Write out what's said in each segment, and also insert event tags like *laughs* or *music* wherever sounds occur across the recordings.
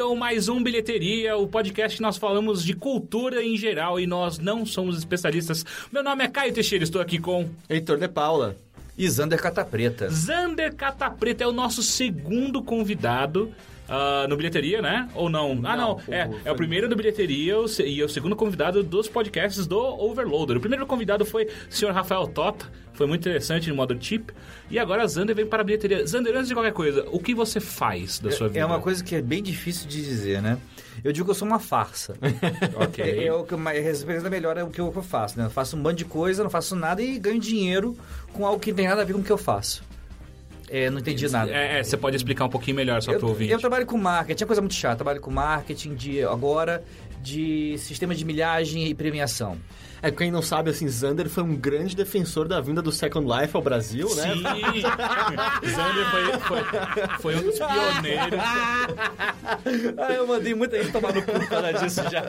então mais um Bilheteria, o podcast que nós falamos de cultura em geral e nós não somos especialistas. Meu nome é Caio Teixeira, estou aqui com Heitor de Paula. E Zander Catapreta. Zander Catapreta, é o nosso segundo convidado. Uh, no Bilheteria, né? Ou não? Ah, não. Não, é, o- é o primeiro do Bilheteria e é o segundo convidado dos podcasts do Overloader. O primeiro convidado foi o senhor Rafael Tota. Foi muito interessante no modo chip. E agora a Zander vem para a Bilheteria. Zander, antes de qualquer coisa, o que você faz da sua vida? É uma coisa que é bem difícil de dizer, né? Eu digo que eu sou uma farsa. *laughs* Ok. É, é mais representa melhor é o que eu faço, né? Eu faço um bando de coisa, não faço nada e ganho dinheiro com algo que não tem nada a ver com o que eu faço. É, não entendi nada. É, é, você pode explicar um pouquinho melhor só eu, pro ouvinte. eu trabalho com marketing, é coisa muito chata. Trabalho com marketing de agora de sistema de milhagem e premiação. É, quem não sabe, assim, Zander foi um grande defensor da vinda do Second Life ao Brasil, né? Sim! *laughs* Zander foi, foi, foi um dos pioneiros. ah, eu mandei muita gente tomar no cu por causa disso já.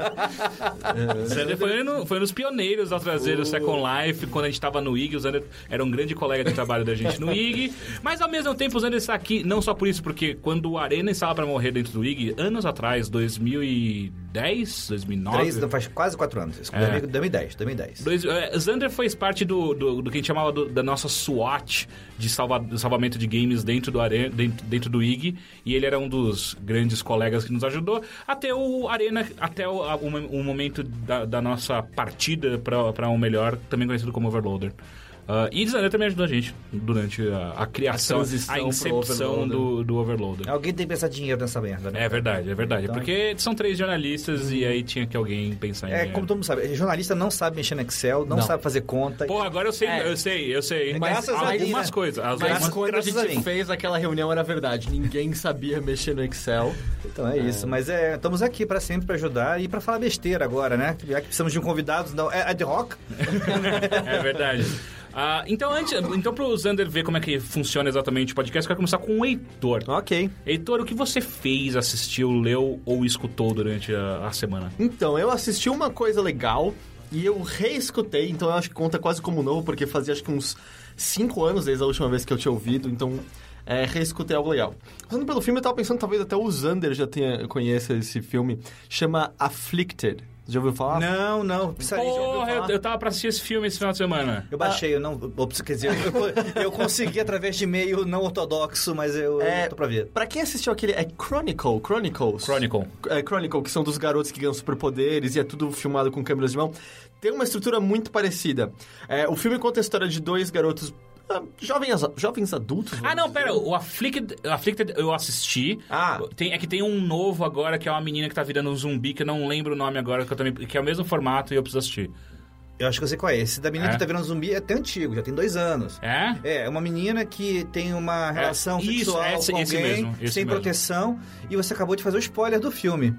Zander foi, no, foi um dos pioneiros a trazer o Second Life quando a gente estava no IG. O Zander era um grande colega de trabalho da gente no IG. Mas ao mesmo tempo, o Zander está aqui não só por isso, porque quando o Arena estava para morrer dentro do IG, anos atrás, 2010, 2009. Três, faz quase quatro anos. Isso, É. 2010, 2010. Dois, é, Zander fez parte do, do, do que a gente chamava do- da nossa SWAT de salva, do salvamento de games dentro do, Arena, dentro, dentro do IG. E ele era um dos grandes colegas que nos ajudou até o Arena, até o, o, o momento da, da nossa partida para um melhor, também conhecido como Overloader. Ah, e Zander também ajudou a gente durante a, a criação, a, pro incepção do, do Overloader. Alguém tem que pensar dinheiro nessa merda, né? É verdade, é verdade. Então- Porque são três jornalistas e aí tinha que alguém pensar em É, dinheiro. como todo mundo sabe, jornalista não sabe mexer no Excel, não, Não. sabe fazer conta. Pô, agora eu sei, É. eu sei, eu sei. Mas graças a algumas né? coisas. Mas algumas- quando a a gente fez aquela reunião era verdade. Ninguém sabia mexer no Excel. Então é isso, mas é, estamos aqui para sempre para ajudar e para falar besteira agora, né? Já que precisamos de um convidado, não, é ad hoc. *laughs* É verdade. Ah, então, antes, então pro Zander ver como é que funciona exatamente o podcast, eu quero começar com o Heitor. Ok. Heitor, o que você fez, assistiu, leu ou escutou durante a, a semana? Então, eu assisti uma coisa legal e eu reescutei, então eu acho que conta quase como novo, porque fazia acho que uns 5 anos desde a última vez que eu tinha ouvido, então é, reescutei algo legal. Passando pelo filme, eu tava pensando, talvez até o Zander já tenha, conheça esse filme, chama Afflicted. Já ouviu falar? Não, não, precisaria Porra, eu, falar. eu tava pra assistir esse filme esse final de semana. Eu baixei, eu não. Ops, quer dizer, eu, eu consegui através de e-mail não ortodoxo, mas eu, É, eu tô pra ver. Pra quem assistiu aquele. É Chronicle, Chronicles. Chronicle. É, Chronicle, que são dos garotos que ganham superpoderes e é tudo filmado com câmeras de mão. Tem uma estrutura muito parecida. É, o filme conta a história de dois garotos. Ah, jovens, jovens adultos. Ah, não, dizer. pera, o Afflicted, Afflicted eu assisti. Ah. Tem, é que tem um novo agora que é uma menina que tá virando um zumbi, que eu não lembro o nome agora, que, eu também, que é o mesmo formato e eu preciso assistir. Eu acho que eu sei qual é. Esse da menina É? que tá virando zumbi é até antigo, já tem dois anos. É? É, é uma menina que tem uma relação isso, sexual esse- com alguém, mesmo, sem mesmo. proteção, e você acabou de fazer o spoiler do filme.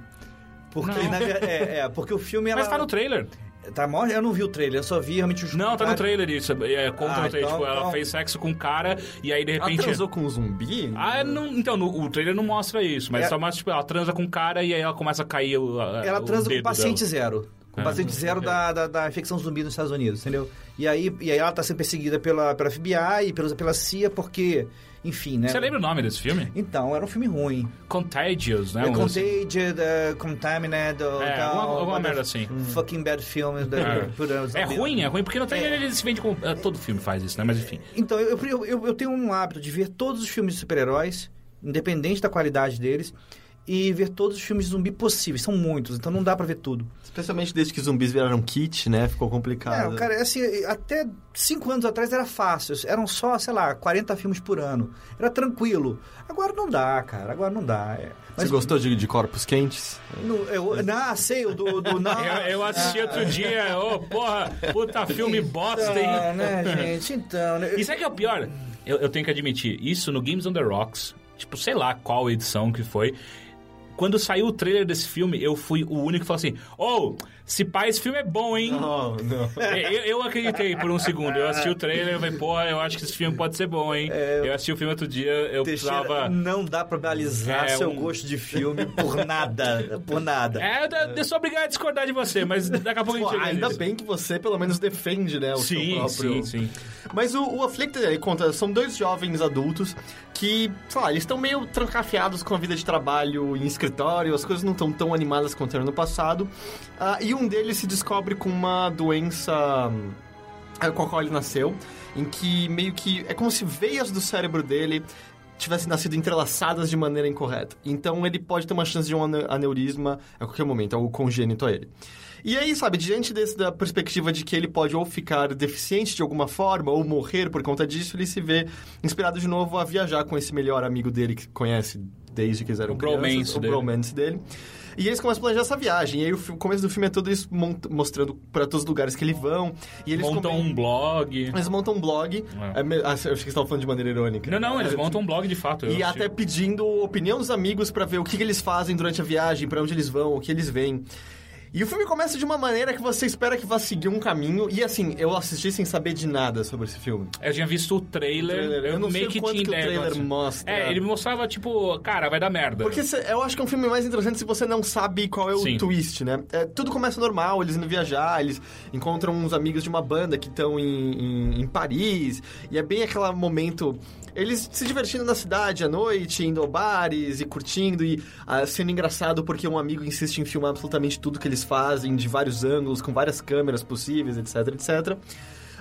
Porque, na é, é, porque o filme ela, Mas tá no trailer. Tá mó- eu não vi o trailer, eu só vi realmente os Não, tá no trailer isso. É, conta Ah, no trailer. então- tipo, ela então- fez sexo com um cara e aí de Ela repente. transou com um zumbi? Ah, não, então, no, o trailer não mostra isso, mas É- só mostra, tipo, ela transa com um cara e aí ela começa a cair o. a- Ela o transa com o paciente dela. zero. Com o Ah, paciente zero ok. da, da, da infecção zumbi nos Estados Unidos, entendeu? E aí, e aí ela tá sendo perseguida pela, pela FBI e pela, pela CIA porque, enfim, né? Você lembra o nome desse filme? Então, era um filme ruim. Contagious, né? É Um- Contagious, uh, Contaminated, uh, É, tal, alguma- alguma merda assim. Fucking bad film. da- É. por- É ruim, é ruim, porque no trailer ele se vende como. é, Todo filme faz isso, né? Mas enfim. Então, eu, eu, eu, eu tenho um hábito de ver todos os filmes de super-heróis, independente da qualidade deles, e ver todos os filmes de zumbi possíveis. São muitos, então não dá pra ver tudo. Especialmente desde que zumbis viraram kit, né? Ficou complicado. É, cara, assim, até cinco anos atrás era fácil. Eram só, sei lá, 40 filmes por ano. Era tranquilo. Agora não dá, cara. Agora não dá. é. Você gostou de, de corpos quentes? No, eu, não, sei, o do... do *laughs* não, Eu, eu assisti outro dia, ô, porra, puta filme bosta, hein? Então, né, gente? Então... Né, E sabe o que é o pior? Eu, eu tenho que admitir, isso no Games on the Rocks, tipo, sei lá qual edição que foi. Quando saiu o trailer desse filme, eu fui o único que falou assim: Oh, se pá, esse filme é bom, hein? Não, não. Eu, eu acreditei por um segundo. Eu assisti o trailer e falei, porra, eu acho que esse filme pode ser bom, hein? eu assisti o filme outro dia, eu Teixeira, precisava. Não dá pra balizar É seu um- gosto de filme por nada. Por nada. É, eu, eu sou obrigado a discordar de você, mas daqui a pouco a Pô, gente chega ainda nisso. bem que você pelo menos defende, né, o seu Sim, próprio... sim, sim. Mas o, o Afflicted, ele conta, são dois jovens adultos que, sei lá, eles estão meio trancafiados com a vida de trabalho em escritório, as coisas não estão tão animadas quanto eram no passado. Ah, e um deles se descobre com uma doença com a qual ele nasceu, em que meio que é como se veias do cérebro dele tivessem nascido entrelaçadas de maneira incorreta. Então ele pode ter uma chance de um ane- aneurisma a qualquer momento, algo congênito a ele. E aí, sabe, diante desse, da perspectiva de que ele pode ou ficar deficiente de alguma forma, ou morrer por conta disso, ele se vê inspirado de novo a viajar com esse melhor amigo dele que conhece desde que eles eram O crianças, bromance o dele. bromance dele. E eles começam a planejar essa viagem. E aí o fi- o começo do filme é todo isso mostrando para todos os lugares que eles vão. E eles Montam um blog. Eles montam um blog. É. É ah, achei que você estava falando de maneira irônica. Não, não, eles É, montam um blog de fato. e até pedindo opinião dos amigos pra ver o que, que eles fazem durante a viagem, pra onde eles vão, o que eles veem. E o filme começa de uma maneira que você espera que vá seguir um caminho. E assim, eu assisti sem saber de nada sobre esse filme. Eu tinha visto o trailer, trailer. Eu não meio sei que quanto que o trailer agora. mostra. É, ele mostrava, tipo, cara, vai dar merda. Porque cê- eu acho que é um filme mais interessante se você não sabe qual é o Sim. twist, né? É, tudo começa normal, eles indo viajar, eles encontram uns amigos de uma banda que estão em, em, em Paris, e é bem aquele momento. Eles se divertindo na cidade à noite, indo ao bares e curtindo, e ah, sendo engraçado porque um amigo insiste em filmar absolutamente tudo que eles fazem, de vários ângulos, com várias câmeras possíveis, etc, etc.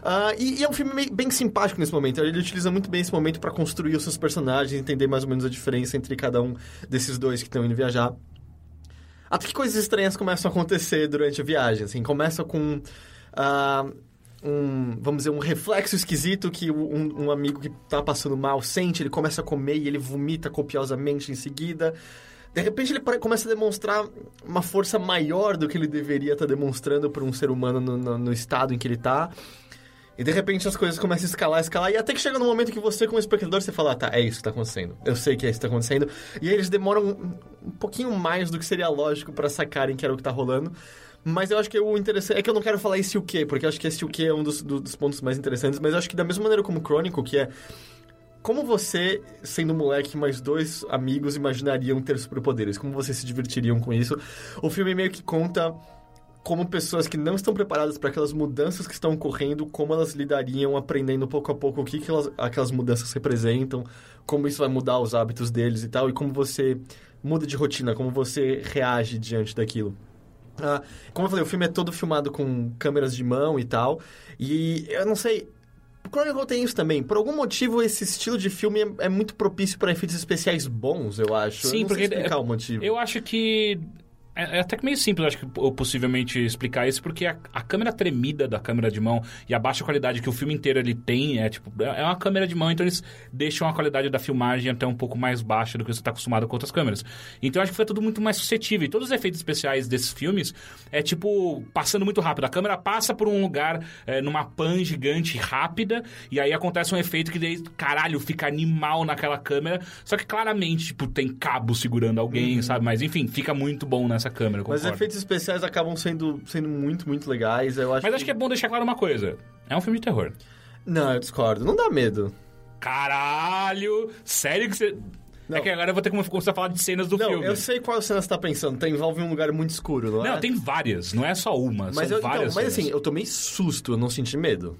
Ah, e, e é um filme bem simpático nesse momento. Ele utiliza muito bem esse momento para construir os seus personagens, entender mais ou menos a diferença entre cada um desses dois que estão indo viajar. Até que coisas estranhas começam a acontecer durante a viagem. Assim, começa com ah, um, vamos dizer, um reflexo esquisito que um, um amigo que tá passando mal sente. Ele começa a comer e ele vomita copiosamente em seguida. De repente ele começa a demonstrar uma força maior do que ele deveria estar demonstrando para um ser humano no, no- no estado em que ele tá. E de repente as coisas começam a escalar, escalar, e até que chega no momento que você, como espectador, você fala, ah, tá, é isso que tá acontecendo. Eu sei que é isso que tá acontecendo. E aí eles demoram um, pouquinho mais do que seria lógico pra sacarem que era o que tá rolando. Mas eu acho que o interessante. É que eu não quero falar esse o quê, porque eu acho que esse o quê é um dos, do- dos pontos mais interessantes. Mas eu acho que da mesma maneira como o Chronicle, que é. Como você, sendo moleque, mais dois amigos imaginariam ter superpoderes? Como vocês se divertiriam com isso? O filme meio que conta como pessoas que não estão preparadas para aquelas mudanças que estão ocorrendo, como elas lidariam aprendendo pouco a pouco o que, que elas- aquelas mudanças representam, como isso vai mudar os hábitos deles e tal, e como você muda de rotina, como você reage diante daquilo. Ah, como eu falei, o filme é todo filmado com câmeras de mão e tal, e eu não sei... O Chronicle tem isso também. Por algum motivo, esse estilo de filme é, é muito propício para efeitos especiais bons, eu acho. Sim, eu não porque sei explicar o motivo. Eu acho que. É, é até que meio simples, acho que eu possivelmente explicar isso, porque a, a câmera tremida da câmera de mão e a baixa qualidade que o filme inteiro ele tem é tipo. É uma câmera de mão, então eles deixam a qualidade da filmagem até um pouco mais baixa do que você está acostumado com outras câmeras. Então eu acho que foi tudo muito mais suscetível. E todos os efeitos especiais desses filmes é tipo passando muito rápido. A câmera passa por um lugar é, numa pan gigante rápida, e aí acontece um efeito que daí, caralho, fica animal naquela câmera. Só que claramente, tipo, tem cabo segurando alguém, sabe? Mas enfim, fica muito bom nessa câmera, eu Mas concordo. efeitos especiais acabam sendo, sendo muito, muito legais. Eu acho Mas acho que é bom deixar claro uma coisa. É um filme de terror. Não, eu discordo. Não dá medo. Caralho! Sério que você. Não. É que agora eu vou ter que começar a falar de cenas do não, filme. eu sei qual cena você tá pensando. Tem, envolve um lugar muito escuro, não é? Não, tem várias, não é só uma, Mas, são eu, então, várias. mas cenas. assim, eu tomei susto, eu não senti medo.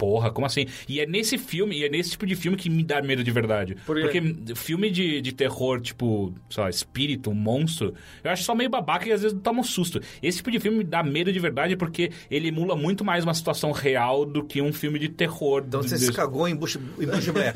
Porra, como assim? E é nesse filme, e é nesse tipo de filme que me dá medo de verdade. Por? Porque filme de, de terror, tipo, sei lá, espírito, monstro, eu acho só meio babaca e às vezes toma um susto. Esse tipo de filme me dá medo de verdade porque ele emula muito mais uma situação real do que um filme de terror. Então você se cagou em Bush, em Bush *laughs* Blair.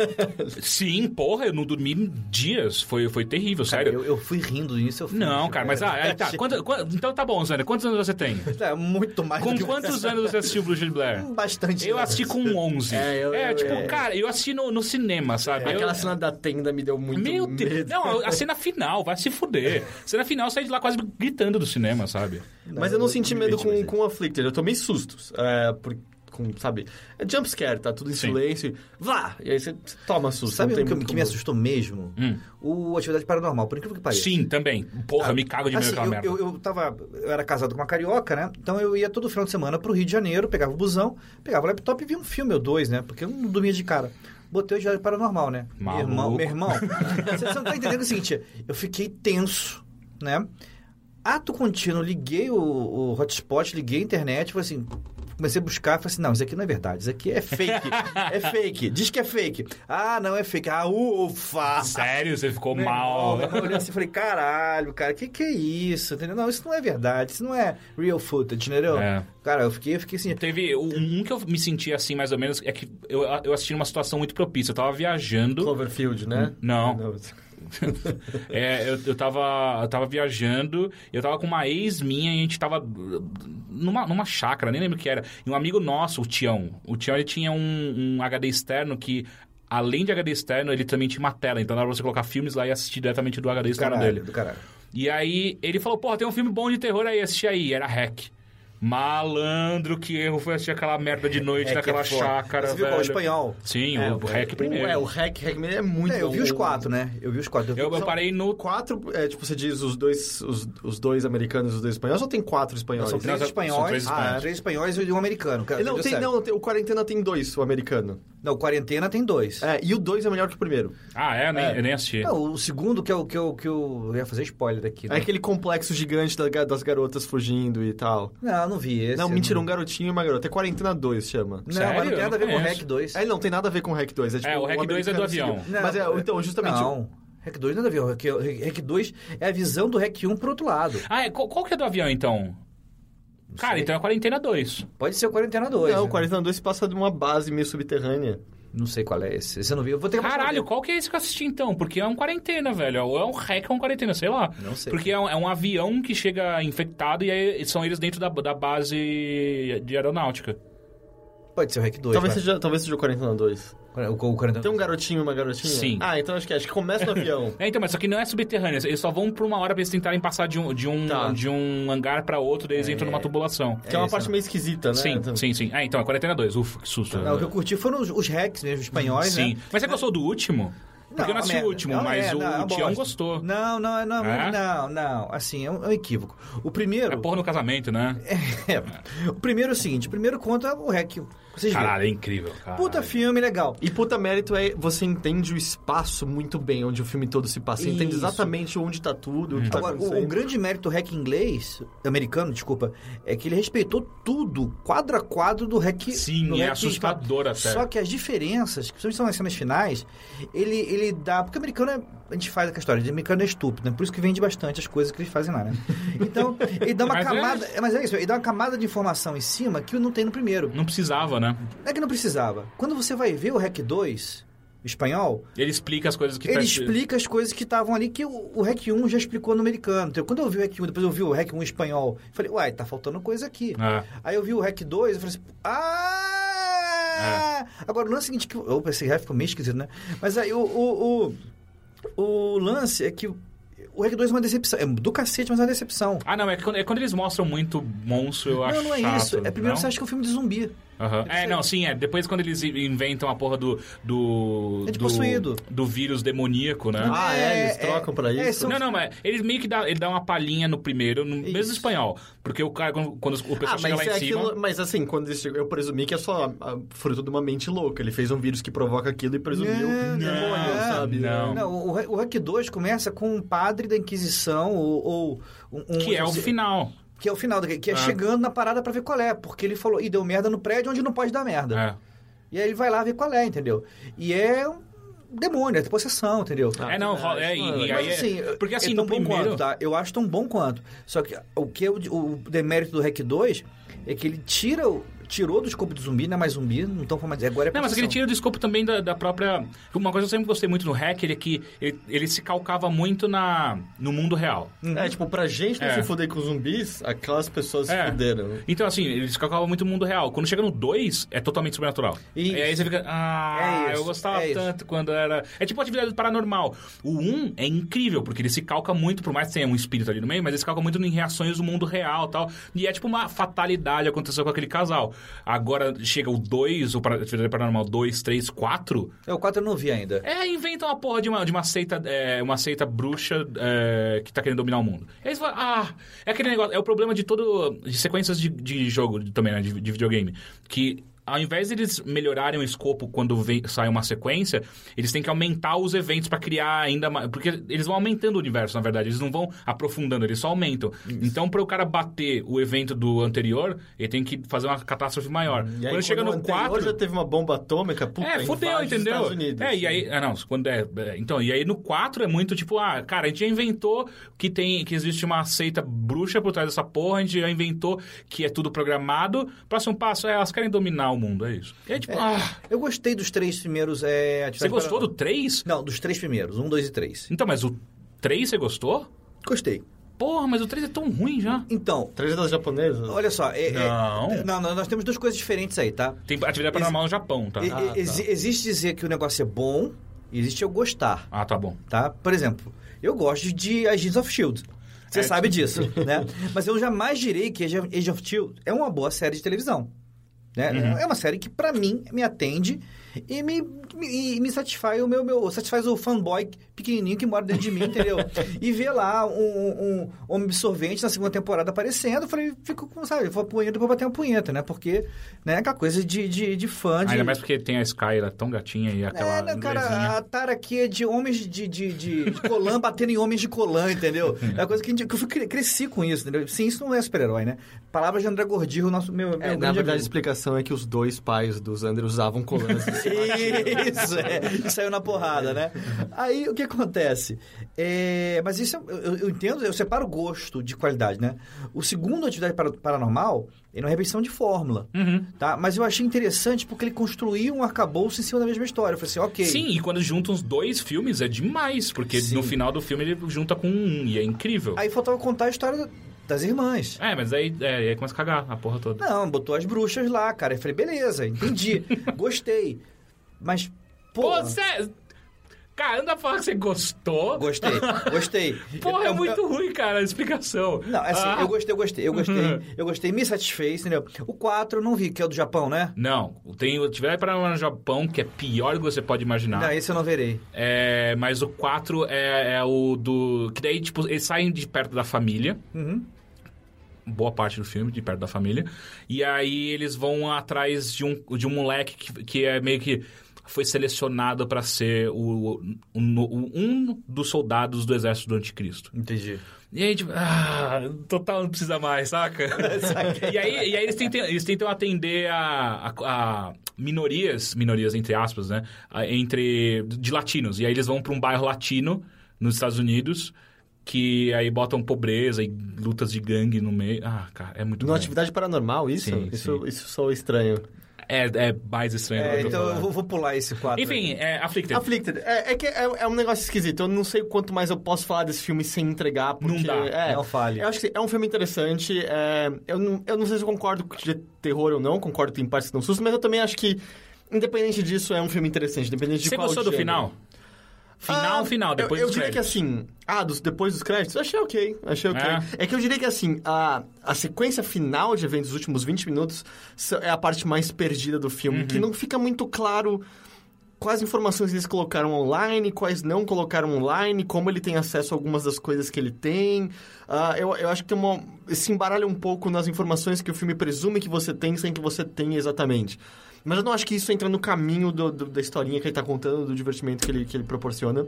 Sim, porra, eu não dormi dias. Foi, foi terrível, Cara, sério. eu, eu fui rindo nisso. Eu fui, Não, cara, mas ah, aí tá. *laughs* Quanto- quanto- então tá bom, Zé. Quantos anos você tem? *laughs* É, muito mais Com do que quantos anos você assistiu Bruxa de Blair? Bastante. Eu assisti com 11. É, eu- eu- tipo, é. cara, eu assisti no, no cinema, sabe? Eu- Aquela cena da tenda me deu muito Meu medo. Deus. Não, a *laughs* cena final, vai se fuder. A cena final, eu saí de lá quase gritando do cinema, sabe? Mas eu não senti me medo com, bastante. com o Afflicted, eu tomei sustos. É, por, com, sabe? É jumpscare, tá tudo em Sim. silêncio. e Vá! E aí você toma susto. Sabe o que, que me assustou mesmo? Hum. O Atividade Paranormal, por incrível que pareça. Sim, também. Porra, me cago de medo assim, eu, merda. eu, eu tava. Eu era casado com uma carioca, né? Então eu ia todo final de semana pro Rio de Janeiro, pegava o busão, pegava o laptop e via um filme ou dois, né? Porque eu não dormia de cara. Botei o Diário Paranormal, né? Meu Maluco. irmão, meu irmão. *laughs* você, você não tá entendendo o seguinte, eu fiquei tenso, né? Ato contínuo, liguei o, o hotspot, liguei a internet, falei assim. Comecei a buscar e falei assim, não, isso aqui não é verdade, isso aqui é fake. é *laughs* fake. Diz que é fake. Ah, não é fake. Ah, ufa! Sério? Você ficou Meu mal? irmão, Eu olhei assim e falei, caralho, cara, que que é isso? Entendeu? Não, isso não é verdade, isso não é real footage, entendeu? É. Cara, eu fiquei, eu fiquei assim... Teve um um que eu me senti assim, mais ou menos, é que eu, eu assisti numa situação muito propícia. Eu tava viajando. Cloverfield, né? Não. *laughs* É, eu, eu, tava, eu tava viajando, eu tava com uma ex minha e a gente tava numa, numa chácara, nem lembro o que era. E um amigo nosso, o Tião. O Tião, ele tinha um, um HD externo que... Além de HD externo, ele também tinha uma tela. Então, dava pra você colocar filmes lá e assistir diretamente do HD externo Caralho, dele. do caralho. E aí, ele falou, porra, tem um filme bom de terror aí, assiste aí. Era Hack. Malandro, que erro foi assistir aquela merda de noite É, naquela que é chácara, Você viu velho. qual? O espanhol? Sim, É, o, Hack primeiro. É, o Hack, Hack é muito É, eu vi os quatro, né? Eu vi os quatro. Eu vi- Eu, eu parei no... Quatro, é, tipo, você diz os dois, os, os dois americanos e os dois espanhóis, ou tem quatro espanhóis? São três Não, espanhóis, são três ah, espanhóis. três espanhóis e um americano. Cara, Não, tem, não, tem- o Quarentena tem dois, o americano. Não, o Quarentena tem dois. É, e o dois é melhor que o primeiro. Ah, é? Eu nem, É. eu nem assisti. Não, o segundo que eu, que eu, que eu eu ia fazer spoiler aqui. É Né? aquele complexo gigante da ga- das garotas fugindo e tal. Não, não vi esse. não, mentira, um garotinho e uma garota. É Quarentena 2, chama. Não, Sério? mas não tem nada a ver com o não Hack conheço. 2. É, não tem nada a ver com o Hack 2. É, tipo, É, o Hack 2 é do avião. seguiu. Mas é, então, justamente... Não, Hack 2 nada a ver. O Hack, Hack 2 é a visão do Hack 1 pro outro lado. Ah, é, qual, qual que é do avião, então? Cara, sei. então é Quarentena 2. Pode ser o Quarentena 2. Não, né? o Quarentena 2 se passa de uma base meio subterrânea. Não sei qual é esse. Esse eu não vi. Eu vou ter que Caralho, qual que é esse que eu assisti, então? Porque é um Quarentena, velho. Ou é um Hack ou um Quarentena, sei lá. Não sei. Porque é um, é um avião que chega infectado e aí são eles dentro da, da base de aeronáutica. Pode ser o Hack 2. Talvez seja, talvez seja o Quarentena 2. O, o Tem um garotinho e uma garotinha? Sim. Ah, então acho que é. Acho que começa no *laughs* avião. É, então, mas só que não é subterrâneo. Eles só vão por uma hora pra eles tentarem passar de um, de um, Tá. de um hangar pra outro, daí eles entram numa tubulação. Que é uma isso, parte né? meio esquisita, né? Sim, Então- sim, sim. Ah, então é Quarentena 2. Ufa, que susto. Não, o que eu curti foram os, os hacks mesmo, os espanhóis, Sim. né? Mas você gostou do último? Porque eu não uma assisti o último, É uma mas merda, o, é uma o Tião bosta. gostou. Não, não, não, É? não, não. Assim, é um, é um equívoco. O primeiro. É porra no casamento, né? *laughs* É, o primeiro é o seguinte: o primeiro conta o hack. Vocês viram. Caralho, é incrível, cara. Puta filme legal. E puta mérito é você entende o espaço muito bem onde o filme todo se passa. Você entende Isso. exatamente onde tá tudo, o que tá Agora, o, o grande mérito do hack inglês, americano, desculpa, é que ele respeitou tudo, quadro a quadro do hack. Sim, do é hack assustador até. Só que as diferenças, que principalmente são nas cenas finais, ele, ele dá. Porque o americano é. A gente faz aquela história, o americano é estúpido, né? Por isso que vende bastante as coisas que eles fazem lá, né? Então, ele dá uma Mas é- camada. é, Mas é isso, ele dá uma camada de informação em cima que não tem no primeiro. Não precisava, né? Não é que não precisava. Quando você vai ver o hack 2, espanhol, Ele explica as coisas que ele tá- explica as coisas que estavam ali que o, o REC 1 já explicou no americano. Então, quando eu vi o REC 1, depois eu vi o REC 1 espanhol, eu falei, uai, tá faltando coisa aqui. É. Aí eu vi o REC 2 e falei assim, ah! Agora, o lance é o seguinte, que, opa, esse REC ficou meio esquisito, né? Mas aí o, o, o, o lance é que o REC 2 é uma decepção. É do cacete, mas é uma decepção. Ah, não, é, quando, é quando eles mostram muito monstro, eu acho não, não é chato, isso. É primeiro não? você acha que é um filme de zumbi. Aham. É, não, sim, é. Depois quando eles inventam a porra do. do É de do, possuído. do vírus demoníaco, né? Ah, é, eles É, trocam pra é, isso? são- Não, não, mas eles meio que dá, ele dá uma palhinha no primeiro, no mesmo espanhol. Porque o cara, quando, quando o pessoal Ah, chega lá é em cima. aquilo. Mas assim, quando ele chegou, eu presumi que é só ah, fruto de uma mente louca. Ele fez um vírus que provoca aquilo e presumiu Não, demônio, não, sabe? não. Não, o, o REC 2 começa com um padre da Inquisição ou... ou um, um- Que é o final. Que é o final, que é Ah. chegando na parada pra ver qual é. Porque ele falou, e deu merda no prédio onde não pode dar merda. É. E aí ele vai lá ver qual é, entendeu? E é um demônio, é possessão, entendeu? É, não, é, e. Mas assim, é- porque assim, é tão bom primeiro. quanto, tá? Eu acho tão bom quanto. Só que o que é o, o demérito do REC 2 é que ele tira o- tirou do escopo de zumbi, não é mais zumbi, não estão falando mais. Agora é Não, mas aquele tira do escopo também da, da própria. Uma coisa que eu sempre gostei muito no hack é que ele, ele se calcava muito na, no mundo real. É, tipo, pra gente não É. se fuder com zumbis, aquelas pessoas se É. fuderam. Então, assim, ele se calcava muito no mundo real. Quando chega no 2, é totalmente sobrenatural. Isso. E aí você fica, ah, É isso, eu gostava é isso. tanto quando era. É tipo atividade paranormal. O 1 um é incrível, porque ele se calca muito, por mais que tenha um espírito ali no meio, mas ele se calca muito em reações do mundo real e tal. E é tipo uma fatalidade aconteceu com aquele casal. Agora chega o 2, o atividade paranormal 2, 3, 4. É, o 4 eu não vi ainda. É, inventa uma porra de uma, de uma seita, é, uma seita bruxa é, que tá querendo dominar o mundo. E aí você fala, ah, é aquele negócio, é o problema de todo. de sequências de, de jogo também, né? De, de videogame. Que ao invés de eles melhorarem o escopo quando vem, sai uma sequência, eles têm que aumentar os eventos pra criar ainda mais. Porque eles vão aumentando o universo, na verdade. Eles não vão aprofundando, eles só aumentam. Então, para o cara bater o evento do anterior, ele tem que fazer uma catástrofe maior. E aí, quando chega no anterior 4. já teve uma bomba atômica, puta, É, fudeu, entendeu? Estados Unidos. É, e aí. Ah, não, quando é, é, Então, e aí no 4 é muito tipo, ah, cara, a gente já inventou que tem. que existe uma seita bruxa por trás dessa porra, a gente já inventou que é tudo programado. Próximo passo é elas querem dominar o mundo, é isso. Aí, tipo, ah, Eu gostei dos três primeiros. É, você gostou do Paranormal. 3? Não, dos três primeiros. Um, dois e três. Então, mas o 3 você gostou? Gostei. Porra, mas o 3 é tão ruim já. Então, Três das japonesas? olha só. é- é- Não. não, não, nós temos duas coisas diferentes aí, tá? Tem atividade paranormal no Japão, tá? E- Ah, tá. exi- Existe dizer que o negócio é bom e existe eu gostar, Ah, tá bom. tá? Por exemplo, eu gosto de Agents of S.H.I.E.L.D. Você É, sabe disso, *laughs* né? Mas eu jamais direi que Age of S.H.I.E.L.D. é uma boa série de televisão. Né? Uhum. É uma série que, pra mim, me atende e me, me, e me satisfaz o meu, meu... Satisfaz o fanboy pequenininho que mora dentro de mim, entendeu? *laughs* e ver lá um, um, um homem absorvente na segunda temporada aparecendo, eu falei, fico com, sabe, vou punheta, depois bater uma punheta, né? Porque, né, aquela coisa de, de, de fã, de... Ainda mais porque tem a Sky, ela é tão gatinha e aquela É, inglesinha. cara, a tara aqui é de homens de, de, de, de colã batendo em homens de colã, entendeu? É uma coisa que, a que eu fui cresci com isso, entendeu? Sim, isso não é super-herói, né? Palavras de André Gordirro, nosso meu, meu É, na verdade, a amigo. explicação é que os dois pais dos Andrew usavam colãs. Isso, é. E saiu na porrada, né? Aí, o que acontece? É, mas isso, eu, eu- entendo, eu separo gosto de qualidade, né? O segundo Atividade Para- Paranormal, é uma repetição de fórmula, Uhum. tá? Mas eu achei interessante porque ele construiu um arcabouço em cima da mesma história. Eu falei assim, ok. Sim, e quando juntam os dois filmes é demais, porque Sim. no final do filme ele junta com um e é incrível. Aí faltava contar a história das irmãs. É, mas aí, é, aí começa a cagar a porra toda. Não, botou as bruxas lá, cara. Eu falei, beleza, entendi. *laughs* Gostei. Mas, pô... Pô, você... Cara, anda falar que você gostou. Gostei, gostei. *laughs* Porra, é muito eu- ruim, cara, a explicação. Não, assim, Ah. eu gostei, eu gostei, eu gostei. Eu gostei, me satisfez, entendeu? O 4 eu não vi, que é o do Japão, né? Não, tem o Tiver para no Japão, que é pior do que você pode imaginar. Não, esse eu não verei. É, mas o 4 é, é o do. Que daí, tipo, eles saem de perto da família. Uhum. Boa parte do filme, de perto da família. E aí eles vão atrás de um, de um moleque que, que é meio que. Foi selecionado pra ser o, o- um dos soldados do exército do anticristo. Entendi. E aí, tipo, ah, total não precisa mais, saca? *laughs* e aí, e aí eles, tentam, eles tentam atender a, a- a minorias, minorias entre aspas, né? A- Entre, de latinos. E aí eles vão pra um bairro latino nos Estados Unidos, que aí botam pobreza e lutas de gangue no meio. Ah, cara, é muito Numa bom. atividade paranormal, isso? Sim, isso, sim. isso soa estranho. É, é mais estranho do É, então eu vou, vou pular esse 4. Enfim, é Afflicted. Afflicted. É, é que é, é um negócio esquisito. Eu não sei o quanto mais eu posso falar desse filme sem entregar, porque... Não dá. É, Não fale. Eu acho que é um filme interessante. é, eu, não, eu não sei se eu concordo com de terror ou não. Concordo que tem partes que não sustam, mas eu também acho que, independente disso, é um filme interessante. Independente de Você qual gostou do gênero. final? Final, Ah, final, depois eu, eu dos diria que créditos. assim, ah, dos, depois dos créditos, achei ok, achei ok. É. É. que eu diria que assim, a, a sequência final de eventos dos últimos 20 minutos é a parte mais perdida do filme, Uhum. que não fica muito claro quais informações eles colocaram online, quais não colocaram online, como ele tem acesso a algumas das coisas que ele tem. Ah, eu, eu acho que tem uma, se embaralha um pouco nas informações que o filme presume que você tem sem que você tenha exatamente. Mas eu não acho que isso entra no caminho do- do- da historinha que ele está contando, do divertimento que ele, que ele proporciona.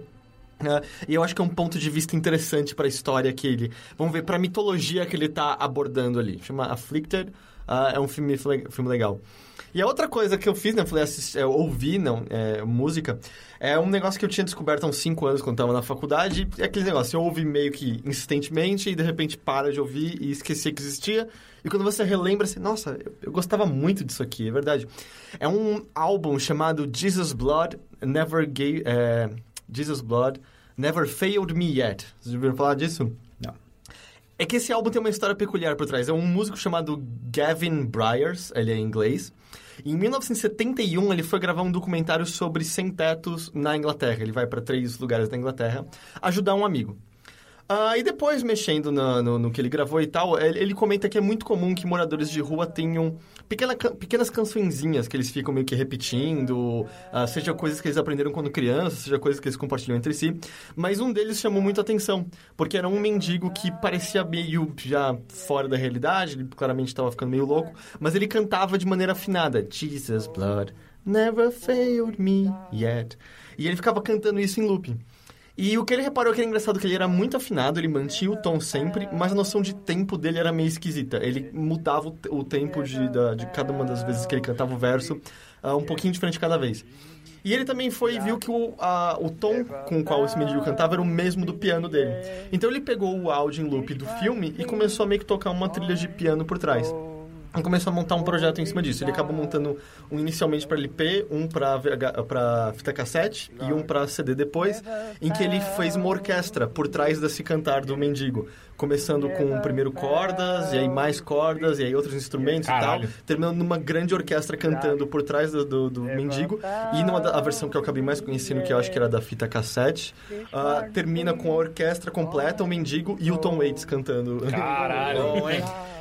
Ah, e eu acho que é um ponto de vista interessante para a história que ele... Vamos ver, para a mitologia que ele está abordando ali. Chama Afflicted. Ah, é um filme, filme legal. E a outra coisa que eu fiz, né? Eu falei, assist, eu ouvi, não, é, música. É um negócio que eu tinha descoberto há uns 5 anos quando estava na faculdade. É aquele negócio, você ouve meio que insistentemente e de repente para de ouvir e esquecia que existia. E quando você relembra, você, nossa, eu, eu gostava muito disso aqui, é verdade. É um álbum chamado Jesus Blood Never Gave... É, Jesus Blood Never Failed Me Yet. Vocês ouviram falar disso? Não. É que esse álbum tem uma história peculiar por trás. É um músico chamado Gavin Bryars, ele é inglês. Em 1971, ele foi gravar um documentário sobre sem-tetos na Inglaterra. Ele vai para três lugares da Inglaterra ajudar um amigo. Ah, e depois, mexendo na- no, no que ele gravou e tal, ele, ele comenta que é muito comum que moradores de rua tenham pequena, pequenas cançõezinhas que eles ficam meio que repetindo, ah, seja coisas que eles aprenderam quando crianças, seja coisas que eles compartilham entre si. Mas um deles chamou muito atenção, porque era um mendigo que parecia meio já fora da realidade, ele claramente estava ficando meio louco, mas ele cantava de maneira afinada: Jesus blood never failed me yet. E ele ficava cantando isso em looping. E o que ele reparou que era engraçado que ele era muito afinado, ele mantinha o tom sempre, mas a noção de tempo dele era meio esquisita. Ele mudava o, te- o tempo de, da- de cada uma das vezes que ele cantava o verso, ah, um pouquinho diferente cada vez. E ele também foi viu que o, a- o tom com o qual esse mendigo cantava era o mesmo do piano dele. Então ele pegou o áudio em loop do filme e começou a meio que tocar uma trilha de piano por trás. E começou a montar um projeto em cima disso. Ele acabou montando um inicialmente para LP, um para para fita cassete e um para CD depois, em que ele fez uma orquestra por trás desse cantar do mendigo, começando com primeiro cordas e aí mais cordas e aí outros instrumentos Caralho. e tal, terminando numa grande orquestra cantando por trás do, do, do mendigo e numa da, a versão que eu acabei mais conhecendo que eu acho que era da fita cassete, ah, termina com a orquestra completa, o mendigo e o Tom Waits cantando. Caralho.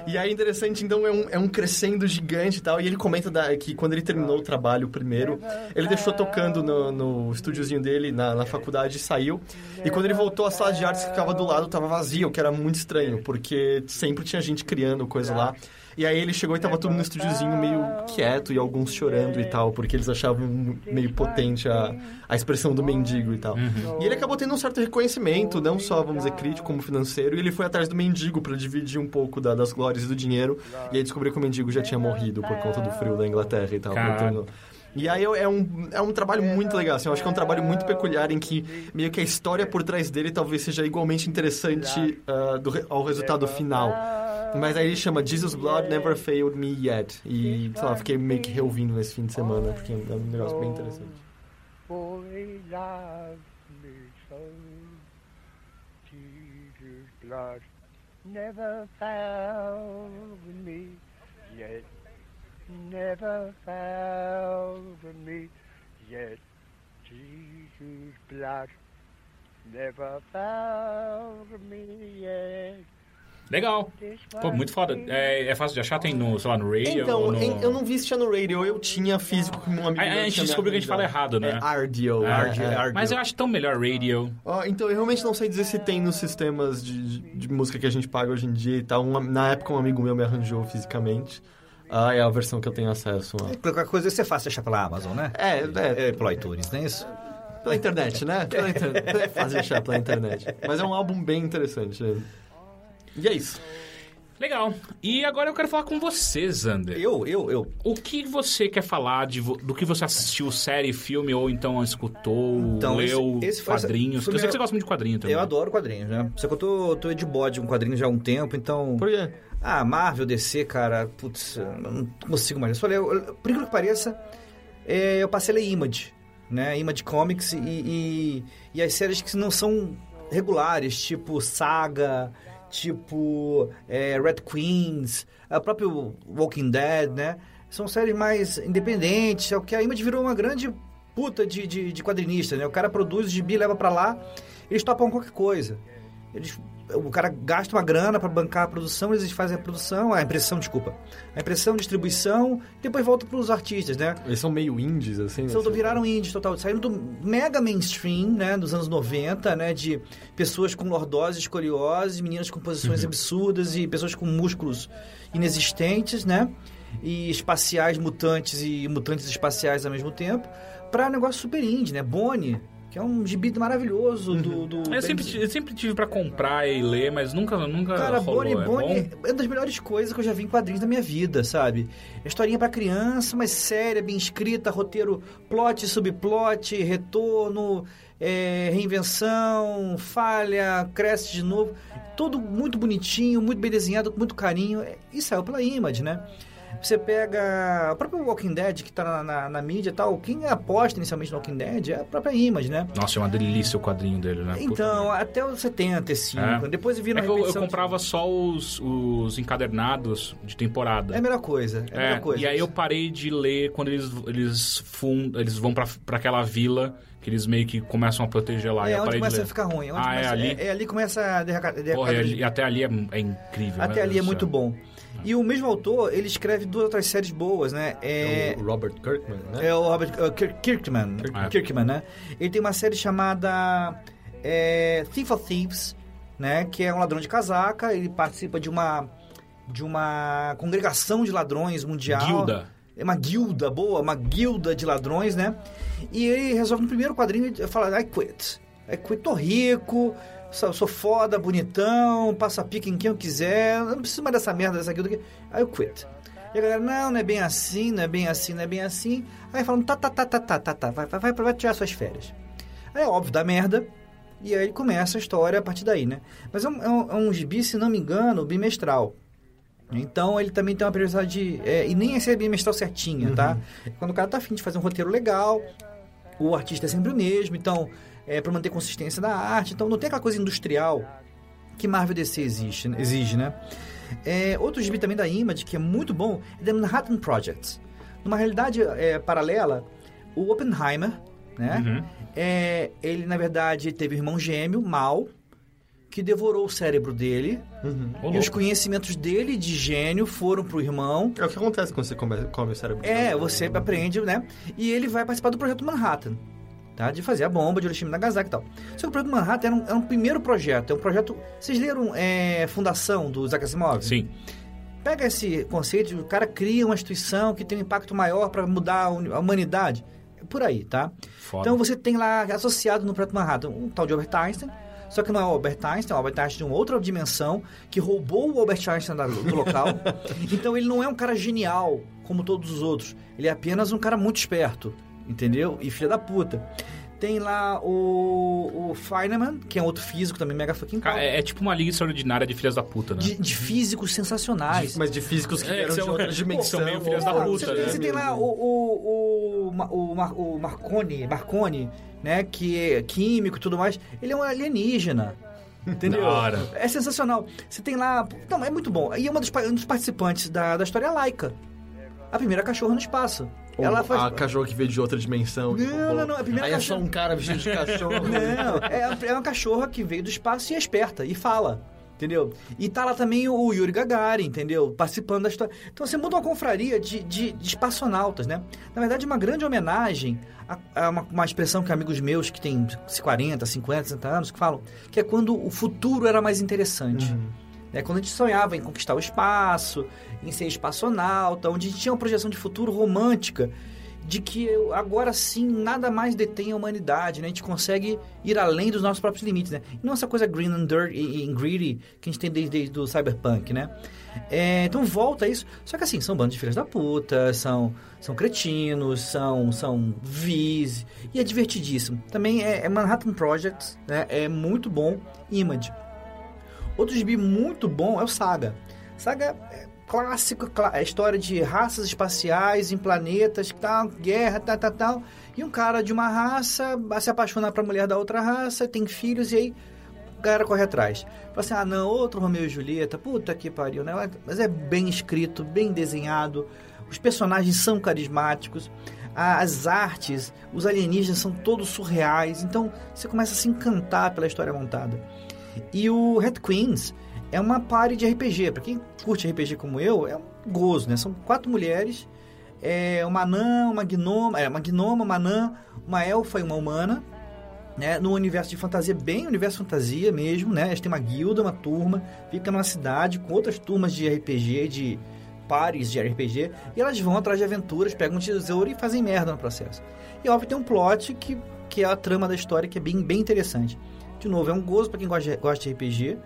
E aí, interessante, então, é um, é um crescendo gigante e tal. E ele comenta da- que quando ele terminou o trabalho primeiro, ele deixou tocando no, no estúdiozinho dele, na, na faculdade, e saiu. E quando ele voltou, a sala de artes que ficava do lado tava vazia, o que era muito estranho, porque sempre tinha gente criando coisa lá. E aí ele chegou e tava tudo no estúdiozinho meio quieto e alguns chorando e tal, porque eles achavam meio potente a, a expressão do mendigo e tal. E ele acabou tendo um certo reconhecimento, não só, vamos dizer, crítico como financeiro, e ele foi atrás do mendigo para dividir um pouco da- das glórias e do dinheiro, e aí descobriu que o mendigo já tinha morrido por conta do frio da Inglaterra e tal. Portanto- e aí é um, é um trabalho muito legal, assim, eu acho que é um trabalho muito peculiar em que meio que a história por trás dele talvez seja igualmente interessante ah, do ao resultado final. Mas aí ele chama Jesus Blood Never Failed Me Yet. E, sei lá, fiquei meio que reouvindo nesse fim de semana, porque é um negócio bem interessante. For he loved me so. Jesus' blood never failed me yet. Never failed me yet. Jesus' blood never failed me yet. Legal. Pô, muito foda. É, é fácil de achar? Tem no, sei lá, no radio? Então, ou no... em- eu não vi se tinha no radio, eu tinha físico com um amigo. A- a gente descobriu que a gente fala errado, né? É RDO. É, é, é. Mas eu acho tão melhor radio. Ó, então, eu realmente não sei dizer se tem nos sistemas de, de, música que a gente paga hoje em dia e tal. Um- na época, um amigo meu me arranjou fisicamente. Ah, é a versão que eu tenho acesso. ó. Qualquer coisa isso é fácil de achar pela Amazon, né? É, é, É, pelo iTunes, não é isso? pela internet, né? Pela internet. *laughs* É fácil de achar pela internet. Mas é um álbum bem interessante. né? E é isso. Legal. E agora eu quero falar com você, Zander. Eu, eu, eu. O que você quer falar de do que você assistiu, série, filme, ou então escutou, Então, leu esse- esse foi- quadrinhos? foi eu sei que você gosta muito de quadrinho também. Eu adoro quadrinhos, né? Só que eu tô, tô de bode com quadrinhos já há um tempo, então... Por quê? Ah, Marvel, DC, cara, putz, eu não consigo mais. Eu falei, eu, eu- por incrível que pareça, é, eu passei a ler Image, né? Image Comics e, e, e as séries que não são regulares, tipo Saga, tipo é, Red Queens, a próprio Walking Dead, né? São séries mais independentes, é o que a Image virou uma grande puta de, de, de quadrinista, né? O cara produz o gibi, leva pra lá, eles topam qualquer coisa. Eles, o cara gasta uma grana para bancar a produção, eles fazem a produção, a impressão, desculpa. A impressão, distribuição, depois volta para os artistas, né? Eles são meio indies, assim. São, assim. viraram indies total, saíram do mega mainstream, né, dos anos 90, né, de pessoas com lordose, escoliose, meninas com posições absurdas e pessoas com músculos inexistentes, né, e espaciais mutantes e mutantes espaciais ao mesmo tempo, para negócio super indie, né, Bonnie, que é um gibi maravilhoso do... do Eu sempre, eu sempre tive pra comprar e ler, mas nunca, nunca Cara, rolou. Bonnie, é Bonnie bom? é uma das melhores coisas que eu já vi em quadrinhos da minha vida, sabe? É Historinha pra criança, mas séria, bem escrita, roteiro, plot, subplot, retorno, é, reinvenção, falha, cresce de novo. Tudo muito bonitinho, muito bem desenhado, com muito carinho. É, E saiu pela Image, né? Você pega o próprio Walking Dead, que tá na, na, na mídia e tal. Quem aposta inicialmente no Walking Dead é a própria Image, né? Nossa, é uma delícia o quadrinho dele, né? Puta Então, até os 75. É. Depois vira É que eu, eu repetição de- comprava só os, os encadernados de temporada. É a melhor coisa. É a melhor É, coisa. e aí eu parei de ler quando eles, eles, fund, eles vão pra, pra aquela vila Que eles meio que começam a proteger lá. e é a onde começa a ficar ruim. Ah, é começa, ali? É, é ali que começa a derracar. Porra, e, e até ali é, é incrível. Até ali é muito céu. bom. E o mesmo autor, ele escreve duas outras séries boas, né? É, É o Robert Kirkman, né? é o Robert uh, Kir- Kirkman, Kirkman. Kirkman, né? Ele tem uma série chamada é, Thief of Thieves, né? Que é um ladrão de casaca. Ele participa de uma de uma congregação de ladrões mundial. Guilda. É uma guilda boa, uma guilda de ladrões, né? E ele resolve no primeiro quadrinho ele fala, I quit. I quit, tô rico, sou, sou foda, bonitão, passo a pica em quem eu quiser, não preciso mais dessa merda, dessa guilda aqui. Aí eu quit. E a galera, não, não é bem assim, não é bem assim, não é bem assim. Aí falam, tá, tá, tá, tá, tá, tá, tá, vai, vai, vai, vai tirar suas férias. Aí é óbvio, dá merda. E aí começa a história a partir daí, né? Mas é um, é um, é um gibi, se não me engano, bimestral. Então ele também tem uma periodicidade de. é, e nem é bimestral certinha, tá? Quando o cara tá afim de fazer um roteiro legal, o artista é sempre o mesmo, então, é para manter consistência da arte, então não tem aquela coisa industrial que Marvel DC existe, né? exige, né? É, outro gibi também da Image, que é muito bom, é The Manhattan Project. Numa realidade é, paralela, o Oppenheimer, né? Uhum. É, ele, na verdade, teve um irmão gêmeo, Mal, que devorou o cérebro dele, Ô, e os conhecimentos dele de gênio foram pro irmão, É o que acontece quando você come, come o cérebro. é, você aprende, né? E ele vai participar do projeto Manhattan, tá? De fazer a bomba de Hiroshima e Nagasaki e tal. Só que o projeto Manhattan era um, era um primeiro projeto, é um projeto... Vocês leram é, Fundação, do Isaac Asimov? Sim. Pega esse conceito, o cara cria uma instituição que tem um impacto maior para mudar a humanidade. É por aí, tá? Foda. Então você tem lá associado no projeto Manhattan um tal de Albert Einstein, só que não é o Albert Einstein, é o Albert Einstein de uma outra dimensão, que roubou o Albert Einstein do local. *laughs* então ele não é um cara genial, como todos os outros. Ele é apenas um cara muito esperto, entendeu? E filha da puta. Tem lá o, o Feynman, que é outro físico também mega fucking Cara, é, é tipo uma liga extraordinária de filhas da puta, né? de, de físicos sensacionais. Mas de físicos que É, vieram que de são- outra *laughs* dimensão. são meio filhas da puta, você, né? você tem lá o, o, o, o, o Marconi, Marconi, né? Que é químico e tudo mais. Ele é um alienígena. Entendeu? É sensacional. Você tem lá. Não, é muito bom. E é uma dos, um dos participantes da, da história é a Laika. A primeira cachorra no espaço. Ou Ela faz. A cachorro que veio de outra dimensão. tipo, Não, não, não, a primeira Aí é só um cara vestido de cachorro. *laughs* Não, é, é uma cachorra que veio do espaço e é esperta e fala. Entendeu? E tá lá também o Yuri Gagarin, entendeu? Participando da história. Então você monta uma confraria de, de, de espaçonautas, né? Na verdade, uma grande homenagem a, a uma, uma expressão que amigos meus que têm 40, 50, 60 anos que falam, que é quando o futuro era mais interessante. É quando a gente sonhava em conquistar o espaço, em ser espaçonauta, onde a gente tinha uma projeção de futuro romântica, de que agora sim nada mais detém a humanidade, né? A gente consegue ir além dos nossos próprios limites, né? E não essa coisa green and dirty e greedy que a gente tem desde, desde o cyberpunk, né? É, então volta a isso. Só que assim, são bandos de filhas da puta, são, são cretinos, são, são vis, e é divertidíssimo. Também é, é Manhattan Project, né? É muito bom. Image. Outro gibi muito bom é o Saga. Saga é clássico, clá- é história de raças espaciais em planetas, tal, guerra, tal, tal, tal. E um cara de uma raça se apaixona pra mulher da outra raça, tem filhos e aí a galera corre atrás. Fala assim, ah não, outro Romeu e Julieta, puta que pariu, né? Mas é bem escrito, bem desenhado, os personagens são carismáticos, as artes, os alienígenas são todos surreais, então você começa a se encantar pela história montada. E o Red Queens é uma party de RPG. Pra quem curte RPG como eu, é um gozo, né? São quatro mulheres, é uma anã, uma gnoma, é uma gnoma, uma anã, uma elfa e uma humana, né? Num universo de fantasia, bem universo fantasia mesmo, né? Eles têm uma guilda, uma turma, fica numa cidade com outras turmas de RPG, de pares de RPG, e elas vão atrás de aventuras, pegam um tesouro e fazem merda no processo. E óbvio tem um plot que, que é a trama da história, que é bem, bem interessante. De novo, é um gozo para quem gosta de, gosta de RPG.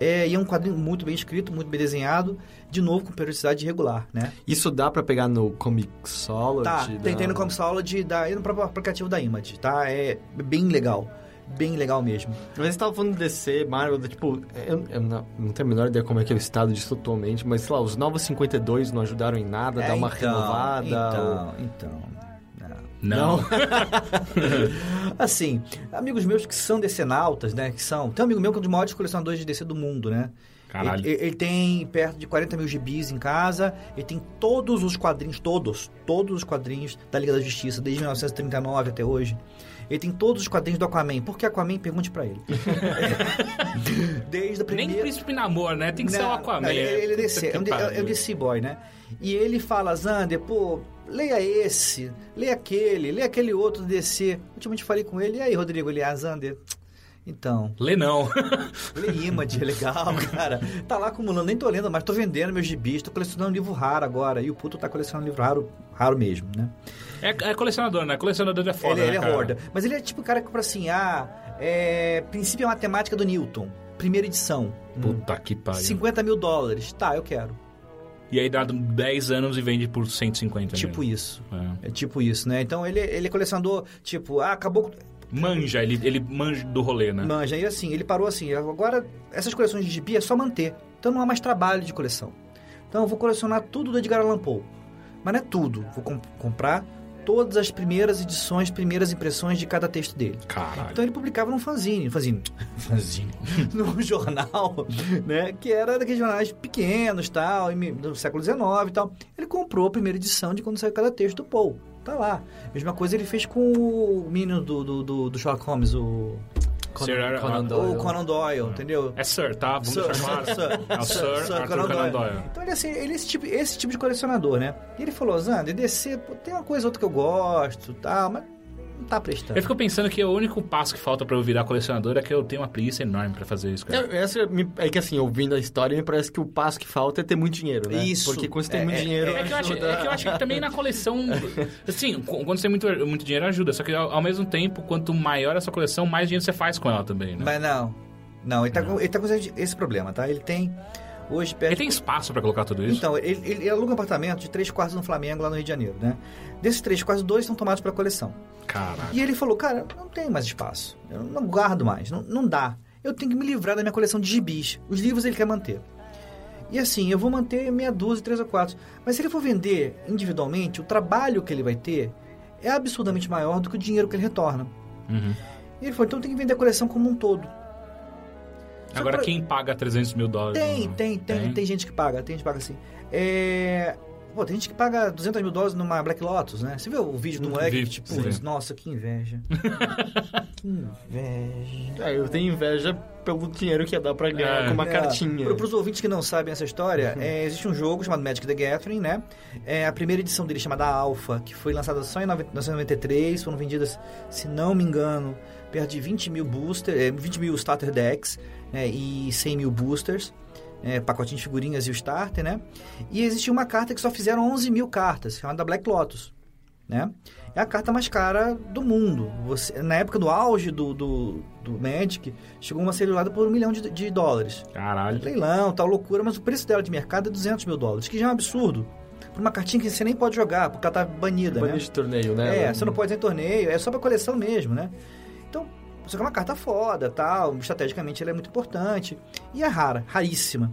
É, e é um quadrinho muito bem escrito, muito bem desenhado, de novo com periodicidade regular, né? Isso dá pra pegar no Comixology? Tá, da- tem, tem no Comixology da, e no próprio aplicativo da Image, tá? É bem legal, bem legal mesmo. Mas você tava falando de DC, Marvel, tipo, eu, eu não, não tenho a menor ideia como é que é o estado disso atualmente, mas sei lá, os novos 52 não ajudaram em nada, É, dar uma então, renovada. Então, então... não. Não. *laughs* Assim, amigos meus que são decenautas, né? Que são. Tem um amigo meu que é um dos maiores colecionadores de DC do mundo, né? Caralho. Ele, ele tem perto de 40 mil gibis em casa, ele tem todos os quadrinhos, todos, todos os quadrinhos da Liga da Justiça, desde 1939 até hoje. Ele tem todos os quadrinhos do Aquaman. Por que Aquaman? Pergunte pra ele. *laughs* Desde a primeira... Nem Príncipe Namor, né? Tem que ser o Não, Aquaman. não, Ele, ele é DC, é um, de- é um DC boy, né? E ele fala, Zander, pô, leia esse, leia aquele, leia aquele outro DC. Ultimamente falei com ele, e aí, Rodrigo? Ele, ah, Zander, então, Lê não. *laughs* lê Image, é legal, cara. Tá lá acumulando, nem tô lendo, mas tô vendendo meus gibis, tô colecionando livro raro agora. E o puto tá colecionando livro raro, raro mesmo, né? É, é colecionador, né? Colecionador é foda, ele né, ele é cara? horda. Mas ele é tipo o cara que compra assim, ah, é, princípio matemática do Newton, primeira edição. Puta que pariu. 50 mil dólares. Tá, eu quero. E aí dá 10 anos e vende por 150 Tipo isso. É. É tipo isso, né? Então ele, ele é colecionador, tipo, ah, acabou. Manja, ele, ele manja do rolê, né? Manja, e assim, ele parou assim. Agora, essas coleções de gibi é só manter. Então não há mais trabalho de coleção. Então eu vou colecionar tudo do Edgar Allan Poe. Mas não é tudo. Vou com- comprar todas as primeiras edições, primeiras impressões de cada texto dele. Caralho. Então ele publicava num fanzine, fanzine, *laughs* fanzine, *laughs* num jornal, né, que era daqueles jornais pequenos, tal, do século XIX e tal. Ele comprou a primeira edição de quando saiu cada texto do Poe, tá lá. Mesma coisa ele fez com o menino do, do, do, do Sherlock Holmes, o, Sir Conan Ar- Doyle. o Conan Doyle, entendeu? É Sir, tá? Vamos Sir, chamar. Sir, Sir, é o Sir, Sir Arthur Conan Conan Doyle. Doyle. Então ele, assim, ele é esse tipo, esse tipo de colecionador, né? E ele falou, Zander, DC, pô, tem uma coisa ou outra que eu gosto, tal, mas não tá prestando. Eu fico pensando que o único passo que falta pra eu virar colecionador é que eu tenho uma preguiça enorme pra fazer isso, cara. É, Essa me- é que assim, ouvindo a história, me parece que o passo que falta é ter muito dinheiro, né? Isso. Porque quando você tem É, muito é, dinheiro, É que, eu acho, é que eu acho que também na coleção. *laughs* Assim, qu- quando você tem muito, muito dinheiro, ajuda. Só que ao, ao mesmo tempo, quanto maior a sua coleção, mais dinheiro você faz com ela também, né? Mas não. Não, ele tá, com, ele tá com esse problema, tá? Ele tem. Hoje. Ele tem espaço pra colocar tudo isso? Então, ele, ele aluga um apartamento de três quartos no Flamengo, lá no Rio de Janeiro, né? Desses três quartos, dois são tomados para coleção. Caralho. E ele falou, cara, não tem mais espaço. Eu não guardo mais. Não, não dá. Eu tenho que me livrar da minha coleção de gibis. Os livros ele quer manter. E assim, eu vou manter meia dúzia, três ou quatro. Mas se ele for vender individualmente, o trabalho que ele vai ter é absurdamente maior do que o dinheiro que ele retorna. Uhum. E ele falou, então tem que vender a coleção como um todo. Agora, pra- quem paga 300 mil dólares? Tem, no- tem, tem, tem, gente que paga, tem gente que paga assim. É... Pô, tem gente que paga 200 mil dólares numa Black Lotus, né? Você viu o vídeo do moleque? vi, tipo, sim. nossa, que inveja. *laughs* que inveja. É, eu tenho inveja pelo dinheiro que ia dar pra ganhar É. com uma É, cartinha. Para os ouvintes que não sabem essa história, é, existe um jogo chamado Magic the Gathering, né? É, a primeira edição dele chamada Alpha, que foi lançada só em 1993, foram vendidas, se não me engano, perto de 20 mil boosters, é, 20 mil starter decks né, e 100 mil boosters. É, pacotinho de figurinhas e o starter, né? E existia uma carta que só fizeram 11 mil cartas, chamada Black Lotus, né? É a carta mais cara do mundo. Você, na época do auge do, do, do Magic, chegou uma celular por um milhão de, de dólares Caralho. leilão, tal loucura, mas o preço dela de mercado é 200 mil dólares, que já é um absurdo. Por uma cartinha que você nem pode jogar, porque ela tá banida, Banho né? de torneio, né? É, você não pode em torneio, é só pra coleção mesmo, né? Só que é uma carta foda, tal, estrategicamente ela é muito importante. E é rara, raríssima.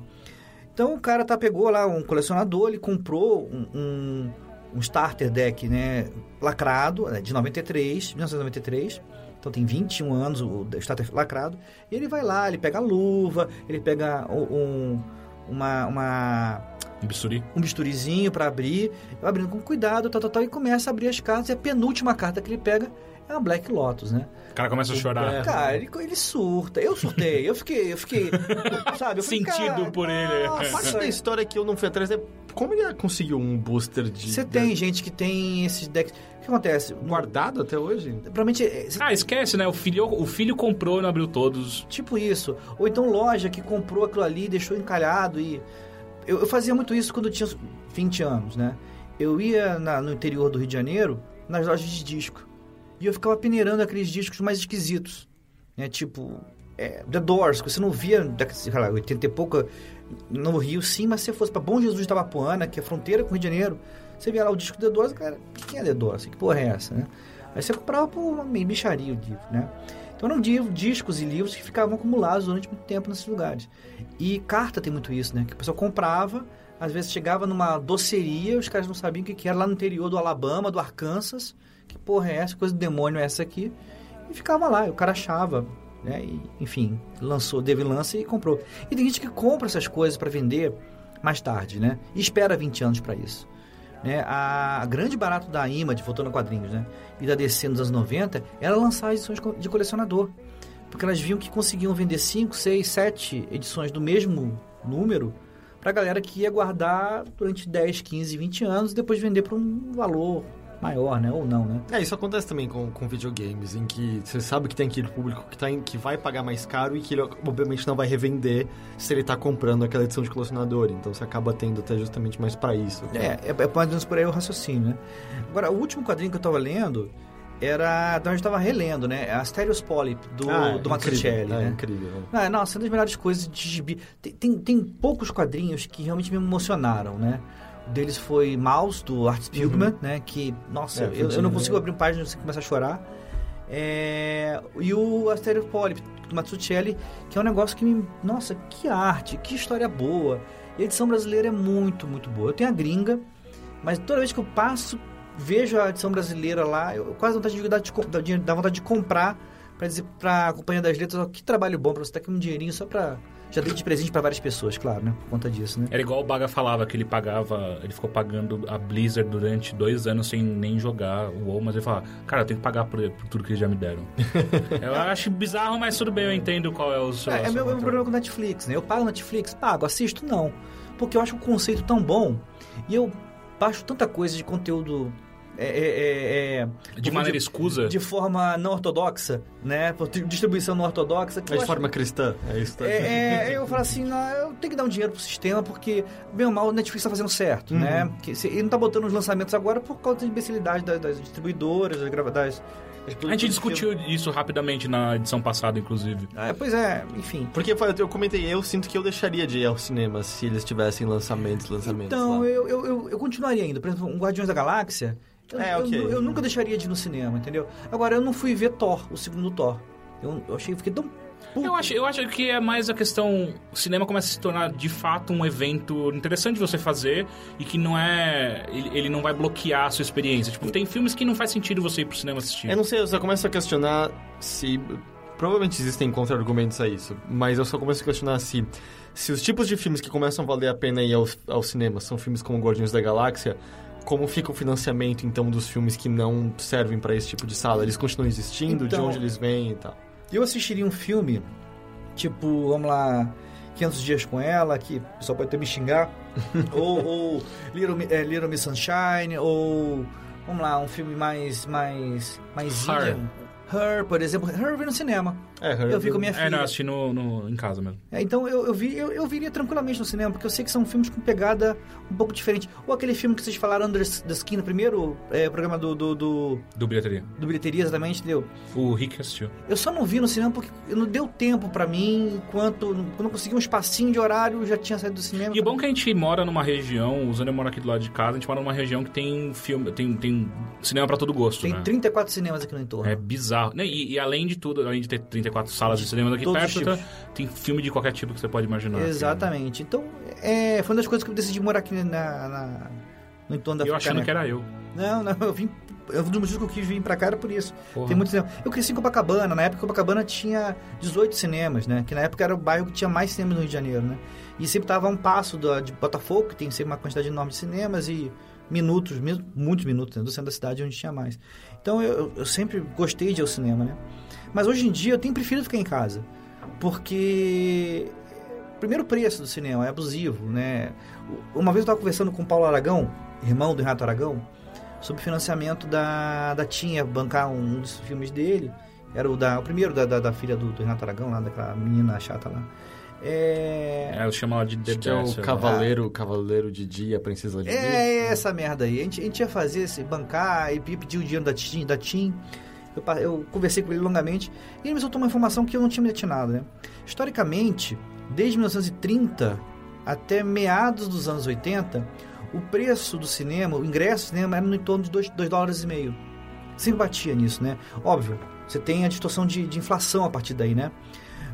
Então o cara tá, pegou lá um colecionador, ele comprou um, um, um starter deck, né, lacrado, né, de 93, 1993. Então tem 21 anos o starter lacrado. E ele vai lá, ele pega a luva, ele pega um, uma, uma Um bisturi. um bisturizinho para abrir, abrindo com cuidado, tal, tal, tal, e começa a abrir as cartas. E a penúltima carta que ele pega é uma Black Lotus, né? O cara começa a chorar. É. Cara, ele, ele surta. Eu surtei, eu fiquei, eu fiquei, *laughs* sabe? Eu Sentido cara, por ele. nossa, Parte da história que eu não fui atrás é como ele conseguiu um booster de. Você tem gente que tem esses decks. O que acontece? guardado até hoje? Provavelmente, é, Ah, esquece, né? O filho, o filho comprou e não abriu todos. tipo isso. Ou então loja que comprou aquilo ali, deixou encalhado e... Eu, eu fazia muito isso quando eu tinha 20 anos, né? Eu ia na- no interior do Rio de Janeiro, nas lojas de disco. E eu ficava peneirando aqueles discos mais esquisitos. Né? Tipo, é, The Doors, que você não via, sei lá, 80 e pouca, no Rio, sim, mas se você fosse pra Bom Jesus de Tabapuana, que é fronteira com o Rio de Janeiro, você via lá o disco The Doors, cara, o que é The Doors? Que porra é essa, né? Aí você comprava por uma bicharia o livro, né? Então eram di- discos e livros que ficavam acumulados durante muito tempo nesses lugares. E carta tem muito isso, né? Que a pessoa comprava, às vezes chegava numa doceria, os caras não sabiam o que era lá no interior do Alabama, do Arkansas. Que porra é essa? Coisa do demônio é essa aqui? E ficava lá, e o cara achava, né? E, enfim, lançou, teve lance e comprou. E tem gente que compra essas coisas para vender mais tarde, né? E espera 20 anos para isso. né? A, a grande barato da Image, voltando a quadrinhos, né? E da DC nos anos 90, era lançar edições de colecionador. Porque elas viam que conseguiam vender 5, 6, 7 edições do mesmo número pra galera que ia guardar durante 10, 15, 20 anos e depois vender por um valor maior, né? Ou não, né? É, isso acontece também com, com videogames, em que você sabe que tem aquele público que, tá em- que vai pagar mais caro e que ele obviamente não vai revender se ele tá comprando aquela edição de colecionador. Então você acaba tendo até justamente mais pra isso. É, é, é mais ou menos por aí o raciocínio, né? Agora, o último quadrinho que eu tava lendo era... Então, a gente tava relendo, né? A Asterios Polyp, do, Ah, do Mazzucchelli, é, né? incrível. Ah, nossa, uma das melhores coisas de gibi. Tem, tem, tem poucos quadrinhos que realmente me emocionaram, né? Deles foi Mouse, do Art Spiegelman, né? Que, nossa, É, eu, eu não consigo abrir uma página sem começar a chorar. É, e o Asterio Polyp, do Mazzucchelli, que é um negócio que me... Nossa, que arte, que história boa. E a edição brasileira é muito, muito boa. Eu tenho a gringa, mas toda vez que eu passo, vejo a edição brasileira lá, eu quase vontade de, de, dá dá vontade de comprar pra dizer pra Companhia das Letras, ó, que trabalho bom pra você dar aqui um dinheirinho só pra... Já dei de presente pra várias pessoas, claro, né? Por conta disso, né? Era igual o Baga falava, que ele pagava, ele ficou pagando a Blizzard durante dois anos sem nem jogar o WoW, mas ele falava, cara, eu tenho que pagar por, por tudo que eles já me deram. *laughs* eu acho bizarro, mas tudo bem, eu entendo qual é o seu... É, é meu, meu problema com Netflix, né? Eu pago Netflix, pago, assisto, não. Porque eu acho o conceito tão bom e eu baixo tanta coisa de conteúdo é, é, é, é, De maneira escusa. de forma não ortodoxa, né? Por distribuição não ortodoxa. que É de acho- forma cristã, é isso. Tá? É, é, *laughs* eu falo assim, não, eu tenho que dar um dinheiro pro sistema, porque, bem ou mal, o Netflix tá fazendo certo, Uhum. né? Que, se- ele não tá botando os lançamentos agora por causa da imbecilidade das, das distribuidoras, das, das, A gente de discutiu isso filme. na edição passada, inclusive. Ah, pois é, enfim. Porque eu comentei, eu sinto que eu deixaria de ir ao cinema se eles tivessem lançamentos, lançamentos Então, eu, eu, eu continuaria indo. Por exemplo, um Guardiões da Galáxia, eu, É, eu- ok. eu, nunca deixaria de ir no cinema, entendeu? Agora, eu não fui ver Thor, o segundo Thor. Eu, eu achei, eu fiquei tão... puto. Eu acho, eu acho que é mais a questão. O cinema começa a se tornar de fato um evento interessante de você fazer e que não é. Ele, ele não vai bloquear a sua experiência. Tipo, tem filmes que não faz sentido você ir pro cinema assistir. Eu não sei, eu só começo a questionar se. Provavelmente existem contra-argumentos a isso, mas eu só começo a questionar se. Se os tipos de filmes que começam a valer a pena ir ao, ao cinema são filmes como Guardiões da Galáxia, como fica o financiamento então dos filmes que não servem pra esse tipo de sala? Eles continuam existindo? de Então- onde eles vêm e tal? Eu assistiria um filme, tipo, vamos lá, 500 Dias com Ela, que o pessoal pode até me xingar, *laughs* ou, ou Little, é, Little Miss Sunshine, ou, vamos lá, um filme mais, mais, mais Her. Indian. Her, por exemplo. Her eu vi no cinema. É, Eu vi com minha filha. É, não, eu assisti no, no- em casa mesmo. É, então eu, eu, vi, eu, eu viria tranquilamente no cinema, porque eu sei que são filmes com pegada um pouco diferente. Ou aquele filme que vocês falaram, Under the Skin, no primeiro é, programa do, do, do, Do bilheteria. do Bilheteria, exatamente, entendeu? O Rick assistiu. Eu só não vi no cinema porque não deu tempo pra mim, enquanto quando eu consegui um espacinho de horário, eu já tinha saído do cinema. E o bom é que a gente mora numa região, o Zânia mora aqui do lado de casa, a gente mora numa região que tem filme, tem, tem cinema pra todo gosto, Tem né? 34 cinemas aqui no entorno. É bizarro. Né, E, e além de tudo, além de ter 34 salas de cinema aqui perto, tá- tem filme de qualquer tipo que você pode imaginar. Exatamente. Então, é, foi uma das coisas que eu decidi morar aqui na, na- no entorno da eu achando que era eu. Não, não, eu vim. Eu, um dos motivos que eu quis vir pra cá era por isso. Porra. Tem muito cinema. Eu cresci em Copacabana. Na época, Copacabana tinha 18 cinemas, né? Que na época era o bairro que tinha mais cinemas no Rio de Janeiro, né? E sempre tava a um passo da- de Botafogo, que tem sempre uma quantidade enorme de cinemas e minutos, mesmo, muitos minutos, né? Do centro da cidade onde tinha mais. Então eu, eu sempre gostei de ir ao cinema, né? Mas hoje em dia eu tenho preferido ficar em casa. Porque primeiro o preço do cinema é abusivo, né? Uma vez eu estava conversando com o Paulo Aragão, irmão do Renato Aragão, sobre financiamento da, da Tinha bancar um dos filmes dele. Era o, da, o primeiro da, da, da filha do, do Renato Aragão, lá, daquela menina chata lá. É, É, eu chamo ela de The é o Dancer. Cavaleiro, Cavaleiro de Dia, a Princesa de Dia. é essa merda aí. A gente, a gente ia fazer esse bancar e pedir o dinheiro da Tim. Da Tim. Eu, eu conversei com ele longamente e ele me soltou uma informação que eu não tinha me atinado, né? Historicamente, desde 1930 até meados dos anos 80, o preço do cinema, o ingresso do cinema era no entorno de 2 dólares e meio. Sempre batia nisso, né? Óbvio, você tem a distorção de, de inflação a partir daí, né?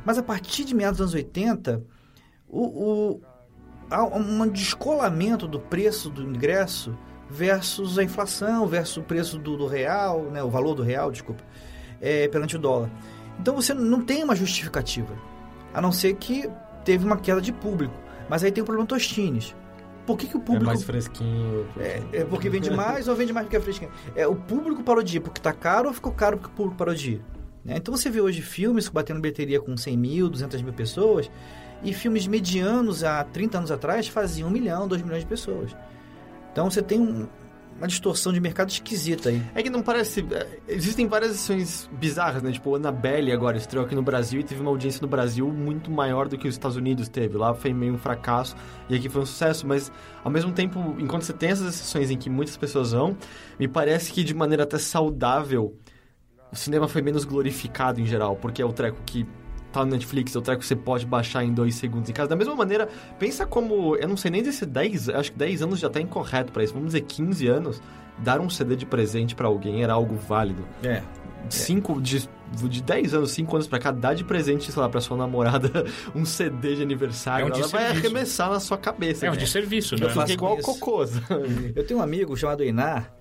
Mas a partir de meados dos anos 80, o, o, há um descolamento do preço do ingresso versus a inflação, versus o preço do, do real, né, o valor do real, desculpa, é, perante o dólar. Então você não tem uma justificativa, a não ser que teve uma queda de público. Mas aí tem o problema Tostines. por que, que o É público... mais fresquinho. É, é porque vende mais ou vende mais porque é fresquinho? É, o público parou de ir porque tá caro ou ficou caro porque o público parou de ir? Né? Então você vê hoje filmes batendo bilheteria com 100 mil, 200 mil pessoas e filmes medianos há 30 anos atrás faziam 1 milhão, 2 milhões de pessoas. Então você tem um- uma distorção de mercado esquisita aí. É que não parece. é, Existem várias ações bizarras, né? Tipo, Annabelle agora estreou aqui no Brasil e teve uma audiência no Brasil muito maior do que os Estados Unidos teve. Lá foi meio um fracasso e aqui foi um sucesso, mas ao mesmo tempo, enquanto você tem essas exceções em que muitas pessoas vão, me parece que de maneira até saudável o cinema foi menos glorificado em geral, porque é o treco que tá no Netflix, é o treco que você pode baixar em dois segundos em casa. Da mesma maneira, pensa como, eu não sei nem se 10, acho que 10 anos já tá incorreto pra isso, vamos dizer 15 anos, dar um CD de presente pra alguém era algo válido. É. Cinco, de, de 10 anos, 5 anos pra cá, dar de presente, sei lá, pra sua namorada *laughs* um CD de aniversário, É um ela vai desserviço. arremessar na sua cabeça. É um né? desserviço, né? Eu fiquei faço igual cocô. Eu tenho um amigo chamado Inar,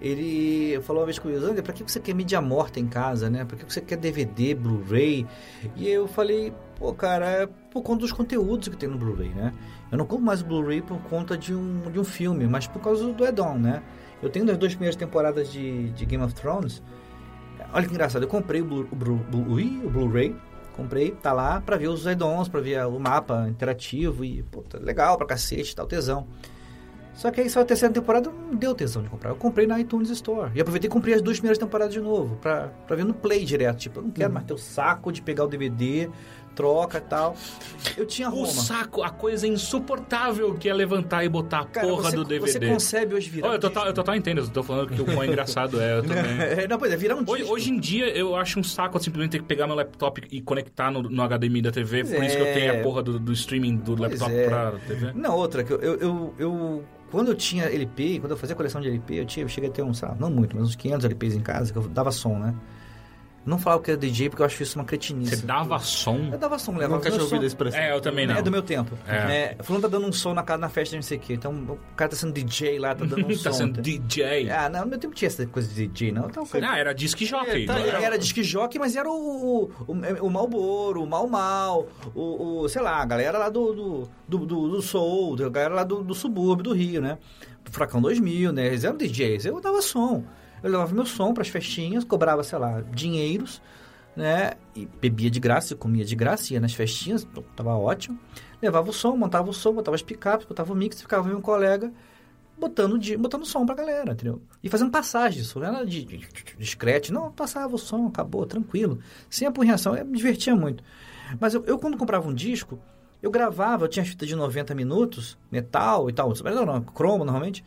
ele falou uma vez comigo, André, pra que você quer mídia morta em casa, né? Pra que você quer DVD, Blu-ray? E eu falei, pô, cara, é por conta dos conteúdos que tem no Blu-ray, né? Eu não compro mais Blu-ray por conta de um, de um filme, mas por causa do add-on, né? Eu tenho das duas primeiras temporadas de, de Game of Thrones. Olha que engraçado, eu comprei o Blu- o Blu- Blu- Blu-ray, comprei, tá lá pra ver os add-ons, pra ver o mapa interativo e, pô, tá legal pra cacete, tá o tesão. Só que aí só a terceira temporada não deu tesão de comprar. Eu comprei na iTunes Store. E aproveitei e comprei as duas primeiras temporadas de novo. Pra, pra ver no Play direto. Tipo, eu não quero mais ter o saco de pegar o DVD, troca e tal. Eu tinha O Roma. saco, a coisa insuportável que é levantar e botar a Cara, porra você, do DVD. você concebe hoje virar Olha, eu um total, eu total entendo, eu tô falando que o quão engraçado é, eu *laughs* também. É, não, pois é, virar um Hoje, disco. hoje em dia eu acho um saco simplesmente ter que pegar meu laptop e conectar no, no HDMI da TV. Pois por isso que eu é. tenho a porra do, do streaming do Pois laptop é. pra TV. Não, outra, que eu, eu, eu, eu- Quando eu tinha LP, quando eu fazia coleção de LP, eu, tinha, eu cheguei a ter uns, sei lá, não muito, mas uns 500 LPs em casa, que eu dava som, né? Não falava que era DJ, porque eu acho isso uma cretinice. Você dava som? Eu dava som, levava Nunca tinha ouvido a expressão. É, eu também não. É do meu tempo. É. É. fulano tá dando um som na, casa- na festa de não sei o quê. Então o cara tá sendo DJ lá, tá dando *laughs* um som. tá sendo DJ. Ah, não, no meu tempo tinha essa coisa de DJ, não. Então, cara, Ah, era disc jockey. É, tá, não era, era? era disque jockey, mas era o, o, o, o Malboro, o Mal Mal, o, o, sei lá, a galera lá do, do, do, do, do Soul, a galera lá do, do subúrbio do Rio, né? Fracão 2000, né? Eles eram DJs, eu dava som. Eu levava meu som pras festinhas, cobrava, sei lá, dinheiros, né? E bebia de graça, comia de graça, ia nas festinhas, tava ótimo. Levava o som, montava o som, botava as picapes, botava o mix, ficava eu e um colega botando, de, botando som pra galera, entendeu? E fazendo passagem, isso não era de, de, de, scratch, não, passava o som, acabou, tranquilo. Sem apurriação, eu me divertia muito. Mas eu, eu, quando comprava um disco, eu gravava, eu tinha fita de 90 minutos, metal e tal, não, não, cromo normalmente,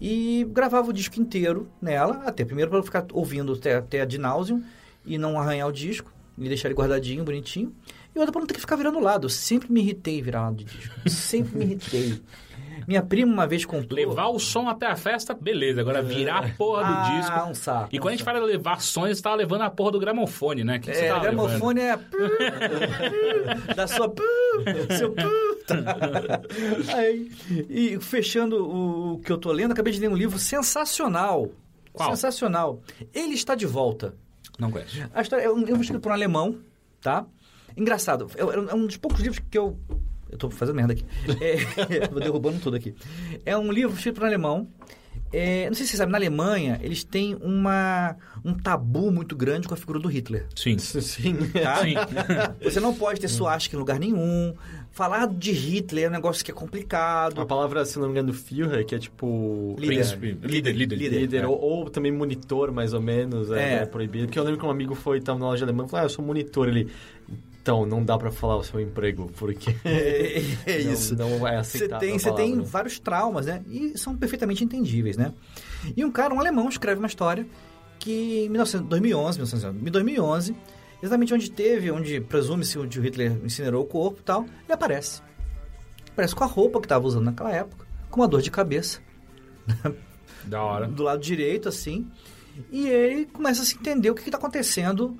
e gravava o disco inteiro nela, até primeiro para ficar ouvindo até, até de náusea e não arranhar o disco, e deixar ele guardadinho, bonitinho. E outra para não ter que ficar virando lado. Eu sempre me irritei virar lado de disco. Sempre me irritei. *laughs* Minha prima uma vez comprou... Levar o som até a festa, beleza. Agora virar a porra do ah, disco. um saco. E um quando a gente saco. fala levar sons, você tava levando a porra do gramofone, né? O que, É, tava levando? gramofone é... da sua... Seu... Aí, e fechando o, que eu tô lendo, acabei de ler um livro sensacional. Qual? Sensacional. Ele está de volta. Não conheço. A história é um livro escrito por um alemão, tá? Engraçado. É, é um dos poucos livros que eu... Eu tô fazendo merda aqui. *laughs* É, vou derrubando tudo aqui. É um livro escrito um alemão. É, não sei se você sabe, na Alemanha, eles têm uma, um tabu muito grande com a figura do Hitler. Sim. Sim. Tá? Sim. *laughs* Você não pode ter suástica em lugar nenhum. Falar de Hitler é um negócio que é complicado. A palavra, se não me engano, Führer, que é tipo... Líder. Príncipe. Líder, líder. Líder, É. ou, ou também monitor, mais ou menos, é, É. é proibido. Porque eu lembro que um amigo foi, tava na loja alemã e falou, ah, eu sou monitor. Ele, então, não dá pra falar o seu emprego, porque... *laughs* É, é *laughs* não- isso. Não, é Você tem, você tem vários traumas, né? E são perfeitamente entendíveis, né? E um cara, um alemão, escreve uma história que em 1900 2011, 1911, em 2011, exatamente onde teve, onde presume-se onde o Hitler incinerou o corpo e tal, ele aparece. Aparece com a roupa que estava usando naquela época, com uma dor de cabeça, Da hora. do lado direito, assim. E ele começa a se entender o que está acontecendo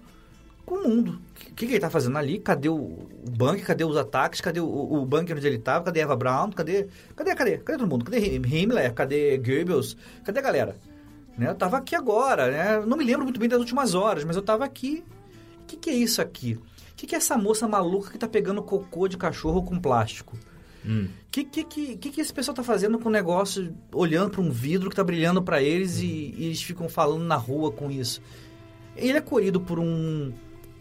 com o mundo. O que, que ele está fazendo ali? Cadê o, o bunker? Cadê os ataques? Cadê o, o bunker onde ele estava? Cadê Eva Braun? Cadê, cadê, cadê? Cadê todo mundo? Cadê Himmler? Cadê Goebbels? Cadê a galera? Né? Eu estava aqui agora, né? Não me lembro muito bem das últimas horas, mas eu estava aqui. O que, que é isso aqui? O que, que é essa moça maluca que está pegando cocô de cachorro com plástico? Hum. O que, que, que, que, que esse pessoal tá fazendo com o negócio, olhando para um vidro que tá brilhando para eles e, e eles ficam falando na rua com isso? Ele é colhido por um.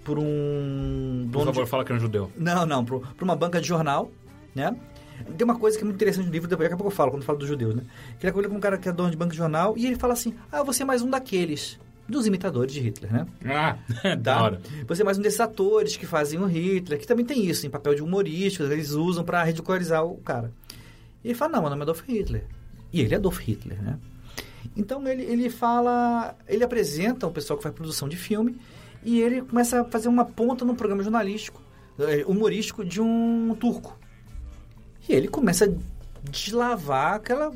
Por um. Por dono favor, de- fala que é um judeu. Não, não, por, por uma banca de jornal, né? Tem uma coisa que é muito interessante no livro, daqui a pouco eu falo, quando eu falo dos judeus, né? Que ele colhido com um cara que é dono de banca de jornal e ele fala assim: Ah, você é mais um daqueles. Dos imitadores de Hitler, né? Ah, *laughs* da hora. Você é mais um desses atores que fazem o Hitler, que também tem isso, em papel de humorístico, eles usam pra ridicularizar o cara. E ele fala, não, meu nome é Adolf Hitler. E ele é Adolf Hitler, né? Então ele, ele fala, ele apresenta o pessoal que faz produção de filme e ele começa a fazer uma ponta num programa jornalístico, eh, humorístico de um turco. E ele começa a deslavar aquela,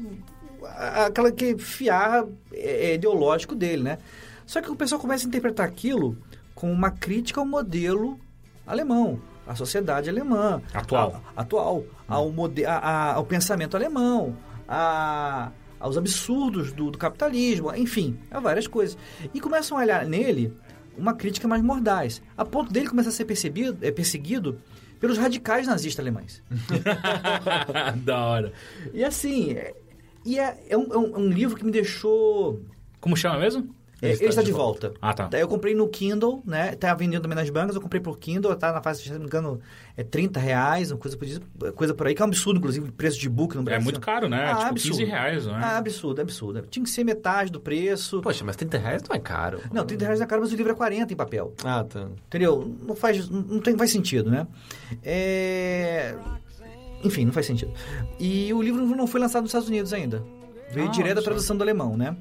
aquela que fiar eh, ideológico dele, né? Só que o pessoal começa a interpretar aquilo como uma crítica ao modelo alemão, à sociedade alemã. Atual. A- atual. Ao, mode, a- a- ao pensamento alemão, a- aos absurdos do, do capitalismo, enfim, a várias coisas. E começam a olhar nele uma crítica mais mordaz, a ponto dele começar a ser percebido, é, perseguido pelos radicais nazistas alemães. *laughs* da hora. E assim, é, e é, é um, é um- é um livro que me deixou Como chama mesmo? É, ele está de volta. Ah, tá. Daí eu comprei no Kindle, né? Tá vendendo também nas bancas, eu comprei por Kindle, tá na faixa, se não me engano, é 30 reais, uma coisa por, isso, coisa por aí, que é um absurdo, inclusive, preço de book no É Brasil. muito caro, né? Ah, tipo, absurdo. 15 reais, não é? Ah, absurdo, absurdo. Tinha que ser metade do preço. Poxa, mas 30 reais não é caro. Não, 30 reais na cara, mas o livro é 40 em papel. Ah, tá. Entendeu? Não faz, não tem, faz sentido, né? É... Enfim, não faz sentido. E o livro não foi lançado nos Estados Unidos ainda. Veio Ah, direto da tradução do alemão, né?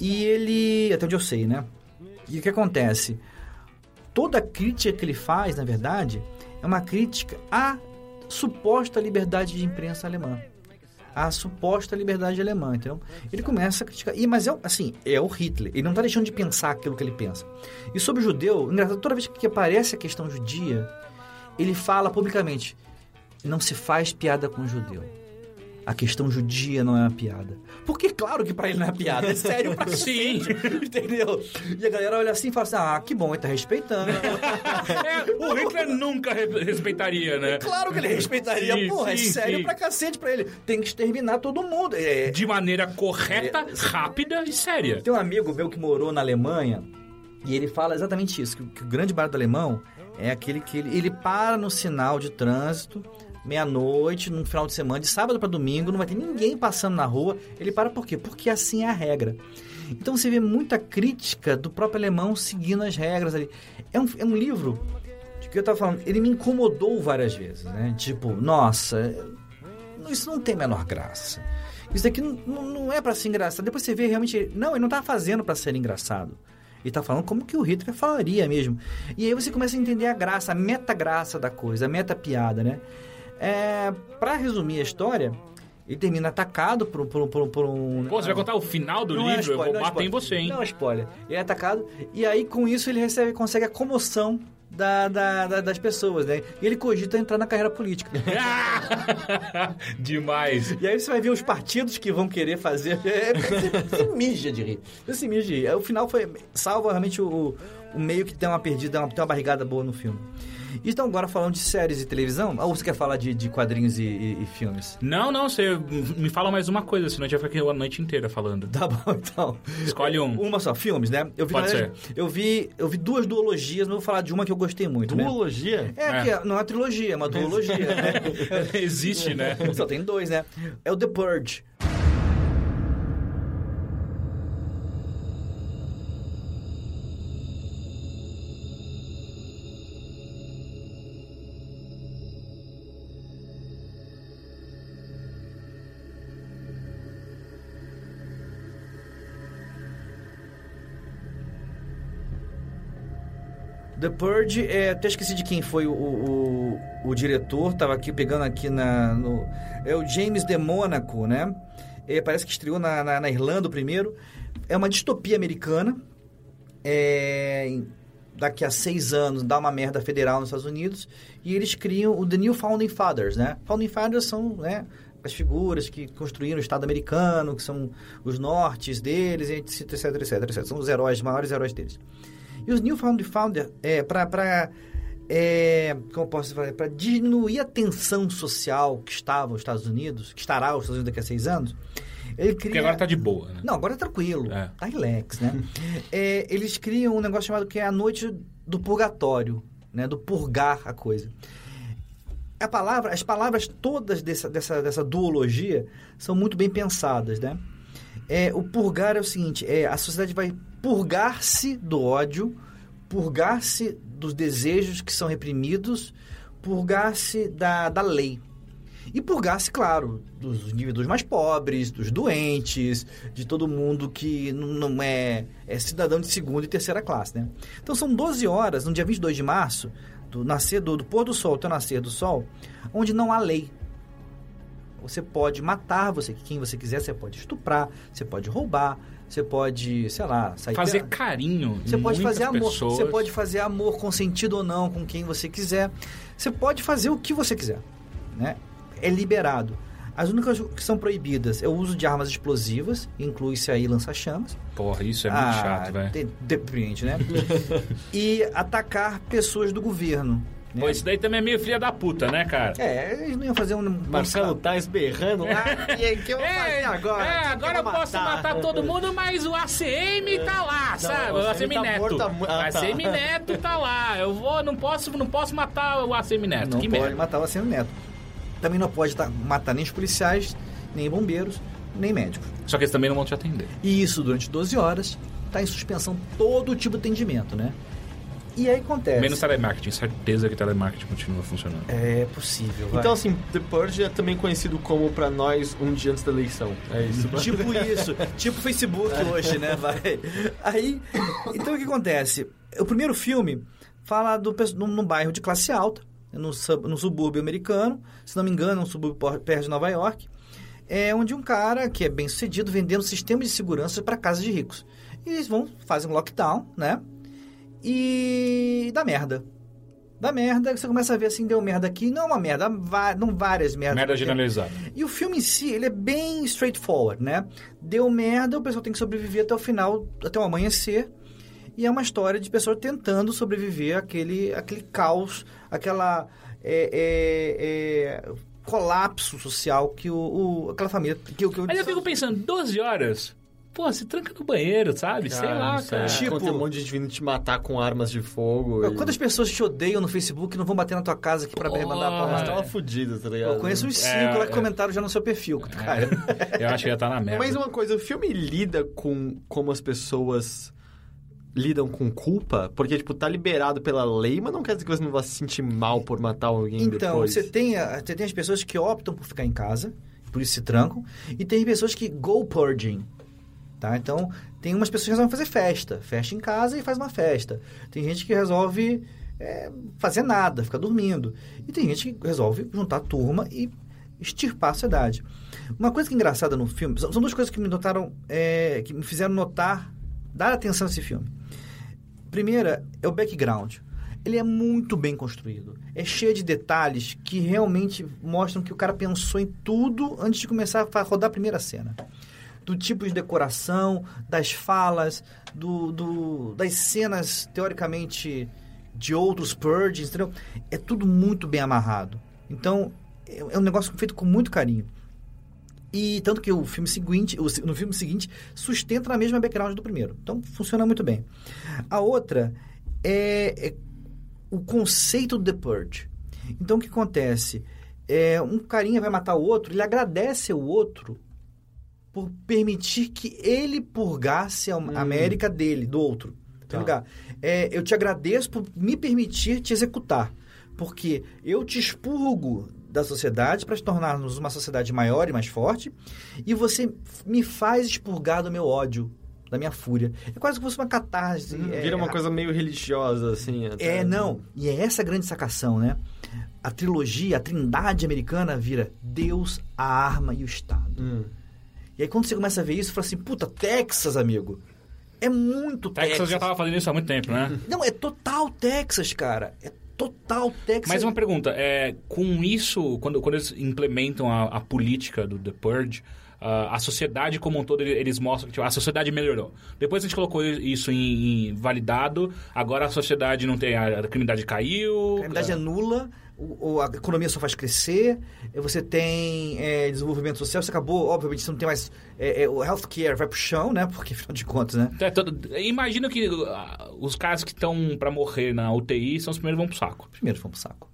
E ele, até onde eu sei, né? E o que acontece? Toda crítica que ele faz, na verdade, é uma crítica à suposta liberdade de imprensa alemã. À suposta liberdade alemã, entendeu? Ele começa a criticar. E, mas é, o- assim, é o Hitler. Ele não está deixando de pensar aquilo que ele pensa. E sobre o judeu, engraçado, toda vez que aparece a questão judia, ele fala publicamente: não se faz piada com o judeu. A questão judia não é uma piada. Porque, claro que pra ele não é piada, é sério pra *laughs* Sim. entendeu? E a galera olha assim e fala assim, ah, que bom, ele tá respeitando. *laughs* É, o Hitler nunca re- respeitaria, né? claro que ele respeitaria, Sim, porra, sim, é sério sim. pra cacete pra ele. Tem que exterminar todo mundo. É, De maneira correta, rápida e séria. Tem um amigo meu que morou na Alemanha e ele fala exatamente isso, que, o- que o grande barato do alemão é aquele que ele, ele para no sinal de trânsito, meia-noite, num final de semana, de sábado para domingo, não vai ter ninguém passando na rua. Ele para por quê? Porque assim é a regra. Então você vê muita crítica do próprio alemão seguindo as regras ali. É um, é um livro de que eu tava falando, ele me incomodou várias vezes, né? Tipo, nossa, isso não tem menor graça. Isso daqui não, não- é pra ser engraçado. Depois você vê realmente. Não, ele não tá fazendo pra ser engraçado. Ele tá falando como que o Hitler falaria mesmo. E aí você começa a entender a graça, a meta-graça da coisa, a meta-piada, né? É, pra resumir a história, ele termina atacado por, por, por, por um. Pô, você vai contar o final do Não é livro? eu spoiler, vou não é bater em spoiler. você, hein? Não é spoiler. Ele é atacado e aí com isso ele recebe, consegue a comoção da, da- da- das pessoas, né? E ele cogita entrar na carreira política. *laughs* Demais. E aí você vai ver os partidos que vão querer fazer. É, você, *laughs* você mija de rir. Você se mija de rir. O final foi. Salva realmente o, o meio que tem uma perdida, tem uma barrigada boa no filme. Então, agora falando de séries e televisão, ou você quer falar de, de quadrinhos e, e- e filmes? Não, não, você me fala mais uma coisa, senão a gente vai ficar aqui a noite inteira falando. Tá bom, *laughs* então. Escolhe um. Uma só, filmes, né? Eu vi, Pode verdade, eu vi, eu vi duas duologias, mas eu vou falar de uma que eu gostei muito. Né? Duologia? É, É. que é- não é uma trilogia, é uma duologia, né? *laughs* Existe, né? Só tem dois, né? É o The Purge. The Purge, é, até esqueci de quem foi o, o, o- diretor, tava aqui pegando aqui na. No, é o James de Mônaco, né? É, parece que estreou na, na, na Irlanda o primeiro. É uma distopia americana. É, daqui a seis anos dá uma merda federal nos Estados Unidos e eles criam o The New Founding Fathers, né? Founding Fathers são, né? As figuras que construíram o Estado americano, que são os nortes deles, etc, etc, etc. São os heróis, os maiores heróis deles. E os New Found Founder, é, pra é, como posso falar, para diminuir a tensão social que estava nos Estados Unidos, que estará os Estados Unidos daqui a seis anos, ele cria... Porque agora tá de boa, né? Não, agora é tranquilo, É. tá relax, né? *laughs* É, eles criam um negócio chamado que é a noite do purgatório, né? Do purgar a coisa. A palavra, as palavras todas dessa, dessa, dessa duologia são muito bem pensadas, né? É, o purgar é o seguinte, é, a sociedade vai purgar-se do ódio, purgar-se dos desejos que são reprimidos, purgar-se da, da lei. E purgar-se, claro, dos indivíduos mais pobres, dos doentes, de todo mundo que não é, é cidadão de segunda e terceira classe, né? Então são 12 horas, no dia 22 de março, do nascer do, do pôr do sol até o nascer do sol, onde não há lei. Você pode matar você, quem você quiser, você pode estuprar, você pode roubar, você pode, sei lá, sair Fazer pe- carinho. você pode fazer amor. pessoas. Você pode fazer amor consentido ou não com quem você quiser. Você pode fazer o que você quiser. Né? É liberado. As únicas que são proibidas é o uso de armas explosivas, inclui-se aí lança-chamas. Porra, isso é muito Ah, chato, velho. de- Deprimente, né? *laughs* e atacar pessoas do governo. Né? Pô, isso daí também é meio filha da puta, né, cara? É, eles não iam fazer um... Marcelo tá esberrando lá. *laughs* E aí, o que eu vou fazer agora? é, Quem que agora eu posso matar todo mundo, mas o ACM tá lá, sabe? O ACM ACM tá Neto. morto mu- O ah, tá. ACM Neto tá lá. Eu vou, não posso, não posso matar o ACM Neto. Não que pode merda. matar o Aceno Neto. Também não pode tá- matar nem os policiais, nem bombeiros, nem médicos. Só que eles também não vão te atender. E isso durante 12 horas está em suspensão todo tipo de atendimento, né? E aí acontece. Menos telemarketing. Certeza que telemarketing continua funcionando. É possível, vai. Então, assim, The Purge é também conhecido como, pra nós, um dia antes da eleição. É isso. *laughs* Tipo isso, tipo Facebook hoje, né? Vai. Aí, então o que acontece? O primeiro filme fala do num, num bairro de classe alta, no, sub- no subúrbio americano, se não me engano, um subúrbio perto de Nova York, é onde um cara que é bem sucedido vendendo sistemas de segurança para casas de ricos. E eles vão, fazem um lockdown, né? E dá merda. Dá merda, você começa a ver assim, deu merda aqui, não é uma merda, não várias merdas. Merda generalizada. E o filme em si, ele é bem straightforward, né? Deu merda, o pessoal tem que sobreviver até o final, até o amanhecer. E é uma história de pessoas tentando sobreviver àquele, àquele caos, aquela é, é, é, colapso social que o, o- aquela família... Que, o- que, Mas eu fico pensando, 12 horas? Pô, se tranca no banheiro, sabe? Sei lá, cara. Tipo- Tipo... Tem um monte de gente vindo te matar com armas de fogo. e- Quantas pessoas te odeiam no Facebook e não vão bater na tua casa aqui pra Porra. mandar Mas palmas? tava fudido, tá ligado? Eu conheço uns cinco É, lá que é. comentaram já no seu perfil, cara. *laughs* Eu acho que já tá na merda. Mas uma coisa, o filme lida com como as pessoas lidam com culpa, porque, tipo, tá liberado pela lei, mas não quer dizer que você não vá se sentir mal por matar alguém Então, depois. você tem, a- você tem as pessoas que optam por ficar em casa, por isso se trancam, e tem pessoas que go purging. Tá? Então, tem umas pessoas que resolvem fazer festa. Festa em casa e faz uma festa. Tem gente que resolve é, fazer nada, ficar dormindo. E tem gente que resolve juntar turma e extirpar a sociedade. Uma coisa que é engraçada no filme, são, são duas coisas que me notaram, é, que me fizeram notar, dar atenção a esse filme. Primeira é o background. Ele é muito bem construído. É cheio de detalhes que realmente mostram que o cara pensou em tudo antes de começar a rodar a primeira cena. Do tipo de decoração, das falas, do, do- das cenas, teoricamente, de outros purges, entendeu? É tudo muito bem amarrado. Então, é é um negócio feito com muito carinho. E tanto que o filme seguinte, o se- no filme seguinte, sustenta na mesma background do primeiro. Então funciona muito bem. A outra é, é o conceito do The Purge. Então o que acontece? É, um carinha vai matar o outro, ele agradece ao outro por permitir que ele purgasse a a América dele, do outro. Tá. lugar. É, eu te agradeço por me permitir te executar. Porque eu te expurgo da sociedade para tornarmos uma sociedade maior e mais forte, e você me faz expurgar do meu ódio, da minha fúria. É quase como se fosse uma catarse. Hum, é, Vira uma coisa meio religiosa, assim. até. é, não. E é essa a grande sacação, né? A trilogia, a trindade americana vira Deus, a arma e o Estado. Hum. E aí quando você começa a ver isso, você fala assim, puta, Texas, amigo. É muito Texas. Texas já tava fazendo isso há muito tempo, né? Não, é total Texas, cara. É total Texas. Mais uma pergunta, é, com isso, quando, quando eles implementam a, a política do The Purge, a a sociedade como um todo, ele- eles mostram que tipo, a sociedade melhorou. Depois a gente colocou isso em, em validado, agora a sociedade não tem... A, a criminalidade caiu... A criminalidade é nula, o- a economia só faz crescer, eh, você tem eh, desenvolvimento social, você acabou, obviamente, você não tem mais... eh, eh, o healthcare vai pro chão, né? Porque, *laughs* afinal de contas, né? É, todo- Imagina que ah, os caras que estão pra morrer na UTI são os primeiros que vão pro saco. Primeiro vão pro saco.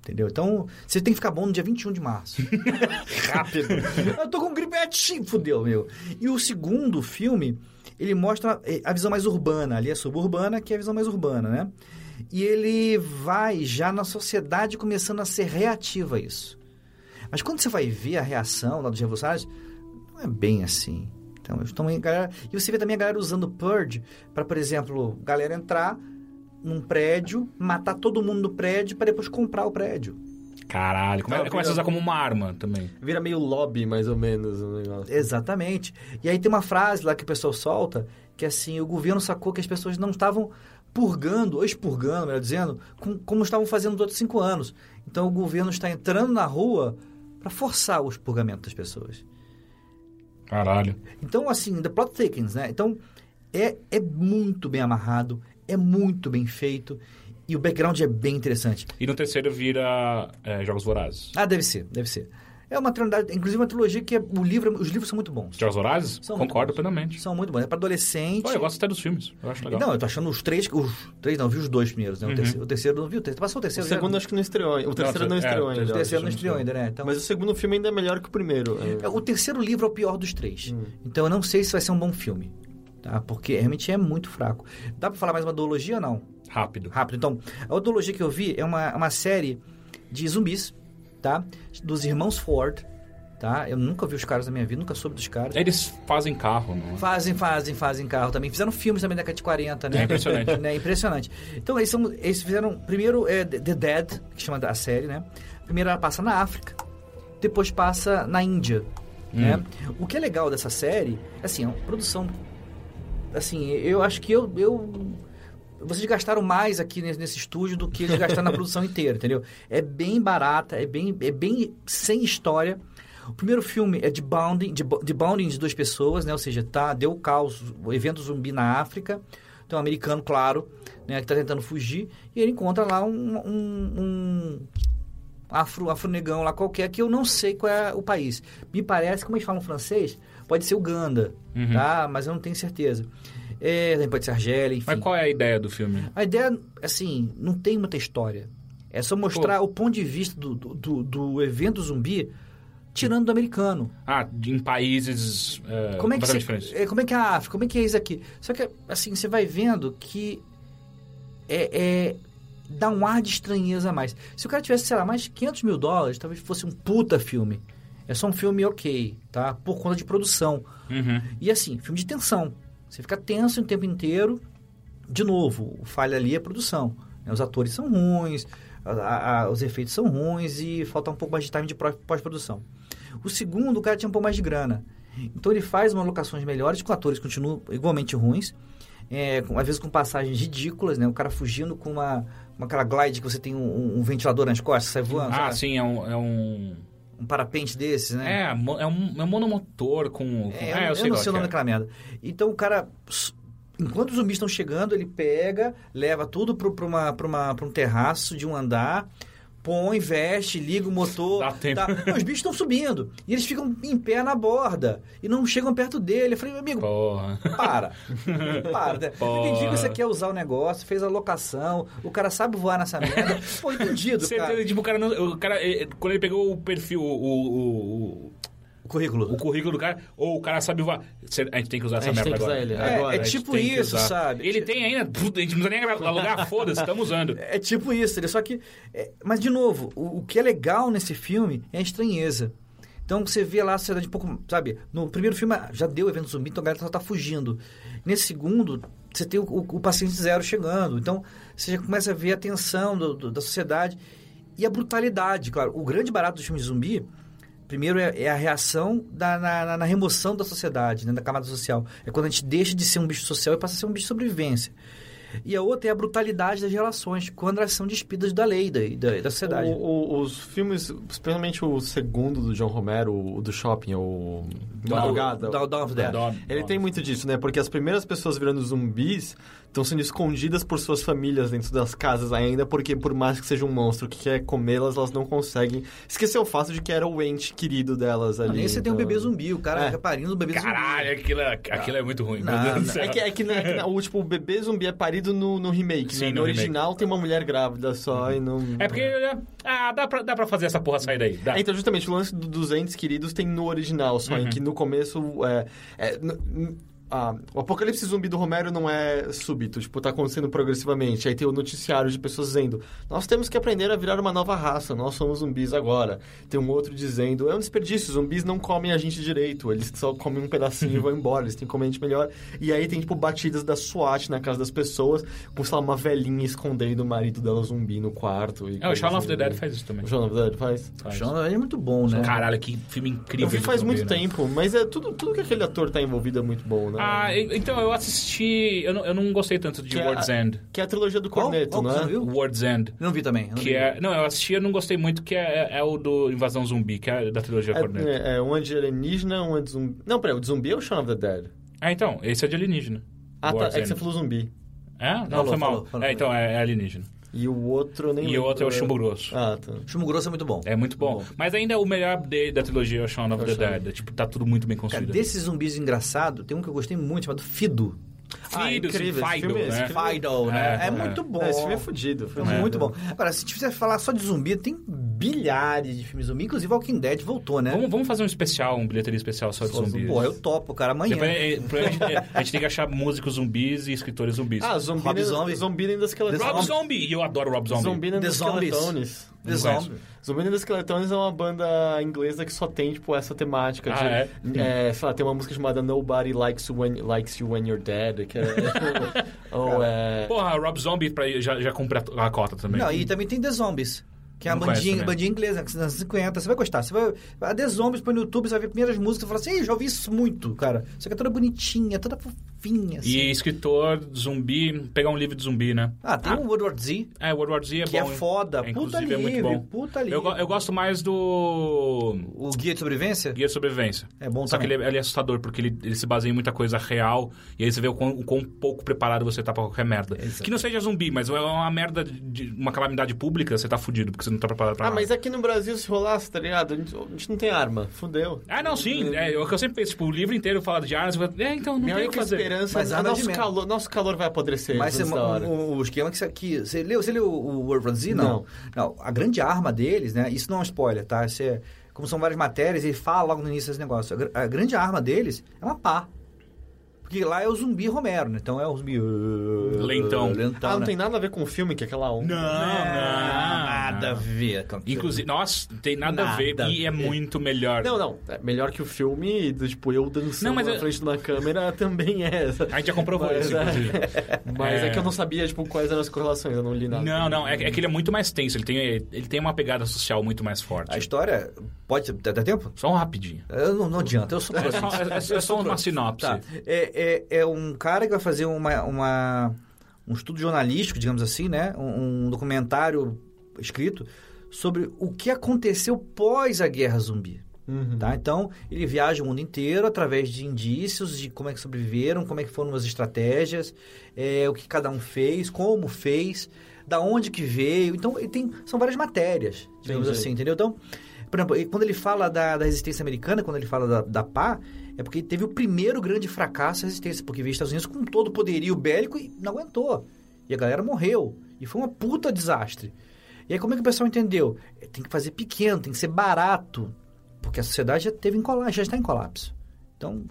Entendeu? Então, você tem que ficar bom no dia 21 de março. *laughs* *laughs* Rápido. Eu tô com gripe, é, fudeu, meu. E o segundo filme, ele mostra a visão mais urbana. Ali é suburbana, que é a visão mais urbana, né? E ele vai já na sociedade começando a ser reativa a isso. Mas quando você vai ver a reação lá dos revolucionários, não é bem assim. Então, estão galera... E você vê também a galera usando o Purge para, por exemplo, galera entrar num prédio, matar todo mundo no prédio para depois comprar o prédio. Caralho, come- Tá, começa a usar como uma arma também. Vira meio lobby, mais ou menos, o negócio. Exatamente. E aí tem uma frase lá que o pessoal solta, que é assim, o governo sacou que as pessoas não estavam purgando, ou expurgando, melhor dizendo, com- como estavam fazendo nos outros cinco anos. Então o governo está entrando na rua para forçar o expurgamento das pessoas. Caralho. Então, assim, the plot thickens, né? Então, é, é muito bem amarrado, é muito bem feito, e o background é bem interessante. E no terceiro vira é, Jogos Vorazes. Ah, deve ser, deve ser. É uma trilogia, inclusive uma trilogia que é, o livro, os livros são muito bons. Jogos Vorazes? São muito Concordo bons. plenamente. São muito bons. É para adolescente. Pô, eu gosto até dos filmes. Eu acho legal. Não, eu tô achando os três. Os três não, eu vi os dois primeiros, né? O, Uhum. terceiro, o terceiro não viu. O terceiro, passou o O terceiro. já? segundo acho que não estreou. O terceiro não, é, estreou o ainda. O terceiro não estreou ainda, né? Então, Mas o segundo filme ainda é melhor que o primeiro. é, o terceiro livro é o pior dos três. Então eu não sei se vai ser um bom filme. Tá? Porque realmente é muito fraco. Dá pra falar mais uma duologia ou não? Rápido. Rápido. Então, a duologia que eu vi é uma, uma série de zumbis, tá? Dos irmãos Ford, tá? Eu nunca vi os caras na minha vida, nunca soube dos caras. Eles fazem carro, não é? Fazem, fazem, fazem carro também. Fizeram filmes também da década de 40, né? É impressionante. *laughs* né? Impressionante. Então, eles, são, eles fizeram... Primeiro é The Dead, que chama a série, né? Primeiro ela passa na África. Depois passa na Índia, né? O que é legal dessa série, assim, é uma produção... Assim, eu acho que eu... eu vocês gastaram mais aqui nesse, nesse estúdio do que eles gastaram na *laughs* produção inteira, entendeu? É bem barata, é bem, é bem sem história. O primeiro filme é de bounding, de, de bounding de duas pessoas, né? Ou seja, tá, deu caos, o evento zumbi na África. Então, um americano, claro, né? Que tá tentando fugir. E ele encontra lá um, um, um afro, afro-negão lá qualquer, que eu não sei qual é o país. Me parece, como eles falam francês, pode ser Uganda, Uhum. tá? Mas eu não tenho certeza. É, também pode ser Argélia, enfim. Mas qual é a ideia do filme? A ideia, assim, não tem muita história. É só mostrar o ponto de vista do, do, do- evento zumbi tirando do americano. Ah, em países é, Como é, que diferentes. é, como é que é a África? Como é que é isso aqui? Só que, assim, você vai vendo que é, é- dá um ar de estranheza a mais. Se o cara tivesse, sei lá, mais 500 mil dólares, talvez fosse um puta filme. É só um filme ok, tá? Por conta de produção. Uhum. E assim, filme de tensão. Você fica tenso o tempo inteiro. De novo, o falha ali é a produção. né? Os atores são ruins, a- a- os efeitos são ruins e falta um pouco mais de time de pós-produção. O segundo, o cara tinha um pouco mais de grana. Então ele faz umas locações melhores, com atores que continuam igualmente ruins. É, com- às vezes com passagens ridículas, né? O cara fugindo com uma, uma aquela glide que você tem um, um ventilador nas costas, sai voando. Ah, sabe? sim, é um... É um... Um parapente desses, né? É, é um, é um monomotor com... com- É, Ah, eu, eu sei não qual sei o nome é. daquela merda. Então o cara, enquanto os zumbis estão chegando, ele pega, leva tudo para um terraço de um andar, põe, veste, liga o motor. Dá tempo. tá? Não, os bichos estão subindo. E eles ficam em pé na borda. E não chegam perto dele. Eu falei, meu amigo, Porra. para. *laughs* para. né? Eu Porra. entendi que você quer usar o negócio, fez a locação, o cara sabe voar nessa merda. Pô, entendido, Certeza, cara. tipo, o cara, não, o cara eh, quando ele pegou o perfil, o, o, O currículo. o, currículo do cara, ou o cara sabe Cê- a gente tem que usar essa merda agora. ele, É, agora. é tipo isso, sabe? Ele tem ainda, a gente não precisa nem alugar, *laughs* foda-se, estamos usando. É tipo isso, só que. é, mas, de novo, o, o que é legal nesse filme é a estranheza. Então você vê lá a sociedade um pouco. Sabe, no primeiro filme já deu evento zumbi, então a galera só tá fugindo. Nesse segundo, você tem o, o- o paciente zero chegando. Então você já começa a ver a tensão do- do- da sociedade e a brutalidade. Claro, o grande barato dos filmes de zumbi. Primeiro é, é a reação da, na, na- na remoção da sociedade, né, da camada social. É quando a gente deixa de ser um bicho social e passa a ser um bicho de sobrevivência. E a outra é a brutalidade das relações, quando elas são despidas da lei, da, da, da sociedade. O- o- os filmes, especialmente o segundo do John Romero, o do Shopping, o Madrugada. Dawn Dawn of. Dawn- Ele Dawn. tem muito disso, né? Porque as primeiras pessoas virando zumbis estão sendo escondidas por suas famílias dentro das casas ainda, porque por mais que seja um monstro que quer comê-las, elas não conseguem esquecer o fato de que era o ente querido delas ali. Nem você tem um então- bebê zumbi, o cara É. parindo o bebê Caralho, zumbi. aquilo, é- aquilo é muito ruim. Não, meu Deus do não. céu. É que, é que, né, que na- o, tipo, o bebê zumbi é parido no, no remake, Sim, né? no No, remake. original tem uma mulher grávida só e não... É porque. Ah, dá pra, dá pra fazer essa porra sair daí. Dá. É, então, justamente, o lance do- dos entes queridos tem no original, só em Uhum. que no começo. É, é, ah, o apocalipse zumbi do Romero não é súbito, tipo, tá acontecendo progressivamente. Aí tem o noticiário de pessoas dizendo: Nós temos que aprender a virar uma nova raça, nós somos zumbis agora. Tem um outro dizendo: É um desperdício, zumbis não comem a gente direito, eles só comem um pedacinho e vão embora, eles têm que comer a gente melhor. E aí tem, tipo, batidas da SWAT na casa das pessoas, com, sei lá, uma velhinha escondendo o marido dela zumbi no quarto. É, o Shaun of the assim. Dead faz isso também. O Shaun of the Dead faz? O Shaun é muito bom, né? Caralho, que filme incrível. Eu vi faz zumbi, muito né? tempo, mas é tudo, tudo que aquele ator tá envolvido é muito bom, né? Ah, e- então, eu assisti. Eu não, eu não gostei tanto de Que é World's a- End. Que é a trilogia do? Corneto, Qual que não você é? não viu? World's End. Eu não vi também. eu não Que vi. é. Não, eu assisti, eu não gostei muito, que é, é o do Invasão Zumbi, que é da trilogia Corneto. É, é, um é de alienígena, um é de zumbi. Não, peraí, o de zumbi é o Shaun of the Dead? Ah, então, esse é de alienígena. Ah, tá, é que você falou zumbi. É? Não, Falou, foi mal. falou, falou. é, então, é, é alienígena. E o outro eu nem E o outro é o Chumbo Grosso. Ah, tá. Chumbo Grosso é muito bom. É muito bom. Bom. Mas ainda o melhor de- da trilogia é o Shaun of É the. Dead. Tipo, tá tudo muito bem Cara, construído. desses zumbis engraçados, tem um que eu gostei muito, chamado Fido. Ah, Fido, incrível, Fido, filme- esse né? filme- Fido, né? É, É, é. muito bom. É, esse filme é fudido. É fudido. muito bom. Agora, se tiver falar só de zumbi, tem bilhares de filmes zumbi. Inclusive, Walking Dead voltou, né? Vamos, vamos fazer um especial, um bilheteria especial só de Só zumbis. Pô, eu topo, cara. Amanhã. Depois, é, é, a, gente, a gente tem que achar músicos zumbis e escritores zumbis. Ah, Zumbi, Rob Zombie. Zumbi nem das The Rob. Zombie! E eu adoro Rob Zombie. Zumbi das Zombies. The Zombie. Zumbi das Skeletones é uma banda inglesa que só tem, tipo, essa temática. de, Ah, é? é, sei lá, tem uma música chamada Nobody Likes You When, likes you when You're Dead, que é... *laughs* ou é... Porra, Rob Zombie pra, já, já cumpre a, a cota também. Não, e também tem The Zombies. Que é a bandinha, bandinha inglesa, que nos anos 50. Você vai gostar. Você vai. A The Zombies põe no YouTube, você vai ver primeiras músicas e fala assim, "Ih, já ouvi isso muito, cara. Só que é toda bonitinha, toda fofinha, assim. E escritor zumbi, pegar um livro de zumbi, né? Ah, tem o World War Z, É, World War Z é que é bom. foda. É, puta inclusive, é livre, muito bom. puta livre. Eu, eu gosto mais do O Guia de Sobrevivência? Guia de Sobrevivência. É bom Só que também. ele é, ele é assustador, porque ele, ele se baseia em muita coisa real, e aí você vê o quão, o quão pouco preparado você tá pra qualquer merda. Exato. Que não seja zumbi, mas é uma merda, de uma calamidade pública, você tá fudido, porque você não tá preparado pra Ah, nada. mas aqui no Brasil, se rolasse, tá ligado? A gente, a gente não tem arma. Fudeu. Ah, não, sim. É, o que eu sempre penso, tipo, o livro inteiro fala de armas, é, então não Minha tem o que fazer. Esperança Mas é de nosso calor, nosso calor vai apodrecer Mas você, hora. o, o esquema que você, que você leu, você leu o World War Z? Não. Não. não. A grande arma deles, né? Isso não é um spoiler, tá? Isso é, como são várias matérias, ele fala logo no início desse negócio. A, a grande arma deles é uma pá. Porque lá é o zumbi Romero, né? Então é o zumbi... uh, Lentão. Lentão, ah, não né? tem nada a ver com o filme, que é aquela onda. Não, não. Nada a ver com. Inclusive, nossa, tem nada, a ver Nada a e é ver. muito melhor. Não, não. É melhor que o filme, do, tipo, eu dançando Não, mas na eu- frente de uma câmera *laughs* também é. A gente já comprovou Mas, isso, é. inclusive. *laughs* Mas é. É. que eu não sabia, tipo, quais eram as correlações, eu não li nada. Não, não, é, é que ele é muito mais tenso, ele tem, ele tem uma pegada social muito mais forte. A história... Pode... Dá dá tempo? Só um rapidinho. Eu não, não adianta, eu sou... É só, é- é- é só uma sinopse. Tá. É, é, é um cara que vai fazer uma, uma- um estudo jornalístico, digamos assim, né? Um, um documentário escrito sobre o que aconteceu pós a guerra zumbi. Uhum. Tá? Então, ele viaja o mundo inteiro através de indícios de como é que sobreviveram, como é que foram as estratégias, é, o que cada um fez, como fez, da onde que veio. Então, ele tem, são várias matérias, digamos Entendi. assim, entendeu? Então, por exemplo, quando ele fala da, da resistência americana, quando ele fala da, da PA, é porque teve o primeiro grande fracasso da resistência, porque veio os Estados Unidos com todo o poderio bélico e não aguentou. E a galera morreu. E foi uma puta desastre. E aí como é que o pessoal entendeu? É, Tem que fazer pequeno, tem que ser barato. Porque a sociedade já teve em colapso, já está em colapso. Então,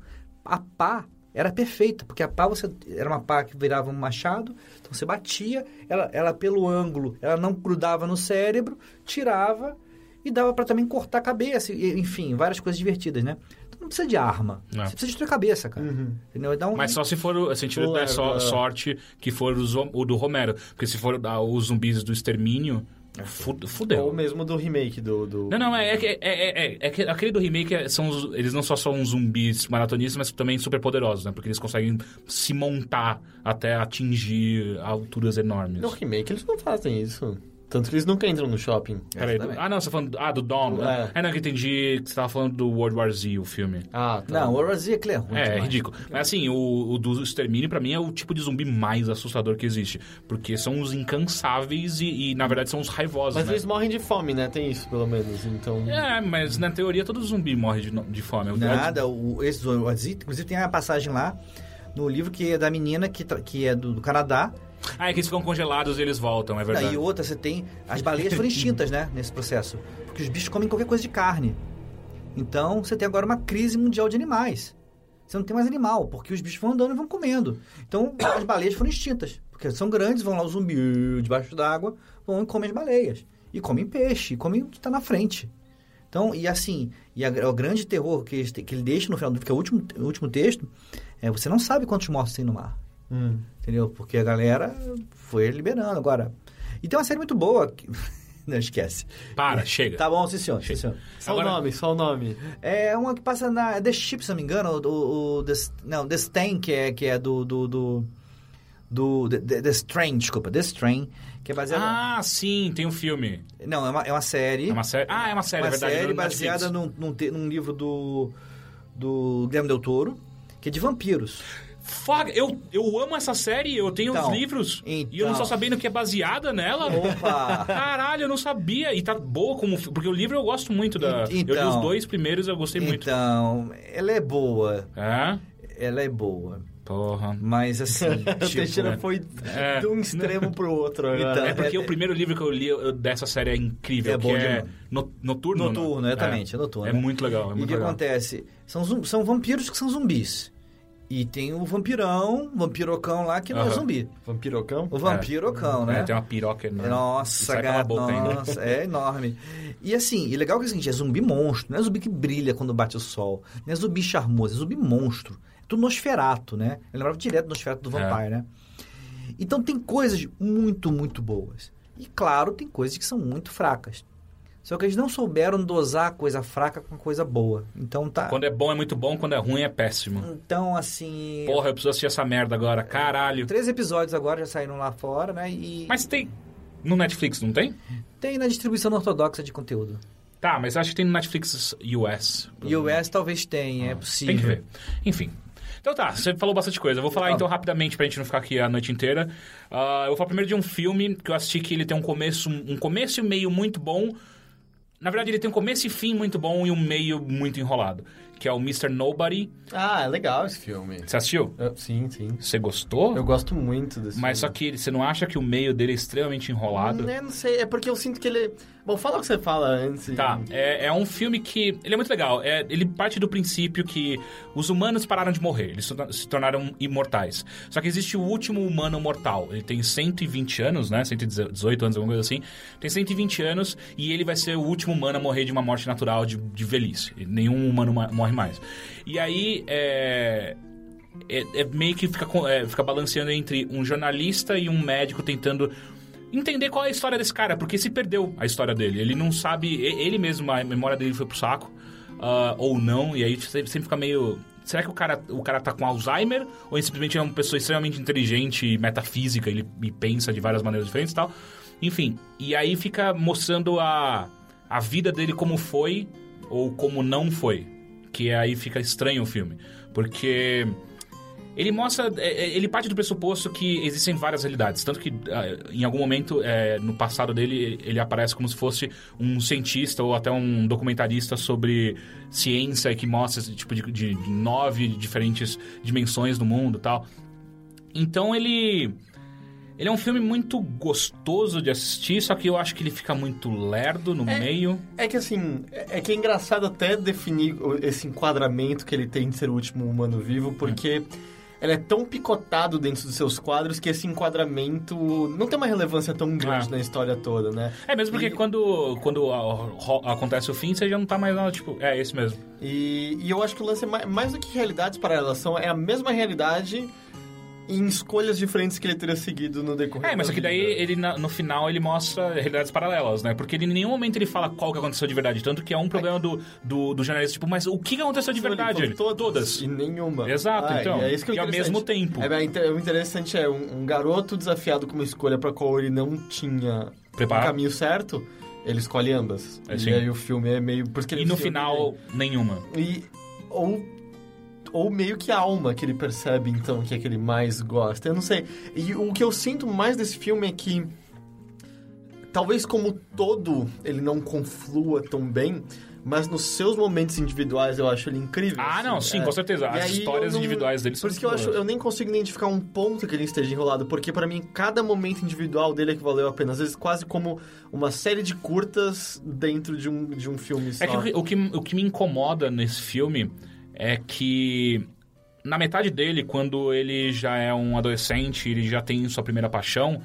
a pá era perfeita, porque a pá você era uma pá que virava um machado, então você batia, ela, ela pelo ângulo, ela não grudava no cérebro, tirava e dava para também cortar a cabeça, e, enfim, várias coisas divertidas, né? Então não precisa de arma, Não. você precisa destruir a cabeça, cara. Uhum. Entendeu? Então, Mas só se for, o- se a gente Pô, der é, só- é. sorte que for o, do Romero. Porque se for ah, os zumbis do extermínio, fu- fudeu. Ou mesmo do remake do... do... Não, não, é, é, que- é, é, é, é que aquele do remake é- são os- eles não só são zumbis maratonistas, mas também super poderosos, né? Porque eles conseguem se montar até atingir alturas enormes. No remake eles não fazem isso. Tanto que eles nunca entram no shopping. Peraí, do- ah, não, você tá falando. Ah, do Dawn. né? É. É, não, que eu entendi que você tava falando do World War Z, o filme. Ah, tá. Não, o Horazia é ruim É, é demais. ridículo. Mas assim, o, o do Extermínio, pra mim, é o tipo de zumbi mais assustador que existe. Porque são os incansáveis e, e, na verdade, são os raivosos, Mas né? eles morrem de fome, né? Tem isso, pelo menos. Então... É, mas na teoria todo zumbi morre de, de fome. Nada, o, esse do Horazia, inclusive tem uma passagem lá no livro que é da menina que, que é do, do Canadá. Ah, é que eles ficam congelados e eles voltam, é verdade. E outra, você tem. As baleias foram extintas, né? Nesse processo. Porque os bichos comem qualquer coisa de carne. Então você tem agora uma crise mundial de animais. Você não tem mais animal, porque os bichos vão andando e vão comendo. Então as baleias foram extintas. Porque são grandes, vão lá os zumbis debaixo d'água, vão e comem as baleias. E comem peixe, e comem o que está na frente. Então, e assim, e a- o grande terror que ele, que ele deixa no final, do- é o último, o último texto, é você não sabe quantos mortos tem no mar. Hum. Entendeu? Porque a galera foi liberando. Agora. E tem uma série muito boa. Que... *laughs* Não esquece. Para, chega. Tá bom, sim senhor. Sim, senhor. Só Agora- o nome, só o nome. É uma que passa na The Ship, se não me engano. O, o, The, não, The Stain, que é, que é do. do, do do The, The, The Strain, desculpa, The Strain, que é baseada. Ah, sim, tem um filme. Não, é uma, é uma série. É uma série. Ah, é uma série, uma é verdade. série no Netflix. baseada num, num, te- num livro do. do Guilherme Del Toro, que é de vampiros. Fuck, eu, eu amo essa série, eu tenho Então, os livros. E eu não então. tô sabendo que é baseada nela. Opa! Caralho, eu não sabia. E tá boa como. Porque o livro eu gosto muito da. Ent- Eu li os então. dois primeiros eu gostei muito. Então, ela é boa. É? Ela é boa. Porra. Mas assim. *laughs* Tipo, Teixeira foi É. de um extremo pro outro agora. Então, É porque é- o primeiro livro que eu li eu- dessa série é incrível, É que bom é no- Noturno. Noturno, né? exatamente, é noturno, É né? muito legal, é E o muito que acontece? São, são vampiros que são zumbis. E tem o vampirão, vampirocão lá, que não é Aham. zumbi. Vampirocão? O vampirocão, É, né? tem uma piroca enorme. E Nossa, sai pela gato, boca ainda. nossa, é enorme. E assim, e legal que é o seguinte, é zumbi monstro, não é zumbi que brilha quando bate o sol, não é zumbi charmoso, é zumbi monstro. É tudo Nosferato, né? Eu lembrava direto do Nosferato do É. Vampire, né? Então tem coisas muito, muito boas. E claro, tem coisas que são muito fracas. Só que eles não souberam dosar coisa fraca com coisa boa. Então tá. Quando é bom é muito bom, quando é ruim é péssimo. Então, assim. Porra, eu preciso assistir essa merda agora, caralho. Três episódios agora já saíram lá fora, né? E Mas tem. No Netflix, não tem? tem na distribuição ortodoxa de conteúdo. Tá, mas acho que tem no Netflix US. US talvez tenha, é possível. Tem que ver. Enfim. Então tá, você falou bastante coisa. Eu vou falar Tá. então rapidamente pra gente não ficar aqui a noite inteira. Ah, eu vou falar primeiro de um filme que eu assisti que ele tem um começo, um começo e meio muito bom. Na verdade, ele tem um começo e fim muito bom e um meio muito enrolado. Que é o Mr. Nobody. Ah, é legal esse filme. Você assistiu? Eu- sim, sim. Você gostou? Eu gosto muito desse Mas só filme. que você não acha que o meio dele é extremamente enrolado? Hum, Eu não sei, é porque eu sinto que ele... Bom, fala o que você fala antes. Tá, é, é um filme que. Ele é muito legal. É, ele parte do princípio que os humanos pararam de morrer, eles se tor- se tornaram imortais. Só que existe o último humano mortal. Ele tem 120 anos, né? 118 anos, alguma coisa assim. Tem 120 anos e ele vai ser o último humano a morrer de uma morte natural de, de velhice. Nenhum humano ma- morre mais. E aí, é. É, é meio que fica, é, fica balanceando entre um jornalista e um médico tentando entender qual é a história desse cara, porque se perdeu a história dele. Ele não sabe, ele mesmo, a memória dele foi pro saco, ah, ou não, e aí sempre fica meio. Será que o cara, o cara tá com Alzheimer? Ou ele simplesmente é uma pessoa extremamente inteligente metafísica, ele pensa de várias maneiras diferentes e tal? Enfim, e aí fica mostrando a, a vida dele como foi ou como não foi. Que aí fica estranho o filme. Porque ele mostra. é, é, Ele parte do pressuposto que existem várias realidades. Tanto que, ah, em algum momento, é, no passado dele, ele aparece como se fosse um cientista ou até um documentarista sobre ciência que mostra esse tipo de, de- de nove diferentes dimensões do mundo e tal. Então ele. Ele é um filme muito gostoso de assistir, só que eu acho que ele fica muito lerdo no É. meio. É que assim, é é que é engraçado até definir esse enquadramento que ele tem de ser o último humano vivo, porque ele é tão picotado dentro dos seus quadros que esse enquadramento não tem uma relevância tão grande Ah. na história toda, né? É mesmo porque E- quando, quando acontece o fim, você já não tá mais lá, tipo, é esse mesmo. E, e eu acho que o lance é mais, mais do que realidades paralelas, são, é a mesma realidade em escolhas diferentes que ele teria seguido no decorrer É, mas só que daí vida. ele no final ele mostra realidades paralelas, né? Porque ele, em nenhum momento ele fala qual que aconteceu de verdade. Tanto que é um problema do, do, do jornalista, tipo, mas o que aconteceu de Ele verdade? Ele, todas. E nenhuma. Exato, Ah, então. E, é isso que é E ao mesmo tempo. É, é o interessante é um, um garoto desafiado com uma escolha pra qual ele não tinha Preparado. o caminho certo, ele escolhe ambas. É, e sim. aí o filme é meio... Porque ele E no final, nenhuma. E, ou, ou meio que a alma que ele percebe, então, que é que ele mais gosta. Eu não sei. E o que eu sinto mais desse filme é que, talvez como todo, ele não conflua tão bem, mas nos seus momentos individuais eu acho ele incrível. Ah, não, assim. sim, É. com certeza. As aí histórias não- individuais dele Por são isso que eu acho, eu nem consigo identificar um ponto que ele esteja enrolado, porque pra mim cada momento individual dele é que valeu a pena. Às vezes quase como uma série de curtas dentro de um, de um filme só. É que o que, o que, o que me incomoda nesse filme é que na metade dele, quando ele já é um adolescente, ele já tem sua primeira paixão,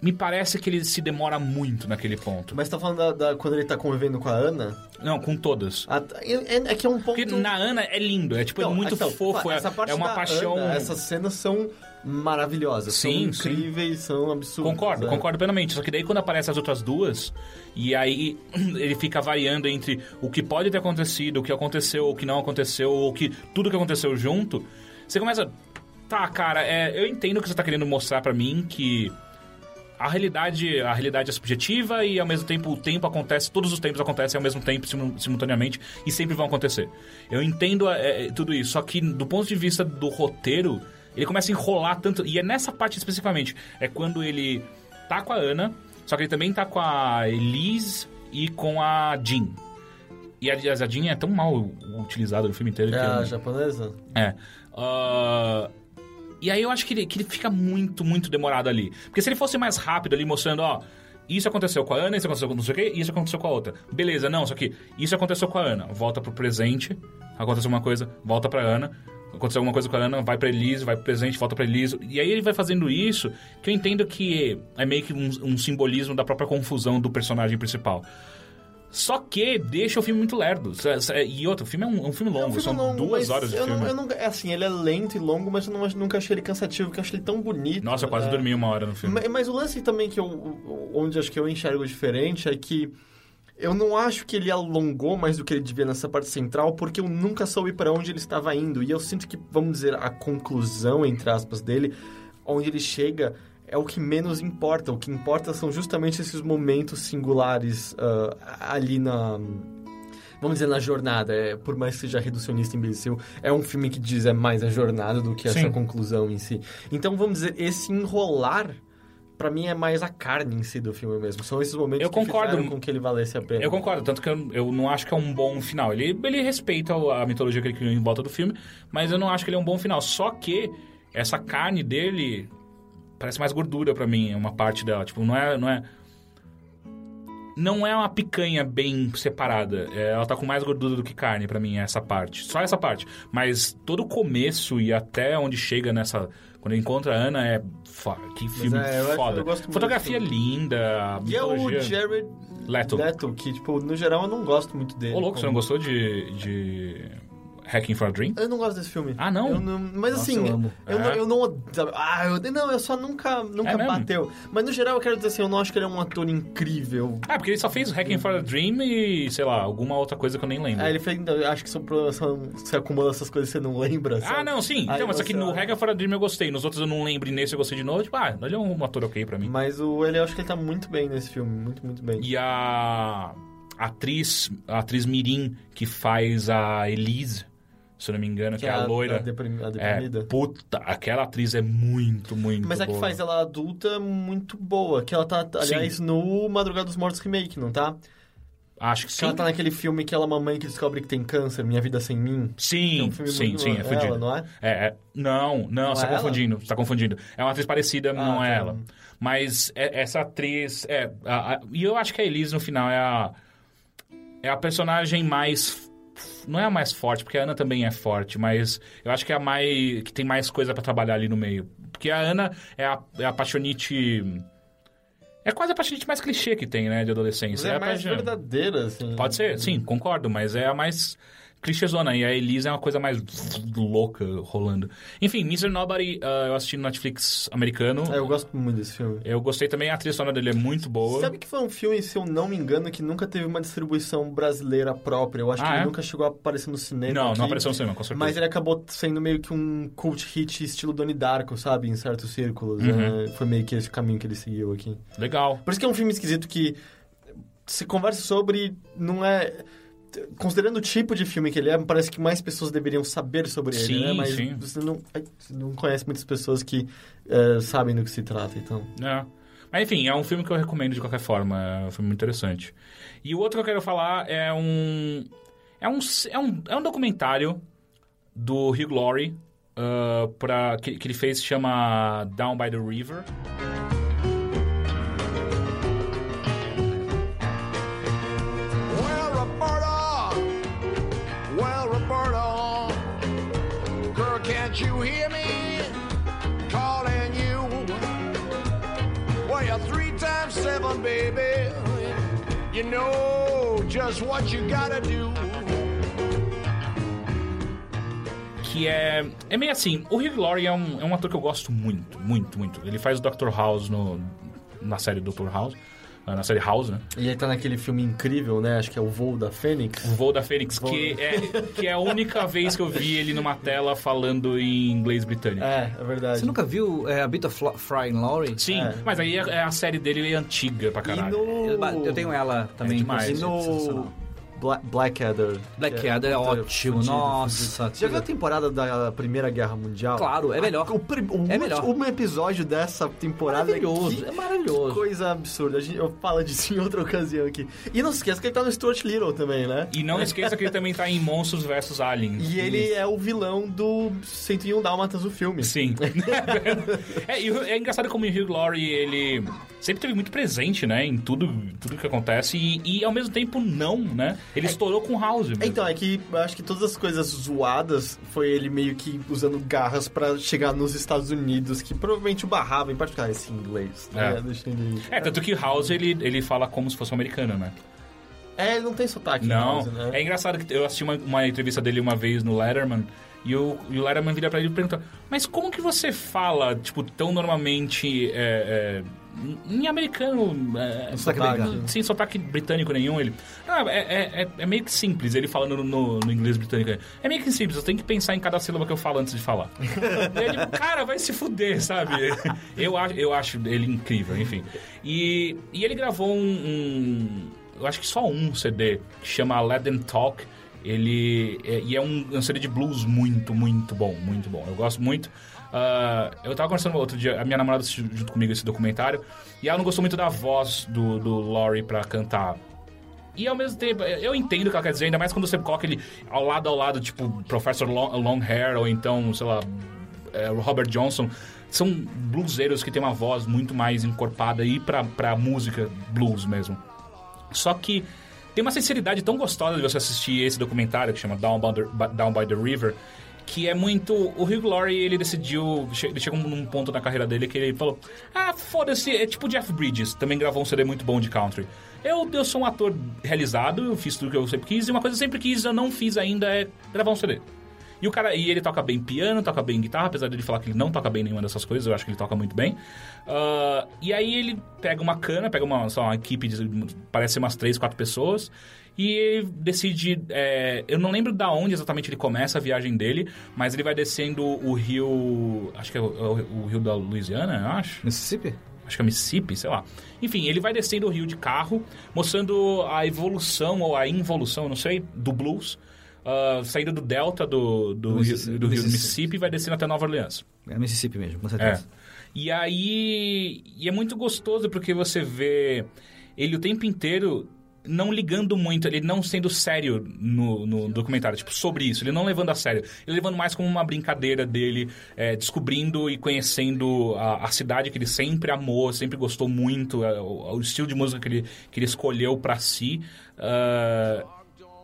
me parece que ele se demora muito naquele ponto. Mas tá falando da, da- quando ele tá convivendo com a Ana? Não, com todas. A- é, é que é um ponto... Porque na Ana é lindo, é tipo, é Não, muito então, fofo, é, essa parte é uma paixão... Ana, essas cenas são maravilhosas. Sim, são incríveis, são absurdas. Concordo, é. concordo plenamente. Só que daí quando aparecem as outras duas, e aí *clears throat* ele fica variando entre o que pode ter acontecido, o que aconteceu, o que não aconteceu, o que tudo que aconteceu junto, você começa. Tá, cara, é, eu entendo que você tá querendo mostrar pra mim que a realidade, a realidade é subjetiva e ao mesmo tempo o tempo acontece, todos os tempos acontecem ao mesmo tempo, simu- simultaneamente, e sempre vão acontecer. Eu entendo é, é, tudo isso, só que do ponto de vista do roteiro, ele começa a enrolar tanto. E é nessa parte especificamente. É quando ele tá com a Ana, só que ele também tá com a Elise e com a Jean. E a, a Jean é tão mal utilizada no filme inteiro É que eu a não- japonesa? é. Ah, e aí eu acho que ele, que ele fica muito, muito demorado ali. Porque se ele fosse mais rápido ali, mostrando, ó, isso aconteceu com a Ana, isso aconteceu com não sei o quê, isso aconteceu com a outra. Beleza, não, só que isso aconteceu com a Ana. Volta pro presente, aconteceu uma coisa, volta pra Ana. Aconteceu alguma coisa com a Ana, vai pra Elise, vai pro presente, volta pra Elise. E aí ele vai fazendo isso, que eu entendo que é meio que um, um simbolismo da própria confusão do personagem principal. Só que deixa o filme muito lerdo. E outro, o filme é um, um filme longo, É um filme são longo, duas mas horas de eu filme. Não, eu não, é assim, ele é lento e longo, mas eu não, nunca achei ele cansativo, porque eu achei ele tão bonito. Nossa, eu quase é. dormi uma hora no filme. Ma- Mas o lance também que eu, onde acho que eu enxergo diferente é que eu não acho que ele alongou mais do que ele devia nessa parte central, porque eu nunca soube para onde ele estava indo. E eu sinto que, vamos dizer, a conclusão, entre aspas, dele, onde ele chega, é o que menos importa. O que importa são justamente esses momentos singulares ah, ali na. Vamos dizer, na jornada. É, por mais que seja reducionista e imbecil, é um filme que diz é mais a jornada do que essa Sim. conclusão em si. Então, vamos dizer, esse enrolar pra mim é mais a carne em si do filme mesmo. São esses momentos Eu que concordo. com que ele valesse a pena. Eu concordo, tanto que eu, eu não acho que é um bom final. Ele, ele respeita a mitologia que ele criou em volta do filme, mas eu não acho que ele é um bom final. Só que essa carne dele parece mais gordura pra mim, uma parte dela. Tipo, não é. Não é, não é uma picanha bem separada. É, ela tá com mais gordura do que carne pra mim, essa parte. Só essa parte. Mas todo o começo e até onde chega nessa. Quando encontra a Ana é. Que filme é, eu acho- foda. eu gosto muito Fotografia desse linda. E é o Jared Leto. Leto, que, tipo, no geral eu não gosto muito dele. Ô, louco, você não como- gostou de, de Hacking for a Dream? Eu não gosto desse filme. Ah, não? Não- mas Nossa, assim, eu amo. eu, não, É? eu não. Ah, eu, não, eu só nunca, nunca É bateu. Mas no geral eu quero dizer assim, eu não acho que ele é um ator incrível. Ah, porque ele só fez Hacking for a Dream e, sei lá, alguma outra coisa que eu nem lembro. Ah, ele fez. eu Acho que são problemas. São, você acumula essas coisas e você não lembra. sabe? Ah, não, sim. Aí Então, mas você aqui no. Hacking for a Dream eu gostei. Nos outros eu não lembro e nesse eu gostei de novo. Tipo, ah, ele é um ator ok pra mim. Mas o, ele, eu acho que ele tá muito bem nesse filme. Muito, muito bem. E a atriz, a atriz Mirim, que faz a Elise, se eu não me engano, que, é a loira. A, deprim- a é, deprimida. puta, aquela atriz é muito, muito Mas a que boa. faz ela adulta muito boa. Que ela tá, aliás, no Madrugada dos Mortos Remake, não tá? Acho que Que sim. ela tá naquele filme que ela é uma mãe que descobre que tem câncer, Minha Vida Sem Mim. Que é Sim, um filme sim, muito- sim, é ela, fudido. não é? É, é- não, não, você é tá ela? confundindo, você tá confundindo. É uma atriz parecida, não tá. é ela. Mas é- essa atriz, é, a- a- e eu acho que a Elise no final é a é a personagem mais não é a mais forte, porque a Ana também é forte, mas eu acho que é a mais que tem mais coisa pra trabalhar ali no meio. Porque a Ana é a, é a paixonite é quase a paixonite mais clichê que tem, né, de Mas adolescência. é a mais paixão- verdadeira, assim. Pode ser, sim, concordo, mas é a mais. Clichêzona. E a Elisa é uma coisa mais louca rolando. Enfim, Mr. Nobody uh, eu assisti no Netflix americano. É, eu gosto muito desse filme. Eu gostei também, a trilha sonora dele é muito boa. Sabe que foi um filme, se eu não me engano, que nunca teve uma distribuição brasileira própria. Eu acho Ah, que ele é? nunca chegou a aparecer no cinema. Não, aqui, não apareceu no cinema, com certeza. Mas ele acabou sendo meio que um cult hit estilo Donnie Darko, sabe? Em certos círculos. Uhum. É, foi meio que esse caminho que ele seguiu aqui. Legal. Por isso que é um filme esquisito que se conversa sobre, não é... Considerando o tipo de filme que ele é, parece que mais pessoas deveriam saber sobre ele, Sim, né? Mas sim. você não, não conhece muitas pessoas que eh, sabem do que se trata, então... É. Mas enfim, é um filme que eu recomendo de qualquer forma. É um filme muito interessante. E o outro que eu quero falar é um. É um, é um, é um documentário do Hugh Laurie ah, pra, que, que ele fez chama Down by the River. You know just what you gotta do. Que é. É meio assim. O Hugh Laurie é um, é um ator que eu gosto muito, muito, muito. Ele faz o Dr. House no, na série Dr. House. Ah, Na série House, né? E ele tá naquele filme incrível, né? Acho que é O Voo da Fênix. O Voo da Fênix, que é, que é a única vez que eu vi ele numa tela falando em inglês britânico. É, é verdade. Você nunca viu é, A Bit of Fry and Laurie? Sim, É. mas aí é- é a série dele é antiga pra E caralho. no... Eu tenho ela também. É demais. E no Bla Blackadder. Blackadder é puta, ótimo, fudido, nossa. fudido. Já viu a temporada da Primeira Guerra Mundial? Claro, é melhor. O, o É melhor. Um episódio dessa temporada Maravilhoso, que é maravilhoso. coisa absurda. A gente, eu falo disso em outra ocasião aqui. E não se esqueça que ele tá no Stuart Little também, né? E não esqueça que ele também tá em Monstros vs Aliens. E ele é o vilão do 101 Dálmatas, o filme. Sim. *laughs* é, e o- é engraçado como o Hugh Laurie, ele sempre teve muito presente, né? Em tudo, tudo que acontece. E, e, ao mesmo tempo não, né? Ele estourou com House. mesmo. Então, é que eu acho que todas as coisas zoadas foi ele meio que usando garras pra chegar nos Estados Unidos, que provavelmente o barrava, em particular esse inglês. Né? É. Ele... É, tanto que House, ele, ele fala como se fosse um americano, né? É, ele não tem sotaque. Não. House, né? É engraçado que eu assisti uma, uma entrevista dele uma vez no Letterman e o, e o Letterman vira pra ele e pergunta: Mas como que você fala, tipo, tão normalmente é, é, em americano, é, Sotaque americano. sem sotaque britânico nenhum? Ele. Ah, é, é, é- é meio que simples, ele falando no, no- no inglês britânico. É meio que simples, eu tenho que pensar em cada sílaba que eu falo antes de falar. *laughs* e ele, cara, vai se fuder, sabe? *laughs* Eu acho, eu acho ele incrível, enfim. E, e ele gravou um- um eu acho que só um CD, que chama Let Them Talk. Ele é, e é um, um CD de blues muito, muito bom, muito bom. Eu gosto muito. Ah, eu tava conversando outro dia, a minha namorada junto comigo esse documentário, e ela não gostou muito da voz do, do Laurie pra cantar. E ao mesmo tempo, eu entendo o que ela quer dizer, ainda mais quando você coloca ele ao lado ao lado, tipo Professor Long, Hair, ou então, sei lá, é, Robert Johnson. São bluseiros que têm uma voz muito mais encorpada aí pra, pra música blues mesmo. Só que tem uma sinceridade tão gostosa de você assistir esse documentário que chama Down by the, Down by the River, que é muito. O Hugh Laurie, ele decidiu. Ele chegou num ponto na carreira dele que ele falou: Ah, foda-se, é tipo Jeff Bridges, também gravou um CD muito bom de country. Eu, eu sou um ator realizado, eu fiz tudo que eu sempre quis, e uma coisa que eu sempre quis, eu não fiz ainda, é gravar um CD. E o cara, e ele toca bem piano, toca bem guitarra, apesar de ele falar que ele não toca bem nenhuma dessas coisas, eu acho que ele toca muito bem. Ah, e aí ele pega uma cana, pega uma, lá, uma equipe de, parece umas três, quatro pessoas, e ele decide, é, eu não lembro da onde exatamente ele começa a viagem dele, mas ele vai descendo o rio, acho que é o, é o- o rio da Louisiana, eu acho Mississippi? acho que é Mississippi, sei lá. Enfim, ele vai descendo o rio de carro, mostrando a evolução ou a involução, não sei, do blues, ah, saindo do delta do, do, Do rio, Mississippi. do rio do Mississippi. E vai descendo até Nova Orleans. É Mississippi mesmo, com É. certeza. E aí. E é muito gostoso porque você vê ele o tempo inteiro não ligando muito, ele não sendo sério no, no documentário, tipo, sobre isso, ele não levando a sério, ele levando mais como uma brincadeira dele, é, descobrindo e conhecendo a, a cidade que ele sempre amou, sempre gostou muito, é, o, o estilo de música que ele, que ele escolheu pra si. ah,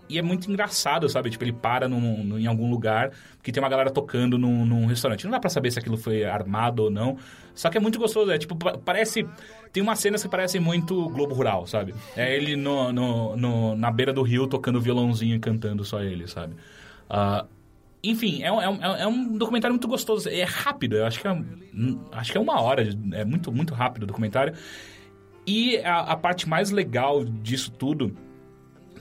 e é muito engraçado, sabe? Tipo, ele para num, num- em algum lugar que tem uma galera tocando num, num restaurante. Não dá pra saber se aquilo foi armado ou não. Só que é muito gostoso. É tipo, pa- parece. Tem umas cenas que parecem muito Globo Rural, sabe? É ele no, no, no- na beira do rio tocando violãozinho e cantando só ele, sabe? Ah, enfim, é um, é, um, é um documentário muito gostoso. É rápido, eu acho que é, acho que é uma hora. É muito, muito rápido o documentário. E a, a parte mais legal disso tudo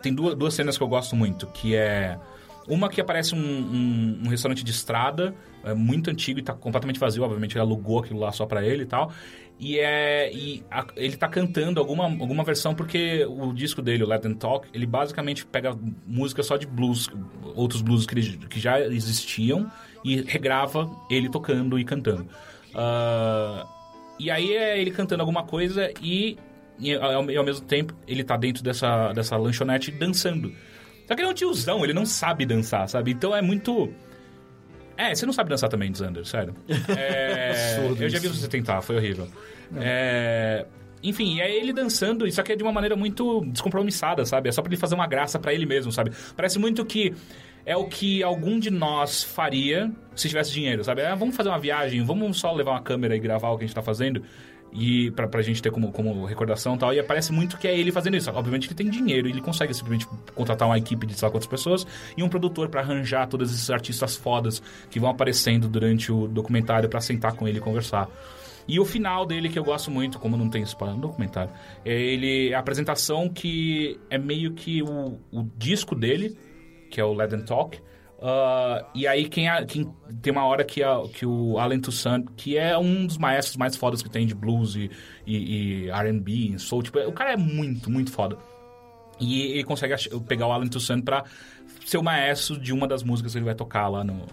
tem duas, duas cenas que eu gosto muito, que é uma que aparece um, um- um restaurante de estrada, é muito antigo e tá completamente vazio, obviamente ele alugou aquilo lá só pra ele e tal. E é e a- ele tá cantando alguma, alguma versão porque o disco dele, o Let Them Talk, ele basicamente pega música só de blues, outros blues que, ele- que já existiam e regrava ele tocando e cantando. Ah, e aí é ele cantando alguma coisa e, e, ao, e ao mesmo tempo ele tá dentro dessa, dessa lanchonete dançando. Só que ele é um tiozão, ele não sabe dançar, sabe? Então é muito. É, você não sabe dançar também, Xander, sério. *laughs* É, eu já vi você tentar, foi horrível. É, enfim, é ele dançando, só que é de uma maneira muito descompromissada, sabe? É só pra ele fazer uma graça pra ele mesmo, sabe? Parece muito que é o que algum de nós faria se tivesse dinheiro, sabe? Ah, vamos fazer uma viagem, vamos só levar uma câmera e gravar o que a gente tá fazendo e pra, pra gente ter como, como recordação e tal. E parece muito que é ele fazendo isso. Obviamente ele tem dinheiro, ele consegue simplesmente contratar uma equipe de sei lá quantas pessoas e um produtor pra arranjar todos esses artistas fodas que vão aparecendo durante o documentário pra sentar com ele e conversar. E o final dele, que eu gosto muito, como não tem spoiler no documentário, é ele, a apresentação que é meio que o, o disco dele, que é o Let Them Talk. Ah, e aí quem, a- quem- tem uma hora que, a- que o Alan Toussaint, que é um dos maestros mais fodas que tem de blues e, e, e R&B, soul, tipo, o cara é muito, muito foda. E ele consegue ach- pegar o Alan Toussaint pra ser o maestro de uma das músicas que ele vai tocar lá no,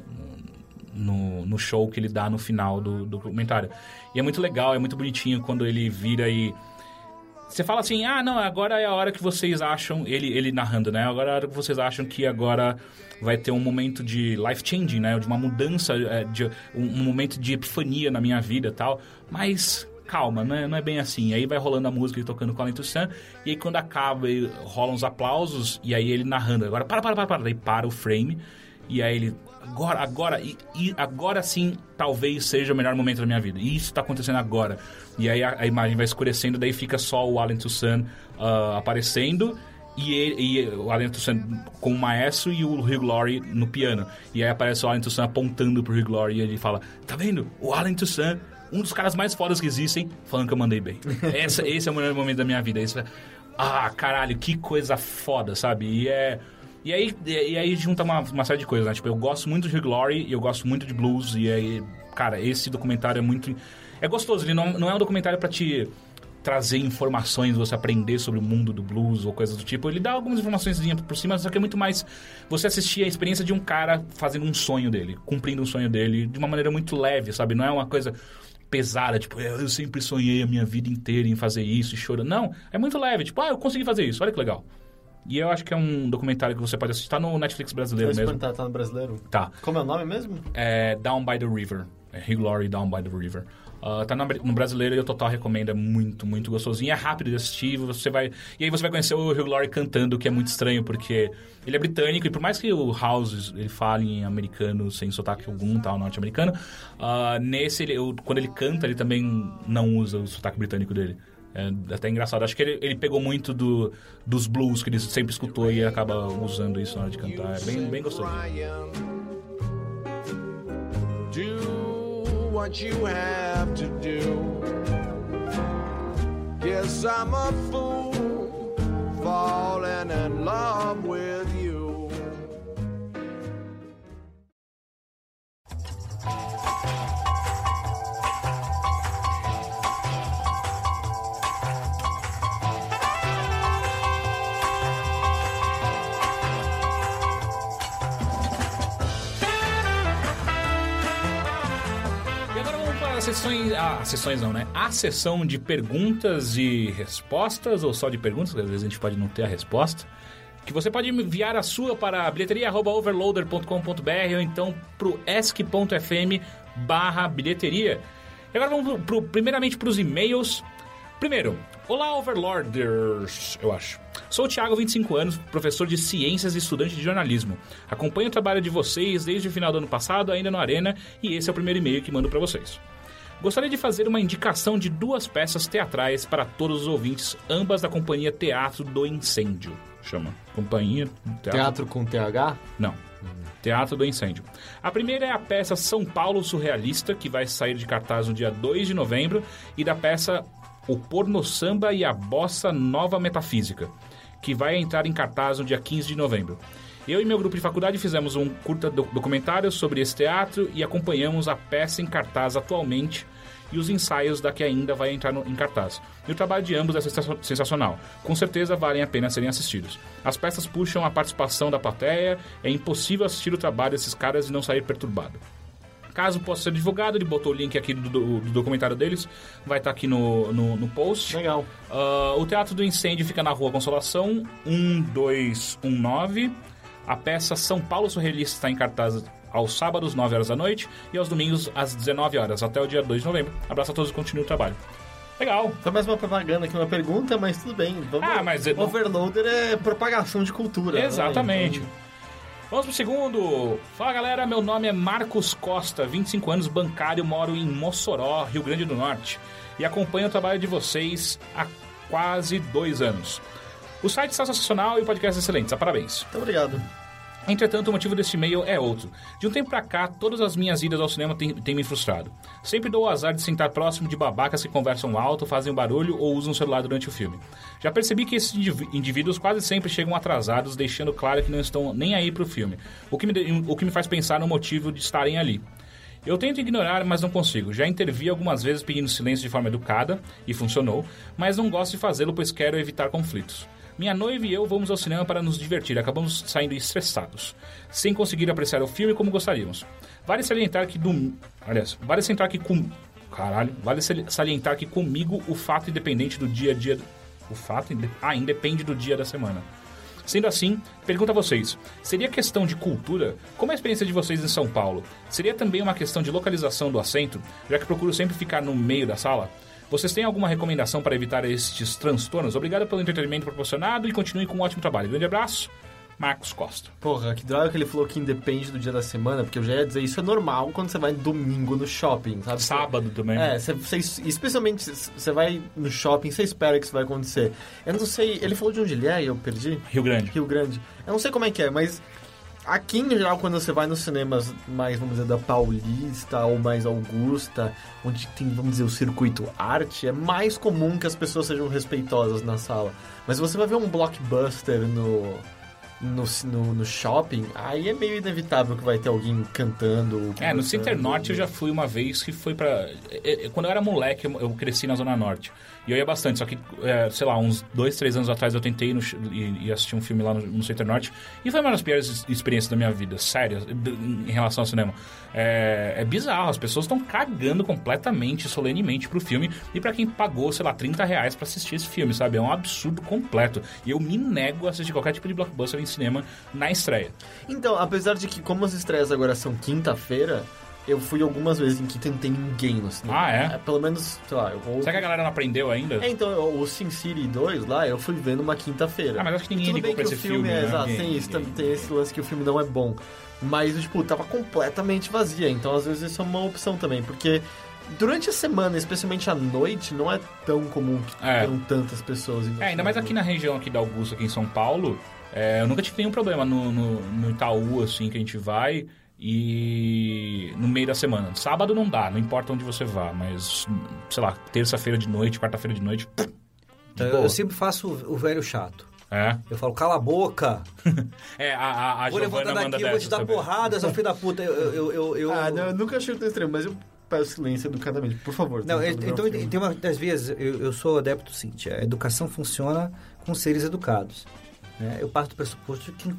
no, no show que ele dá no final do, do documentário. E é muito legal, é muito bonitinho quando ele vira e... Você fala assim, ah, não, agora é a hora que vocês acham... Ele, ele narrando, né? Agora é a hora que vocês acham que agora vai ter um momento de life-changing, né? De uma mudança, é, de um, momento de epifania na minha vida e tal. Mas calma, não é, não é bem assim. Aí vai rolando a música e tocando Colin Toussaint. E aí quando acaba, rolam os aplausos. E aí ele narrando. Agora, para, para, para, para. Daí para o frame. E aí ele... Agora, agora, e, e agora sim, talvez seja o melhor momento da minha vida. E isso tá acontecendo agora. E aí a, a imagem vai escurecendo, daí fica só o Alan Toussaint ah, aparecendo. E, ele, e o Alan Toussaint com o maestro e o Hugh Laurie no piano. E aí aparece o Alan Toussaint apontando pro Hugh Laurie e ele fala: Tá vendo? O Alan Toussaint, um dos caras mais fodas que existem, falando que eu mandei bem. *laughs* Essa, esse é o melhor momento da minha vida. Esse, ah, caralho, que coisa foda, sabe? E é. E aí, e aí junta uma, uma série de coisas, né? Tipo, eu gosto muito de Laurie e eu gosto muito de blues. E aí, cara, esse documentário é muito. É gostoso, ele não, não é um documentário pra te trazer informações, você aprender sobre o mundo do blues ou coisas do tipo. Ele dá algumas informações por cima, só que é muito mais você assistir a experiência de um cara fazendo um sonho dele, cumprindo um sonho dele de uma maneira muito leve, sabe? Não é uma coisa pesada, tipo, eu sempre sonhei a minha vida inteira em fazer isso e chorando. Não, é muito leve, tipo, ah, eu consegui fazer isso, olha que legal. E eu acho que é um documentário que você pode assistir, tá no Netflix brasileiro Mas mesmo. perguntar, tá no brasileiro? Tá. Como é o nome mesmo? É Down by the River. É Laurie Down by the River. Ah, tá no, no brasileiro e eu total recomendo. É muito, muito gostosinho. É rápido de assistir. Você vai, e aí você vai conhecer o Hugh Laurie cantando, que é muito estranho, porque ele é britânico. E por mais que o House ele fale em americano sem sotaque algum, tal, norte-americano, ah, nesse, ele, eu- quando ele canta, ele também não usa o sotaque britânico dele. É até engraçado. Acho que ele, ele pegou muito do, dos blues que ele sempre escutou e acaba usando isso na hora de cantar. É bem, bem gostoso. Do what you have to do. Guess I'm a fool falling in love with you. As sessões. Ah, as sessões não, né? A sessão de perguntas e respostas, ou só de perguntas, às vezes a gente pode não ter a resposta. Que você pode enviar a sua para bilheteria.overloader.com.br ou então para o esc.fm barra bilheteria. E agora vamos pro, pro- primeiramente para os e-mails. Primeiro, olá Overlorders, eu acho. Sou o Thiago, 25 anos, professor de ciências e estudante de jornalismo. Acompanho o trabalho de vocês desde o final do ano passado, ainda no Arena, e esse é o primeiro e-mail que mando para vocês. Gostaria de fazer uma indicação de duas peças teatrais para todos os ouvintes, ambas da companhia Teatro do Incêndio. Chama. Companhia Teatro. Teatro com TH? Não. Teatro do Incêndio. A primeira é a peça São Paulo Surrealista, que vai sair de cartaz no dia 2 de novembro, e da peça O Porno Samba e a Bossa Nova Metafísica, que vai entrar em cartaz no dia 15 de novembro. Eu e meu grupo de faculdade fizemos um curta do- documentário sobre esse teatro e acompanhamos a peça em cartaz atualmente e os ensaios da que ainda vai entrar no- em cartaz. E o trabalho de ambos é sensa- sensacional. Com certeza valem a pena serem assistidos. As peças puxam a participação da plateia, é impossível assistir o trabalho desses caras e não sair perturbado. Caso possa ser divulgado, ele botou o link aqui do, do- do documentário deles, vai estar aqui no, no, no post. Legal. Ah, o Teatro do Incêndio fica na Rua Consolação, 1219. A peça São Paulo Surrealista está em cartaz aos sábados, 9 horas da noite, e aos domingos, às 19 horas, até o dia 2 de novembro. Abraço a todos e continue o trabalho. Legal. Foi mais uma propaganda que uma pergunta, mas tudo bem. Vamos... Ah, mas eu- Overloader é propagação de cultura. né? Exatamente. Então, Vamos pro segundo. Fala galera, meu nome é Marcos Costa, 25 anos, bancário, moro em Mossoró, Rio Grande do Norte. E acompanho o trabalho de vocês há quase dois anos. O site está sensacional e o podcast é excelente, parabéns. Muito obrigado. Entretanto, o motivo deste e-mail é outro. De um tempo pra cá, todas as minhas idas ao cinema têm, têm me frustrado. Sempre dou o azar de sentar próximo de babacas que conversam alto, fazem barulho ou usam o celular durante o filme. Já percebi que esses indiví- indivíduos quase sempre chegam atrasados, deixando claro que não estão nem aí pro filme. O que me, o que me faz pensar no motivo de estarem ali. Eu tento ignorar, mas não consigo. Já intervi algumas vezes pedindo silêncio de forma educada, e funcionou, mas não gosto de fazê-lo pois quero evitar conflitos. Minha noiva e eu vamos ao cinema para nos divertir, acabamos saindo estressados, sem conseguir apreciar o filme como gostaríamos. Vale salientar que do... Aliás, vale salientar que com... Caralho, vale sali- salientar que comigo o fato independente do dia a dia... O fato... Ah, independe do dia da semana. Sendo assim, pergunto a vocês: seria questão de cultura? Como é a experiência de vocês em São Paulo? Seria também uma questão de localização do assento, já que procuro sempre ficar no meio da sala? Vocês têm alguma recomendação para evitar estes transtornos? Obrigado pelo entretenimento proporcionado e continue com um ótimo trabalho. Grande abraço, Marcos Costa. Porra, que droga que ele falou que independe do dia da semana, porque eu já ia dizer isso é normal quando você vai domingo no shopping, sabe? Sábado também. É, você, você- especialmente você vai no shopping, você espera que isso vai acontecer. Eu não sei, ele falou de onde ele é e eu perdi? Rio Grande. Rio Grande. Eu não sei como é que é, mas aqui em geral, quando você vai nos cinemas mais, vamos dizer, da Paulista ou mais Augusta, onde tem, vamos dizer, o circuito arte, é mais comum que as pessoas sejam respeitosas na sala. Mas você vai ver um blockbuster no. No, no, no shopping, aí é meio inevitável que vai ter alguém cantando. É, no. Center Norte eu já fui uma vez que foi pra. é, é, Quando eu era moleque, eu cresci na Zona Norte. E eu ia bastante, só que, é, sei lá, uns dois, três anos atrás eu tentei no e, assistir um filme lá no, no Center Norte. E foi uma das piores ex- experiências da minha vida, sério, em relação ao cinema. É, é bizarro, as pessoas estão cagando completamente, solenemente pro filme. E pra quem pagou, sei lá, 30 reais pra assistir esse filme, sabe? É um absurdo completo. E eu me nego a assistir qualquer tipo de blockbuster em cinema na estreia. Então, apesar de que, como as estreias agora são quinta-feira, eu fui algumas vezes em quinta e não tem ninguém no cinema. Ah, é? Pelo menos, sei lá, eu vou. Será que a galera não aprendeu ainda? É, então, o Sin City 2 lá, eu fui vendo uma quinta-feira. Ah, mas acho que ninguém Tudo ligou bem pra que esse o filme, filme, é, né? exato, Ninguém- tem, isso, ninguém. tem esse lance que o filme não é bom. Mas, tipo, tava completamente vazia, então às vezes isso é uma opção também, porque durante a semana, especialmente à noite, não é tão comum que É. tenham tantas pessoas indo É, ainda mais aqui na região aqui da Augusta, aqui em São Paulo, é, eu nunca tive nenhum problema no, no, no Itaú, assim, que a gente vai e no meio da semana. Sábado não dá, não importa onde você vá, mas, sei lá, terça-feira de noite, quarta-feira de noite, Então, boa. eu sempre faço o, o velho chato. é. Eu falo, cala a boca. *laughs* É, a, a, a vou levantar Giovana manda daqui, eu vou te dar também. porrada, seu filho da puta. Eu, eu, eu, eu- Ah, não, eu nunca achei tão extremo, mas eu peço silêncio educadamente, por favor. Não, eu- o então filme. tem uma das vezes eu, eu sou adepto do seguinte: a educação funciona com seres educados. né? Eu parto do pressuposto que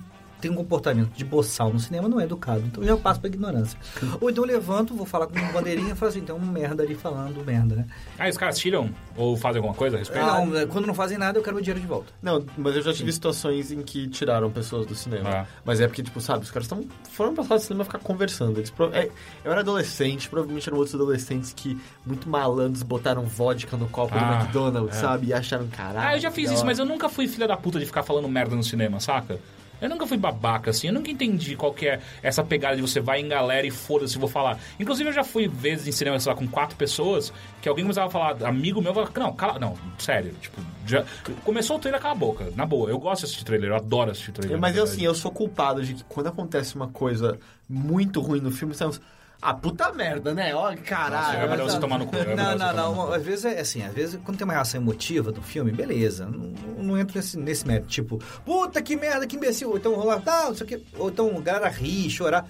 tem um comportamento de boçal no cinema, não é educado. Então eu já passo pra ignorância. Ou então eu levanto, vou falar com uma bandeirinha e falo assim, tem um merda ali falando merda, né? Ah, os caras tiram ou fazem alguma coisa a respeito? Não, é, quando não fazem nada, eu quero meu dinheiro de volta. Não, mas eu já tive situações em que tiraram pessoas do cinema. Ah. Mas é porque, tipo, sabe, os caras tão, foram pra sala de cinema ficar conversando. Eles é, eu era adolescente, provavelmente eram outros adolescentes que, muito malandros, botaram vodka no copo do Ah, McDonald's, é. sabe? E acharam caralho. Ah, eu já fiz isso, mas eu nunca fui filha da puta de ficar falando merda no cinema, saca? Eu nunca fui babaca, assim. Eu nunca entendi qual que é essa pegada de você vai em galera e foda-se, vou falar. Inclusive, eu já fui vezes em cinema, sei lá, com quatro pessoas, que alguém começava a falar, amigo meu, falava, não, cala, não, sério, tipo, já... Começou o trailer, cala a boca, na boa. Eu gosto de assistir trailer, eu adoro assistir trailer. Mas na eu, assim, eu sou culpado de que quando acontece uma coisa muito ruim no filme, estamos... Ah, puta merda, né? Ó, Nossa, caralho. é melhor você tomar no cu. é Não, não, não. Às vezes é assim, às vezes quando tem uma reação emotiva do filme, beleza. Não, não entro nesse, nesse mérito. Tipo, puta que merda, que imbecil. Ou então rolar, tá, não sei o quê. Ou então galera rir, chorar.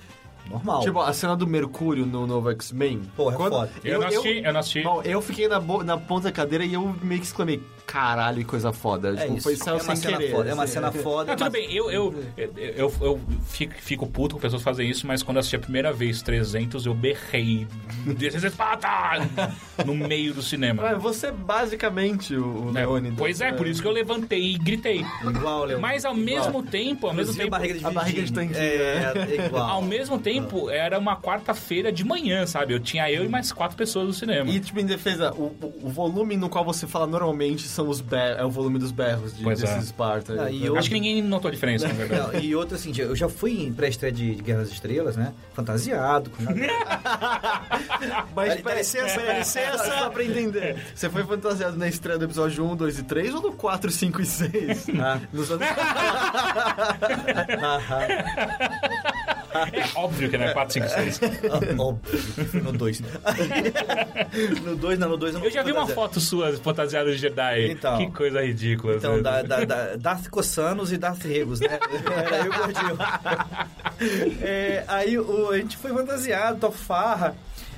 Normal. Tipo, a cena do Mercúrio no novo X-Men. Porra, é quando- foda. Eu não assisti, eu não assisti. Bom, eu fiquei na, bo- na ponta da cadeira e eu meio que exclamei, caralho, que coisa foda. é tipo, isso. foi saiu é uma sem cena querer. foda. É uma assim. cena foda. Não, tudo mas- bem, eu, eu, eu, eu, eu fico, fico puto com pessoas fazem isso, mas quando eu assisti a primeira vez 300, eu berrei. Espada! *laughs* no meio do cinema. Ah, você é basicamente o, É, Leônidas. pois é, por isso que eu levantei e gritei. Igual, Leandro. Mas ao mesmo tempo, ao mesmo tempo, a barriga de a barriga de tanquinho, É, é igual. ao mesmo tempo, era uma quarta-feira de manhã, sabe? Eu tinha eu e mais quatro pessoas no cinema. E, tipo, em defesa, o- o volume no qual você fala normalmente são os ber é o volume dos berros de, Pois é. desses Sparta. Ah, eu- Acho que ninguém notou a diferença, na verdade. Não, e outra assim, eu já fui em pré-estreia de, de Guerra das Estrelas, né? Fantasiado, com *laughs* Mas, Dá- licença, dá licença. Só pra entender. Você foi fantasiado na estreia do episódio 1, 2 e 3 ou no 4, 5 e 6? Ah. Nos anos... *laughs* É óbvio que não é 4, 5, 6. Ah, Óbvio, no 2. *laughs* no 2, não, no é 2 eu não Eu já vi uma foto sua fantasiada de Jedi. Então. que coisa ridícula. Então, né? da, da, da, Darth Cossanos e Darth Regos, né? Era eu e o gordinho. *laughs* É, aí o, a gente foi fantasiado, top farra.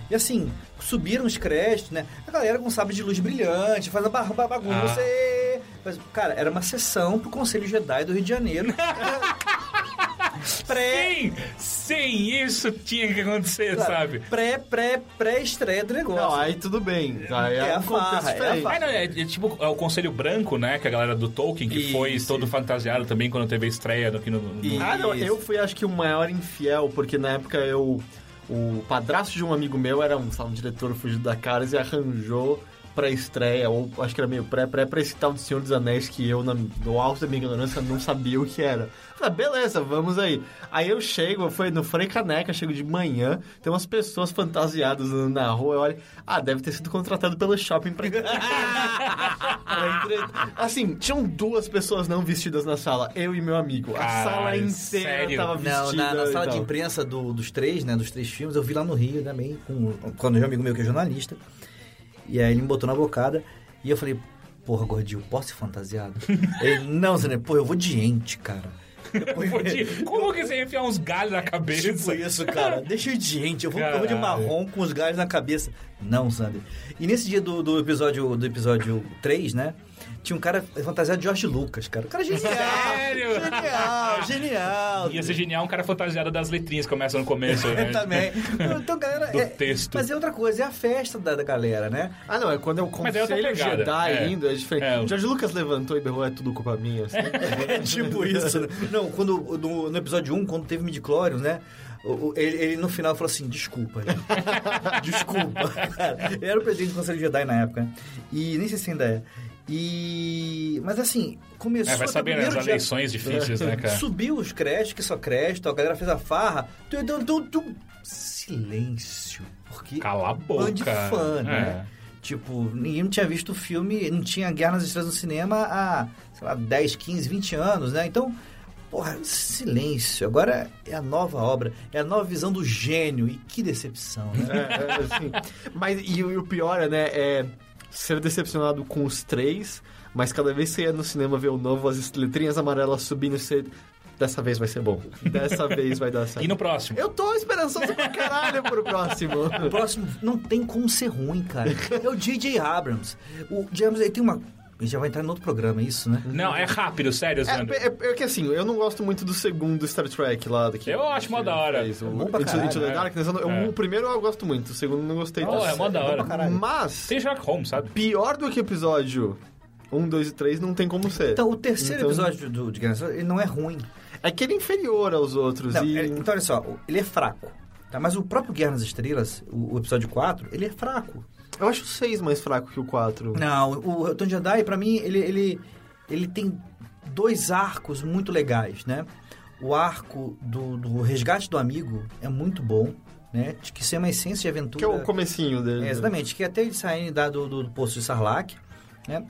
E assim, subiram os créditos, né? A galera com sabre de luz brilhante, faz a bagunça. Ah. e- Mas, cara, era uma sessão pro Conselho Jedi do Rio de Janeiro. *laughs* pré, Sim, sim, isso tinha que acontecer, sabe? pré, pré, pré-estreia do negócio. Não, aí tudo bem. Aí é, É a um farra, é a farra. Ah, não, é, é tipo é o Conselho Branco, né? Que a galera do Tolkien, que foi Isso. todo fantasiado também quando teve a estreia aqui no. no- Ah, não, eu fui acho que o maior infiel, porque na época eu. O padrasto de um amigo meu era um, sabe, um diretor fugido da Caras e arranjou pra estreia, ou acho que era meio pré-pré, pra esse tal do Senhor dos Anéis que eu, na- no alto da minha ignorância, não sabia o que era. Falei, ah, beleza, vamos aí. Aí eu chego, foi no Frei Caneca, chego de manhã, tem umas pessoas fantasiadas andando na rua, eu olho, ah, deve ter sido contratado pelo shopping pra... *laughs* Assim, tinham duas pessoas não vestidas na sala, eu e meu amigo. A Caralho, sala inteira sério? tava vestida. Não, na, na sala de tal. imprensa do- dos três, né? Dos três filmes, eu vi lá no Rio também, com, quando um amigo meu que é jornalista. E aí ele me botou na bocada e eu falei, porra, gordinho, posso ser fantasiado? *laughs* ele, não, Zé, pô, eu vou de ente, cara. Eu vou te- Como que você ia enfiar uns galhos na cabeça? Tipo isso, cara. Deixa eu ir de gente. Eu vou, eu vou de marrom com os galhos na cabeça. Não, Sander. E nesse dia do, do episódio do episódio 3, né? Tinha um cara fantasiado de George Lucas, cara. O cara é genial. Sério? Genial, genial. Ia ser genial um cara fantasiado das letrinhas que começam no começo, né? *laughs* Também. Então, galera. Do é- texto. Mas é outra coisa, é a festa da, da galera, né? Ah, não, é quando é o Mas é Conselho pegada, Jedi é. indo, é diferente. É, o- George Lucas levantou e berrou, é tudo culpa minha. assim. *laughs* É tipo isso, né? Não, quando, no, no episódio 1, quando teve midichlorians, né? Ele, ele no final falou assim, desculpa, *laughs* desculpa. Cara, ele era o presidente do Conselho Jedi na época, né? E nem sei se ainda é. E... Mas assim, começou... É, vai saber, né? As primeiro dia- eleições difíceis, né, *laughs* cara? Subiu os créditos, que só crédito, a galera fez a farra. Tu, tu, tu, tu, silêncio. Porque Cala a boca. de fã, né? É. Tipo, ninguém não tinha visto o filme, não tinha Guerra nas Estrelas no cinema há, sei lá, 10, 15, 20 anos, né? Então, porra, silêncio. Agora é a nova obra, é a nova visão do gênio. E que decepção, né? É, é, assim. Mas e, o- e o pior, é, né, é ser decepcionado com os três, mas cada vez que você ia no cinema ver o novo, as letrinhas amarelas subindo, você... Dessa vez vai ser bom. Dessa *laughs* vez vai dar certo. E no próximo? Eu tô esperançoso pra caralho pro próximo. O próximo não tem como ser ruim, cara. É o J.J. Abrams. O James, ele tem uma A gente já vai entrar em outro programa, é isso, né? Não, é rápido, sério, É, Sandro. é, é que assim, eu não gosto muito do segundo Star Trek lá. Que, Eu acho mó da hora. fez, o É bom pra Into, caralho, Into the né? Darkness. eu É. O primeiro eu gosto muito, o segundo eu não gostei Oh, tanto. é mó da hora. caralho. Mas, Tem Sherlock Holmes, sabe? pior do que episódio 1, 2 e 3 não tem como ser. Então, o terceiro Então- episódio do, de Thrones, ele não é ruim. É que ele é inferior aos outros. Não, e... é- então, olha só, ele é fraco. Tá? Mas o próprio Guerra nas Estrelas, o, o episódio 4, ele é fraco. Eu acho o 6 mais fraco que o 4. Não, o Retorno de Jedi, pra mim, ele, ele, ele tem dois arcos muito legais, né? O arco do, do resgate do amigo é muito bom, né? De que isso é uma essência de aventura. Que é o comecinho dele. É, exatamente, que até eles saírem da, do, do, do poço de Sarlacc, né?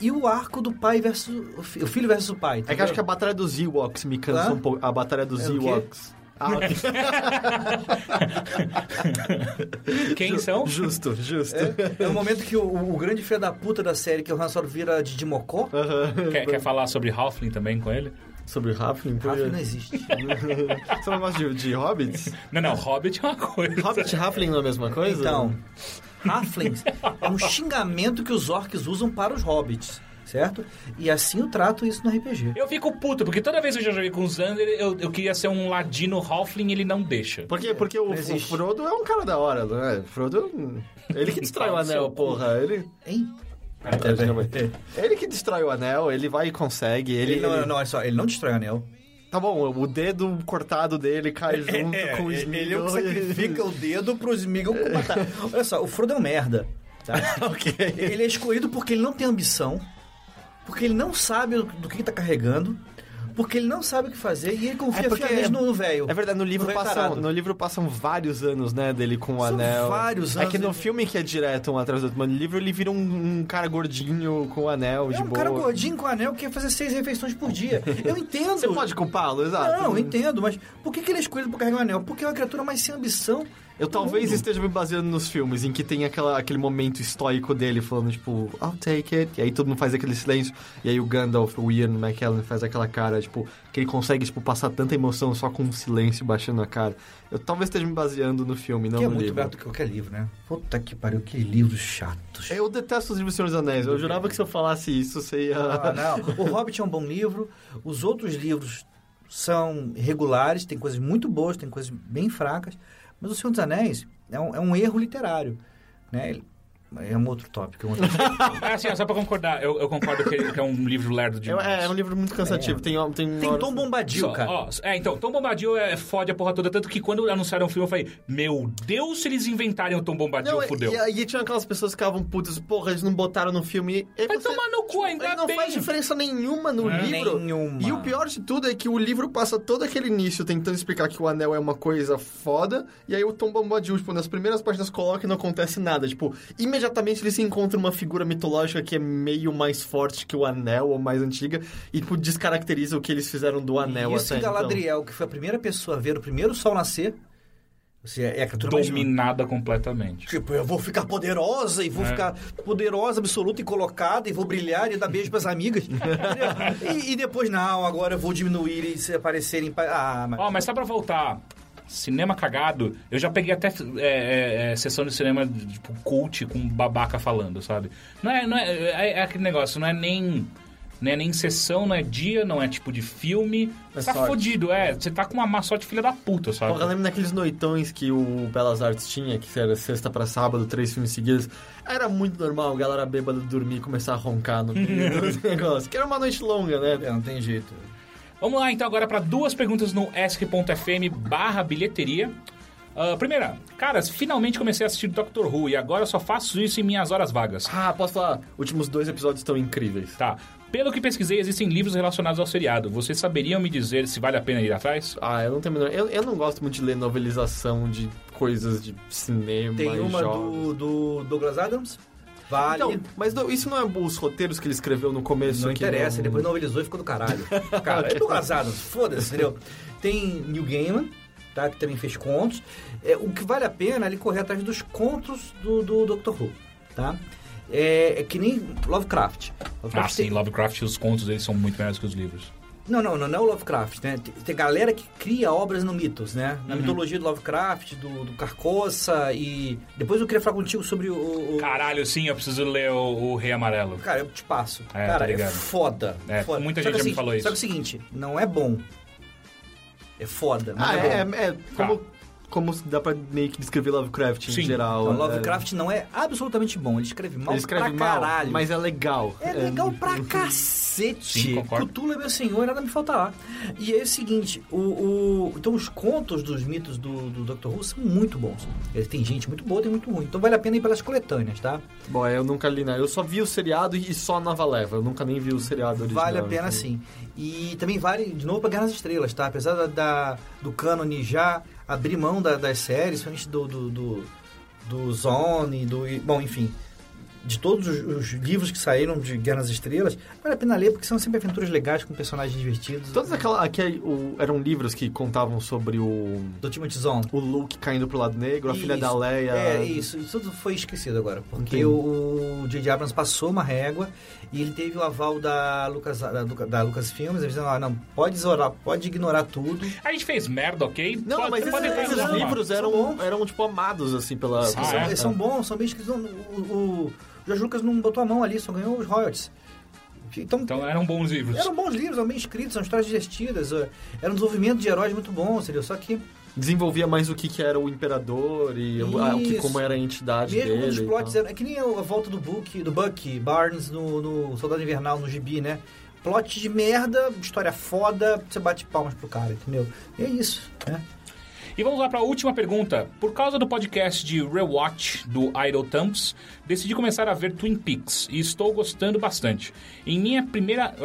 E o arco do pai versus... O fi- o filho versus o pai. É que eu acho que a batalha dos Ewoks me cansa um pouco. A batalha dos É? Ewoks. Ah. *laughs* Quem são? justo, justo. É, é o momento que o, o grande filho da puta da série, que é o Han Solo, vira de Mocó. Aham. Quer, quer falar sobre Halfling também com ele? Sobre Halfling? Ralph não existe. *laughs* Você não gosta de, de Hobbits? Não, não, Hobbit é uma coisa. Hobbit e Halfling não é a mesma coisa? Então, Halflings é um xingamento que os orcs usam para os hobbits, certo? E assim eu trato isso no RPG. Eu fico puto, porque toda vez que eu já joguei com o Xander, eu, eu queria ser um ladino Halfling e ele não deixa. Por quê? Porque o, o. Frodo é um cara da hora, não é? Frodo. Ele que *laughs* destrói o anel, porra. Ele. Hein? Ele que destrói o anel, ele vai e consegue. Ele, Ele não, ele- não, olha só, ele não destrói o anel. Tá bom, o dedo cortado dele cai *laughs* junto com o Smeagol. ele é o que sacrifica o *laughs* dedo pro Smeagol matar. Olha só, o Frodo é um merda. Tá? ok. Ele é escolhido porque ele não tem ambição, porque ele não sabe do que ele tá carregando, porque ele não sabe o que fazer e ele confia É fielmente no velho. É verdade, no livro, No passam, no livro passam vários anos, né, dele com o São anel. vários É anos que no filme que é direto um atrás do outro, mas no livro ele vira um, um cara gordinho com o anel É de um boa. cara gordinho com anel que quer fazer seis refeições por dia. Eu *laughs* entendo. Você pode culpá-lo, exato. Não, eu entendo, mas por que, que ele é escolhido por carregar o anel? Porque é uma criatura mais sem ambição. Eu talvez esteja me baseando nos filmes em que tem aquela, aquele momento estoico dele falando, tipo, I'll take it. E aí todo mundo faz aquele silêncio. E aí o Gandalf, o Ian McKellen faz aquela cara, tipo, que ele consegue, tipo, passar tanta emoção só com um silêncio baixando a cara. Eu talvez esteja me baseando no filme, não que é no muito livro. melhor do que qualquer livro, né? Puta que pariu, que livros chatos. Eu detesto os livros do Senhor dos Anéis. Eu jurava que se eu falasse isso, você ia... Ah, não. O Hobbit é um bom livro. Os outros livros são regulares, tem coisas muito boas, tem coisas bem fracas. Mas O Senhor dos Anéis é um, é um erro literário. Né? É um outro tópico. É um outro *laughs* tópico. É assim, só pra concordar, eu, eu concordo que, que é um livro lerdo É, demais. é, é um livro muito cansativo. Tem, tem, tem horas- Tom Bombadil, Só, cara. ó, é, então, Tom Bombadil é, fode a porra toda, tanto que quando anunciaram o filme eu falei, meu Deus, se eles inventarem o Tom Bombadil, Não, fudeu. e aí tinha aquelas pessoas que ficavam putas, porra, eles não botaram no filme. E Vai você- tomar no cu, ainda não bem. faz diferença nenhuma no É. livro. Nenhuma. E o pior de tudo é que o livro passa todo aquele início tentando explicar que o anel é uma coisa foda, e aí o Tom Bombadil, tipo, nas primeiras páginas coloca e não acontece nada. Tipo, imediatamente ele se encontra uma figura mitológica que é meio mais forte que o anel, ou mais antiga, e, tipo, descaracteriza o que eles fizeram do anel Isso até em Galadriel, que foi a primeira pessoa a ver o primeiro sol nascer. Ou seja, é a criatura mais... Dominada completamente. Tipo, eu vou ficar poderosa e vou É. ficar poderosa, absoluta e colocada e vou brilhar e dar beijo pras amigas. *laughs* entendeu? e, e depois, não, agora eu vou diminuir e se aparecerem... pa- Ah, mas... Ó, mas só pra voltar, cinema cagado, eu já peguei até é, é, é, sessão de cinema, tipo, cult com babaca falando, sabe? Não é, não é, é, é aquele negócio, não é nem... Não é nem sessão, não é dia, não é tipo de filme. É Você tá sorte. fodido, é. Você tá com uma má sorte filha da puta, sabe? Porra, lembra daqueles noitões que o Belas Artes tinha, que era sexta pra sábado, três filmes seguidos? Era muito normal a galera bêbada dormir e começar a roncar no meio *laughs* dos negócios. Que era uma noite longa, né? É, não tem jeito. Vamos lá então agora para duas perguntas no ask.fm barra bilheteria. Ah, primeira, caras, finalmente comecei a assistir Doctor Who e agora só faço isso em minhas horas vagas. Ah, posso falar? Últimos dois episódios estão incríveis. Tá. Pelo que pesquisei, existem livros relacionados ao seriado. Vocês saberiam me dizer se vale a pena ir atrás? Ah, eu não tenho a menor... eu, eu não gosto muito de ler novelização de coisas de cinema Tem e uma jogos. do, do Douglas Adams. Vale. Então, mas não- isso não é os roteiros que ele escreveu no começo? não interessa, não- depois novelizou e ficou do caralho. *laughs* Cara, é Adams, foda-se, entendeu? Tem Neil Gaiman, tá, que também fez contos. É, o que vale a pena é ele correr atrás dos contos do, do Dr. Who, tá? É, é que nem Lovecraft. Ah, Lovecraft sim, tem- Lovecraft, os contos deles são muito melhores que os livros. Não, não, não, não é o Lovecraft, né? Tem, tem galera que cria obras no mitos, né? Na mitologia do Lovecraft, do, do Carcoça e... Depois eu queria falar contigo sobre o... o- Caralho, sim, eu preciso ler o, o Rei Amarelo. Cara, eu te passo. É, Cara, tá é ligado. foda. É, foda. muita Só gente que já me assim, falou isso. Só que é o seguinte, não é bom. É foda, Ah, é, é, bom. é, é como, como dá pra meio que descrever Lovecraft em Sim. geral. Então, é. Lovecraft não é absolutamente bom. Ele escreve mal Ele escreve pra mal, caralho. mas é legal. É legal pra *laughs* cacete. Sim, concordo. Cthulhu é meu senhor e nada me falta lá. E é o seguinte, o, o- então os contos dos mitos do, do Dr. Who são muito bons. Ele tem gente muito boa, tem muito ruim. Então vale a pena ir pelas coletâneas, tá? Bom, eu nunca li, né? Eu só vi o seriado e só a nova leva. Eu nunca nem vi o seriado original. Vale a pena então. sim. E também vale, de novo, pra Guerra nas Estrelas, tá? Apesar da, da- do cânone já abrir mão da- das séries, principalmente do, do, do, do Zone, do... Bom, enfim... De todos os, os livros que saíram de Guerra nas Estrelas, vale a pena ler, porque são sempre aventuras legais com personagens divertidos. Todos aquela, aquele, o- eram livros que contavam sobre o, Do Timothy Zahn. o Luke caindo pro lado negro, a filha da Isso. Leia. É, isso. Isso tudo foi esquecido agora. Porque Entendi. o J.J. Abrams passou uma régua e ele teve o aval da Lucas, da, da Lucas Filmes. Eles disseram, ah, não, pode ignorar, pode ignorar tudo. A gente fez merda, ok? Não, Pode- mas pode esses, ter esses livros São eram, eram, tipo, amados, assim, pela... Ah, é? Eles são bons, são bem escritos. O, o, o Jorge Lucas não botou a mão ali, só ganhou os royalties. Então, Então eram bons livros. eram bons livros, eram bem escritos, são histórias divertidas. ó. Era um desenvolvimento de heróis muito bom, entendeu? Só que Desenvolvia mais o que, que era o Imperador e o, a- o que, como era a entidade Mesmo dele. quando os plots eram. É que nem a volta do Bucky, do Bucky Barnes no, no Soldado Invernal, no Gibi, né? Plot de merda, história foda, você bate palmas pro cara, entendeu? E é isso, né? E vamos lá para a última pergunta. Por causa do podcast de Rewatch do Idle Thumbs, decidi começar a ver Twin Peaks e estou gostando bastante. Em minha primeira.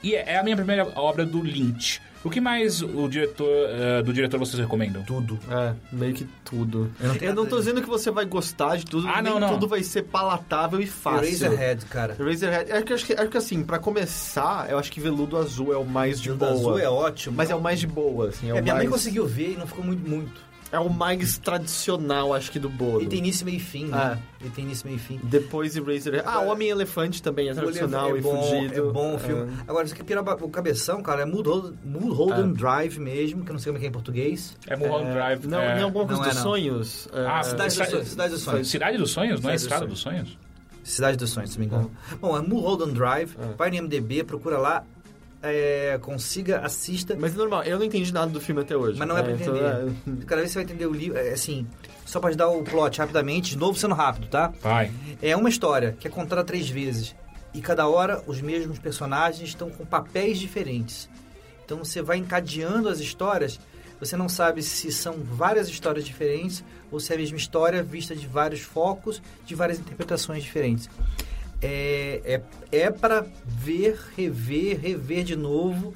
E é a minha primeira obra do Lynch. O que mais o diretor, eh, do diretor vocês recomendam? Tudo. É, meio que tudo. Eu não tenho Eu não tô dizendo que você vai gostar de tudo, Ah, nem não, não. tudo vai ser palatável e fácil. Eraserhead, cara. Eraserhead. É que, acho que, acho que assim, pra começar, eu acho que Veludo Azul é o mais de boa. da Azul é ótimo. Mas é o mais de boa, assim. É, É, o minha mais, mãe conseguiu ver e não ficou muito, muito. É o mais tradicional, acho que, do bolo. E tem início, meio e fim, né? E tem início, meio e fim. Depois Eraserhead. Ah, o Homem-Elefante também é tradicional é e bom, fudido. É bom o filme. Agora, isso aqui pira o cabeção, cara, é Mulholland, Mulholland Drive mesmo, que eu não sei como é que é em português. É Mulholland Drive. Não, é... não é alguma coisa não é, dos não. sonhos? Ah, É, Cidade dos Cidade- Sonhos. Cidade dos Sonhos. Cidade dos Sonhos? Não é Cidade dos Estrada dos Sonhos? Cidade dos Sonhos, se me engano. Bom, é Mulholland Drive, vai no MDB, procura lá, é, consiga, assista. Mas é normal, eu não entendi nada do filme até hoje. Mas não é pra então, entender. é- Cada vez você vai entender o livro, é, assim, só pra te dar o plot rapidamente, de novo sendo rápido, tá? Vai. É uma história que é contada três vezes. E cada hora os mesmos personagens estão com papéis diferentes. Então você vai encadeando as histórias, você não sabe se são várias histórias diferentes ou se é a mesma história vista de vários focos, de várias interpretações diferentes. É, é, é para ver, rever, rever de novo,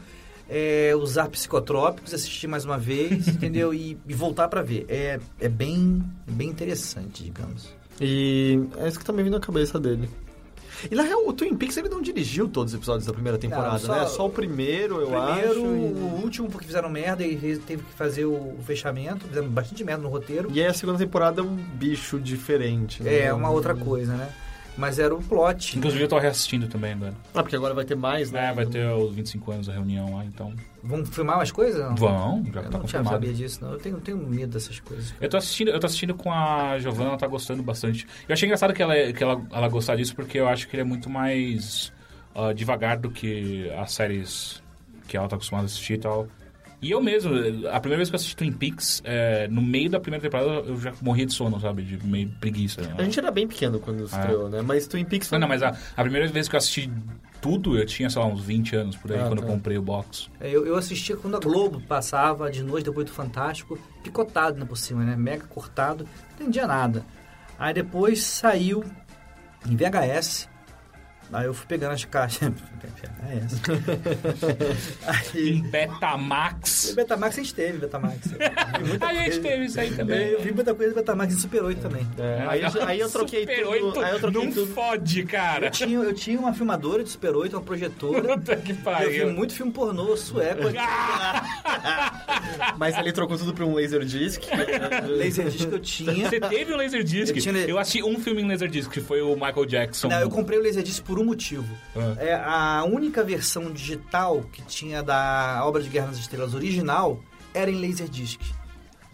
é, usar psicotrópicos, assistir mais uma vez, *laughs* entendeu? E, e voltar para ver. É, é bem, bem interessante, digamos. E é isso que tá me vindo na cabeça dele. E na real, o Twin Peaks ele não dirigiu todos os episódios da primeira temporada, só- né? Só o primeiro, eu Primeiro, acho. o último, porque fizeram merda e teve que fazer o, fechamento, fizeram bastante merda no roteiro. E... e aí a segunda temporada é um bicho diferente. né? É, uma outra coisa, né? Mas era o plot. Inclusive eu tô reassistindo também agora. Ah, porque agora vai ter mais, né? É, vai ter os 25 anos da reunião lá, então... Vão filmar mais coisas? Não? Vão, já Eu tá não tinha, confirmado. sabia disso, não. Eu tenho, tenho medo dessas coisas. Eu tô assistindo, eu tô assistindo com a Giovanna, ela tá gostando bastante. Eu achei engraçado que ela, que ela, ela gostar disso, porque eu acho que ele é muito mais ah, devagar do que as séries que ela tá acostumada a assistir e tal. E eu mesmo, a primeira vez que eu assisti Twin Peaks, é, no meio da primeira temporada, eu já morria de sono, sabe? De meio preguiça. né? A gente era bem pequeno quando estreou, né? Mas Twin Peaks... Não, não, mas a, a primeira vez que eu assisti tudo, eu tinha, sei lá, uns 20 anos por aí, Ah, quando tá. eu comprei o box. É, Eu, eu assistia quando a Globo passava de noite depois do Fantástico, picotado né, por cima, né? Mega cortado, não entendia nada. Aí depois saiu em VHS. Aí eu fui pegando as caixas. *laughs* VHS. *laughs* Em Aí. Betamax. Betamax a gente teve, Betamax. *laughs* Muita A gente teve isso aí também. Eu vi muita coisa do Betamax em Super 8 também. É, aí, eu- aí eu troquei Super tudo... 8 aí eu troquei não tudo... fode, cara. Eu tinha, eu tinha uma filmadora de Super 8, uma projetora. Puta que e eu vi pariu. muito filme pornô sueco. Mas ele trocou tudo pra um Laserdisc. Laserdisc que eu tinha. Você teve o Laserdisc? Eu tinha- Eu assisti um filme em Laserdisc, que foi o Michael Jackson. Não, eu comprei o Laserdisc por um motivo. Ah. É a única versão digital que tinha da obra de Guerra nas Estrelas original era em Laserdisc.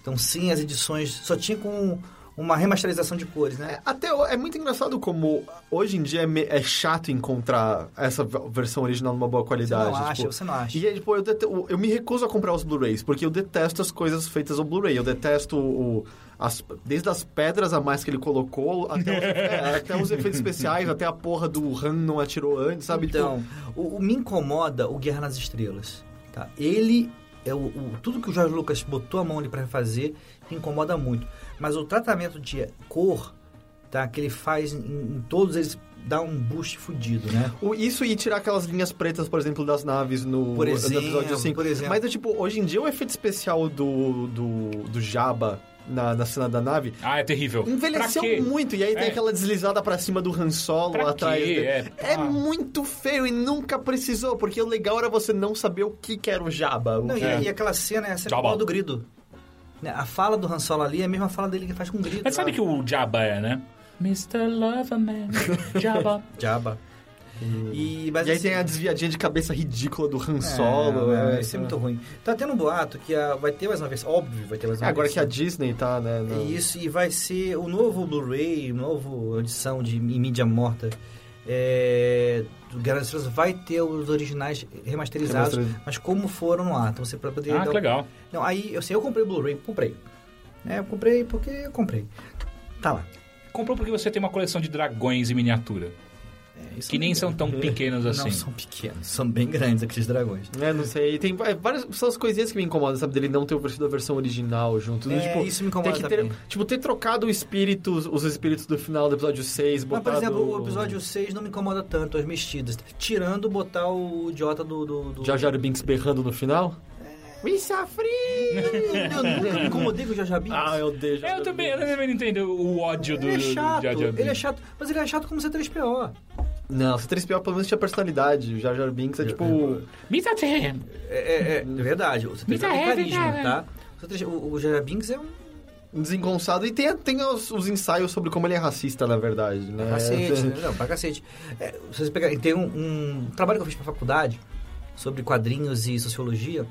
Então, sim, as edições só tinha com uma remasterização de cores, né? Até ho- é muito engraçado como hoje em dia é, me- é chato encontrar essa versão original numa boa Você qualidade. não acha, tipo, você não acha. E aí, tipo, eu, dete- eu me recuso a comprar os Blu-rays, porque eu detesto as coisas feitas ao Blu-ray. Eu detesto o, as- desde as pedras a mais que ele colocou, até os, *laughs* é, até os efeitos especiais, até a porra do Han não atirou antes, sabe? Então, o, o- me incomoda o Guerra nas Estrelas. Tá? Ele é o, o- tudo que o Jorge Lucas botou a mão ali para fazer me incomoda muito. Mas o tratamento de cor, tá, que ele faz em, em todos eles dá um boost fudido, né? tipo, o- isso e tirar aquelas linhas pretas, por exemplo, das naves no, Por no exemplo, episódio 5. por exemplo. Mas, é, tipo, hoje em dia o efeito especial do, do, do Jabba na, na cena da nave Ah, é terrível. Envelheceu muito, e aí tem É. aquela deslizada pra cima do Han Solo Pra atrás quê? dele. É, É, ah. muito feio e nunca precisou, porque o legal era você não saber o que, que era o Jabba. o Não, e, É. e aquela cena é a cena bom. do grido. Né, A fala do Han Solo ali é a mesma fala dele que faz com o grido. Mas sabe lá. que o Jabba é, né? Mr. Loverman, Jabba. *laughs* Jabba. E, mas E aí assim, tem a desviadinha de cabeça ridícula do Han é, Solo. é, é, isso é muito ruim. Tá tendo um boato que a- vai ter mais uma versão. Óbvio, vai ter mais É, uma agora que a versão. Disney tá, né? no- Isso, e vai ser o novo Blu-ray, novo edição de mídia morta é, do Guerra das vai ter os originais remasterizados, Remasteriz- mas como foram no ar. Então você para poder Ah, dar que um- legal. Não, aí eu sei, eu comprei o Blu-ray, comprei. Né, eu comprei porque eu comprei. Tá lá. Comprou porque você tem uma coleção de dragões em miniatura. É, Que nem são tão pequenos *laughs* assim. Não são pequenos, são bem grandes aqueles dragões. É, não sei. Tem várias são as coisinhas que me incomodam, sabe? Dele não ter oferecido a versão original junto. É, tipo, isso me incomoda tem que ter, também. Tipo, ter trocado o espírito, os espíritos do final do episódio 6, Mas, botado... por exemplo, o episódio 6 não me incomoda tanto, as mexidas. Tirando botar o idiota do... do, do... Jar Jar Binks berrando no final? Me sofri! eu nunca me incomodei com o Binks. Ah, eu odeio É, eu também, eu também não entendo o ódio do Ele é chato, ele é chato, mas ele é chato como C3PO. Não, C3PO pelo menos tinha personalidade. O Jar Jar Binks é tipo... Mr. Tam. É, é, é verdade, o C3PO tem é carisma, tá? O, C3PO o, Jar Jar Binks é um desengonçado. E tem, tem os, os ensaios sobre como ele é racista, na verdade, né? cacete, *laughs* né? não, pra cacete. É, se você pegar, tem um, um trabalho que eu fiz pra faculdade sobre quadrinhos e sociologia,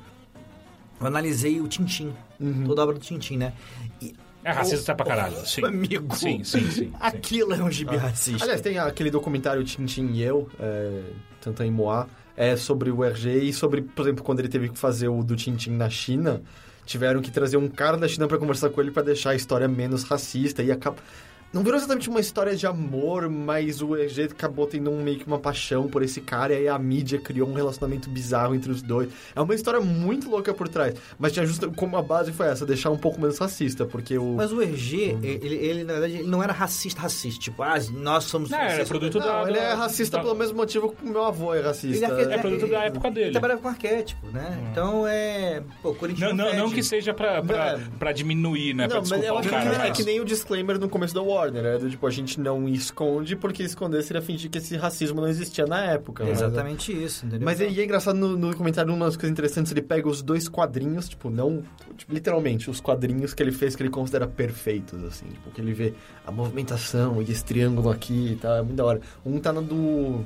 eu analisei o Tintim, Uhum. toda a obra do Tintim, né? E, É racista pra caralho, sim. Amigo, Sim, sim, sim. sim. aquilo é um gibi racista. Aliás, tem aquele documentário Tintin e Eu, é, Tantan Moá, é sobre o RG e sobre, por exemplo, quando ele teve que fazer o do Tintin na China, tiveram que trazer um cara da China pra conversar com ele pra deixar a história menos racista e acaba... Não virou exatamente uma história de amor, mas o RG acabou tendo um, meio que uma paixão por esse cara e aí a mídia criou um relacionamento bizarro entre os dois. É uma história muito louca por trás, mas tinha justo como a base foi essa, deixar um pouco menos racista, porque o... Mas o EG, ele, ele, na verdade, ele não era racista, racista. Tipo, ah, nós somos Não, era racistas. produto Não, da... ele é racista da- pelo mesmo motivo que o meu avô é racista. Ele É produto da época Ele dele. trabalhava com arquétipo, né? Então é. Pô, Não, Corinthians não, não fede. que seja pra, pra, Não. pra diminuir, né? pra Não, mas desculpar eu acho que cara. é que nem o disclaimer no começo da Warner, é do tipo, a gente não esconde, porque esconder seria fingir que esse racismo não existia na época. É né? exatamente isso, entendeu? Mas e é engraçado no, no comentário, uma das coisas interessantes, ele pega os dois quadrinhos, tipo, não, tipo, literalmente, os quadrinhos que ele fez que ele considera perfeitos, assim, tipo, que ele vê a movimentação e esse triângulo aqui e tal, é muito da hora. Um tá no do,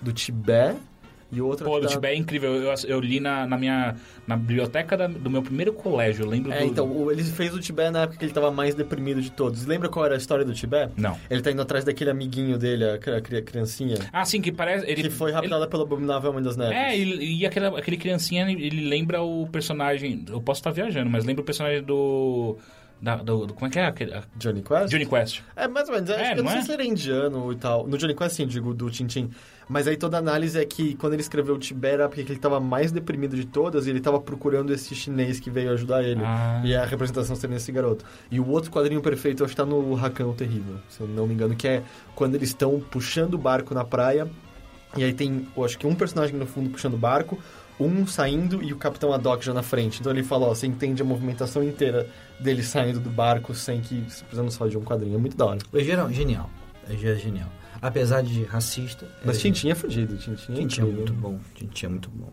do Tibete e o outro Pô, do tá... Tibete é incrível. Eu, eu li na, na minha na biblioteca da- do meu primeiro colégio. Eu lembro É, do... então, ele fez o Tibete na época que ele tava mais deprimido de todos. Lembra qual era a história do Tibete? Não. Ele tá indo atrás daquele amiguinho dele, a, a cri- criancinha, Ah, sim, que parece... Ele, que foi raptada pelo Abominável Homem das ele- Neves. É, e, e aquela, aquele criancinha, ele lembra o personagem... Eu posso estar viajando, mas lembra o personagem do... da- do, do- como é que é? Aquele, a- Johnny Quest? Johnny Quest. É, mais ou menos. É, eu não não sei é? se ele era indiano e tal. No Johnny Quest, sim, digo, do Tintin. Mas aí toda a análise é que quando ele escreveu o Tibete era porque ele tava mais deprimido de todas e ele tava procurando esse chinês que veio ajudar ele. Ah. E a representação seria esse garoto. E o outro quadrinho perfeito, eu acho que tá no Rakan o Terrível, se eu não me engano, que é quando eles estão puxando o barco na praia. E aí tem, eu acho que um personagem no fundo puxando o barco, um saindo e o Capitão Haddock já na frente. Então ele fala, ó, você entende a movimentação inteira dele saindo do barco sem que precisando só de um quadrinho. É muito da hora. O EG era genial. É genial. Apesar de racista. Mas é, Tintin é fudido, Tintin é Tintin é muito bom. Tintin é muito bom.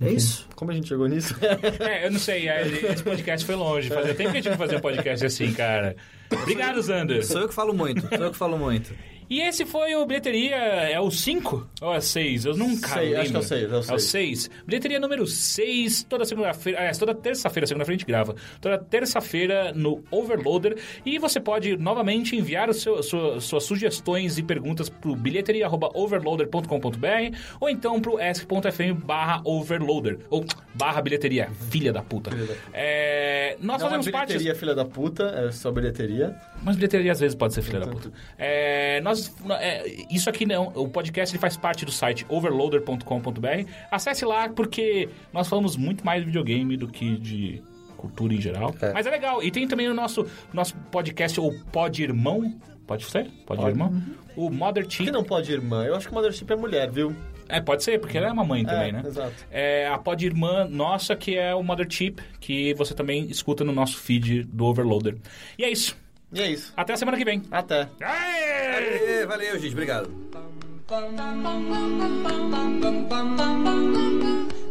É isso. Como a gente chegou nisso? *laughs* É, eu não sei, é, esse podcast foi longe. Fazia tempo que a gente não fazia um podcast assim, cara. Obrigado, Zander. Sou eu que falo muito, sou eu que falo muito. E esse foi o Bilheteria, é o 5 ou é 6? Eu nunca Sei, lembro. acho que é o seis, é o É o seis. 6. Bilheteria número 6, toda segunda-feira, aliás, toda terça-feira, segunda-feira a gente grava. Toda terça-feira no Overloader. E você pode novamente enviar o seu- sua- suas sugestões e perguntas pro bilheteria.overloader.com.br ou então pro ask.fm barra overloader. Ou barra bilheteria, filha da puta. É, nós Não é fazemos parte... bilheteria, filha da puta, é só bilheteria. Mas bilheteria às vezes pode ser filha da puta. É, nós, é, isso aqui não. O podcast ele faz parte do site overloader.com.br. Acesse lá porque nós falamos muito mais de videogame do que de cultura em geral. É. Mas é legal. E tem também o nosso, nosso podcast, o Pod Irmão. Pode ser? Pode, Pode. Irmão? O Mother Por Chief. que não pode irmã? Eu acho que o Mothership é mulher, viu? É, pode ser, porque ela é uma mãe também, É, né? exato. É a Pod Irmã nossa, que é o Mother Chip, que você também escuta no nosso feed do Overloader. E é isso. E é isso. Até a semana que vem. Até. Aê! Ê, Valeu, gente. Obrigado.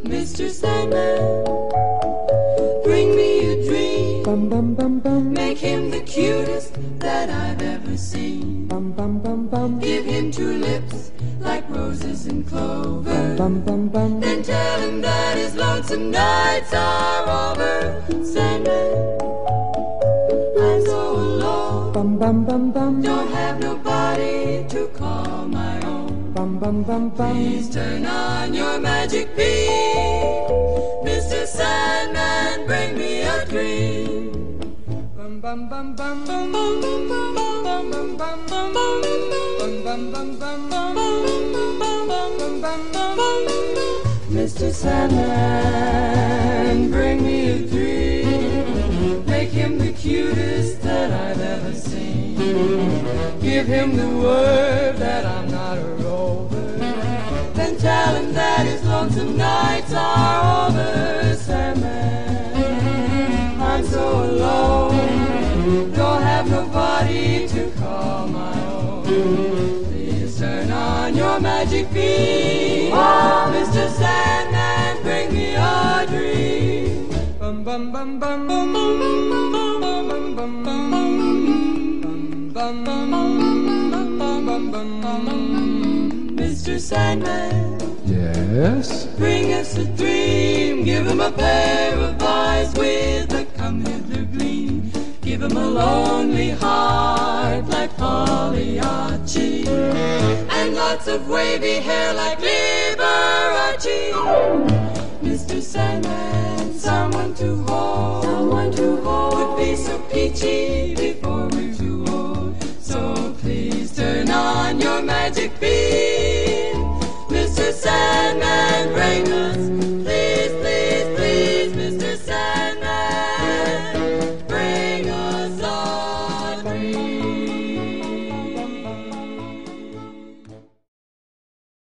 Mr. Sandman, bring me a dream. Make him the cutest that I've ever seen. Give him two lips like roses and clover. Then tell him that his lonesome nights are over. Sandman, alone. Don't have nobody to call my own. Please turn on your magic beam. Mr. Sandman, bring me a dream. Mr. Sandman, bring me a dream. Make him the cutest that I've ever seen. Give him the word that I'm not a rover. Then tell him that his lonesome nights are over. Sandman, I'm so alone. Don't have nobody to call my own. Please turn on your magic beam. Oh, Mr. Sandman, bring me a dream. Bum bum bum bum bum bum bum bum bum bum Mr. Sandman. Yes? Bring us a dream. Give him a pair of eyes with a come hither gleam. Give him a lonely heart like Pagliacci. And lots of wavy hair like Liberace. Mr. Sandman, someone to hold. Someone to hold. Would be so peachy before we on your magic beam. Mr. Sandman, bring us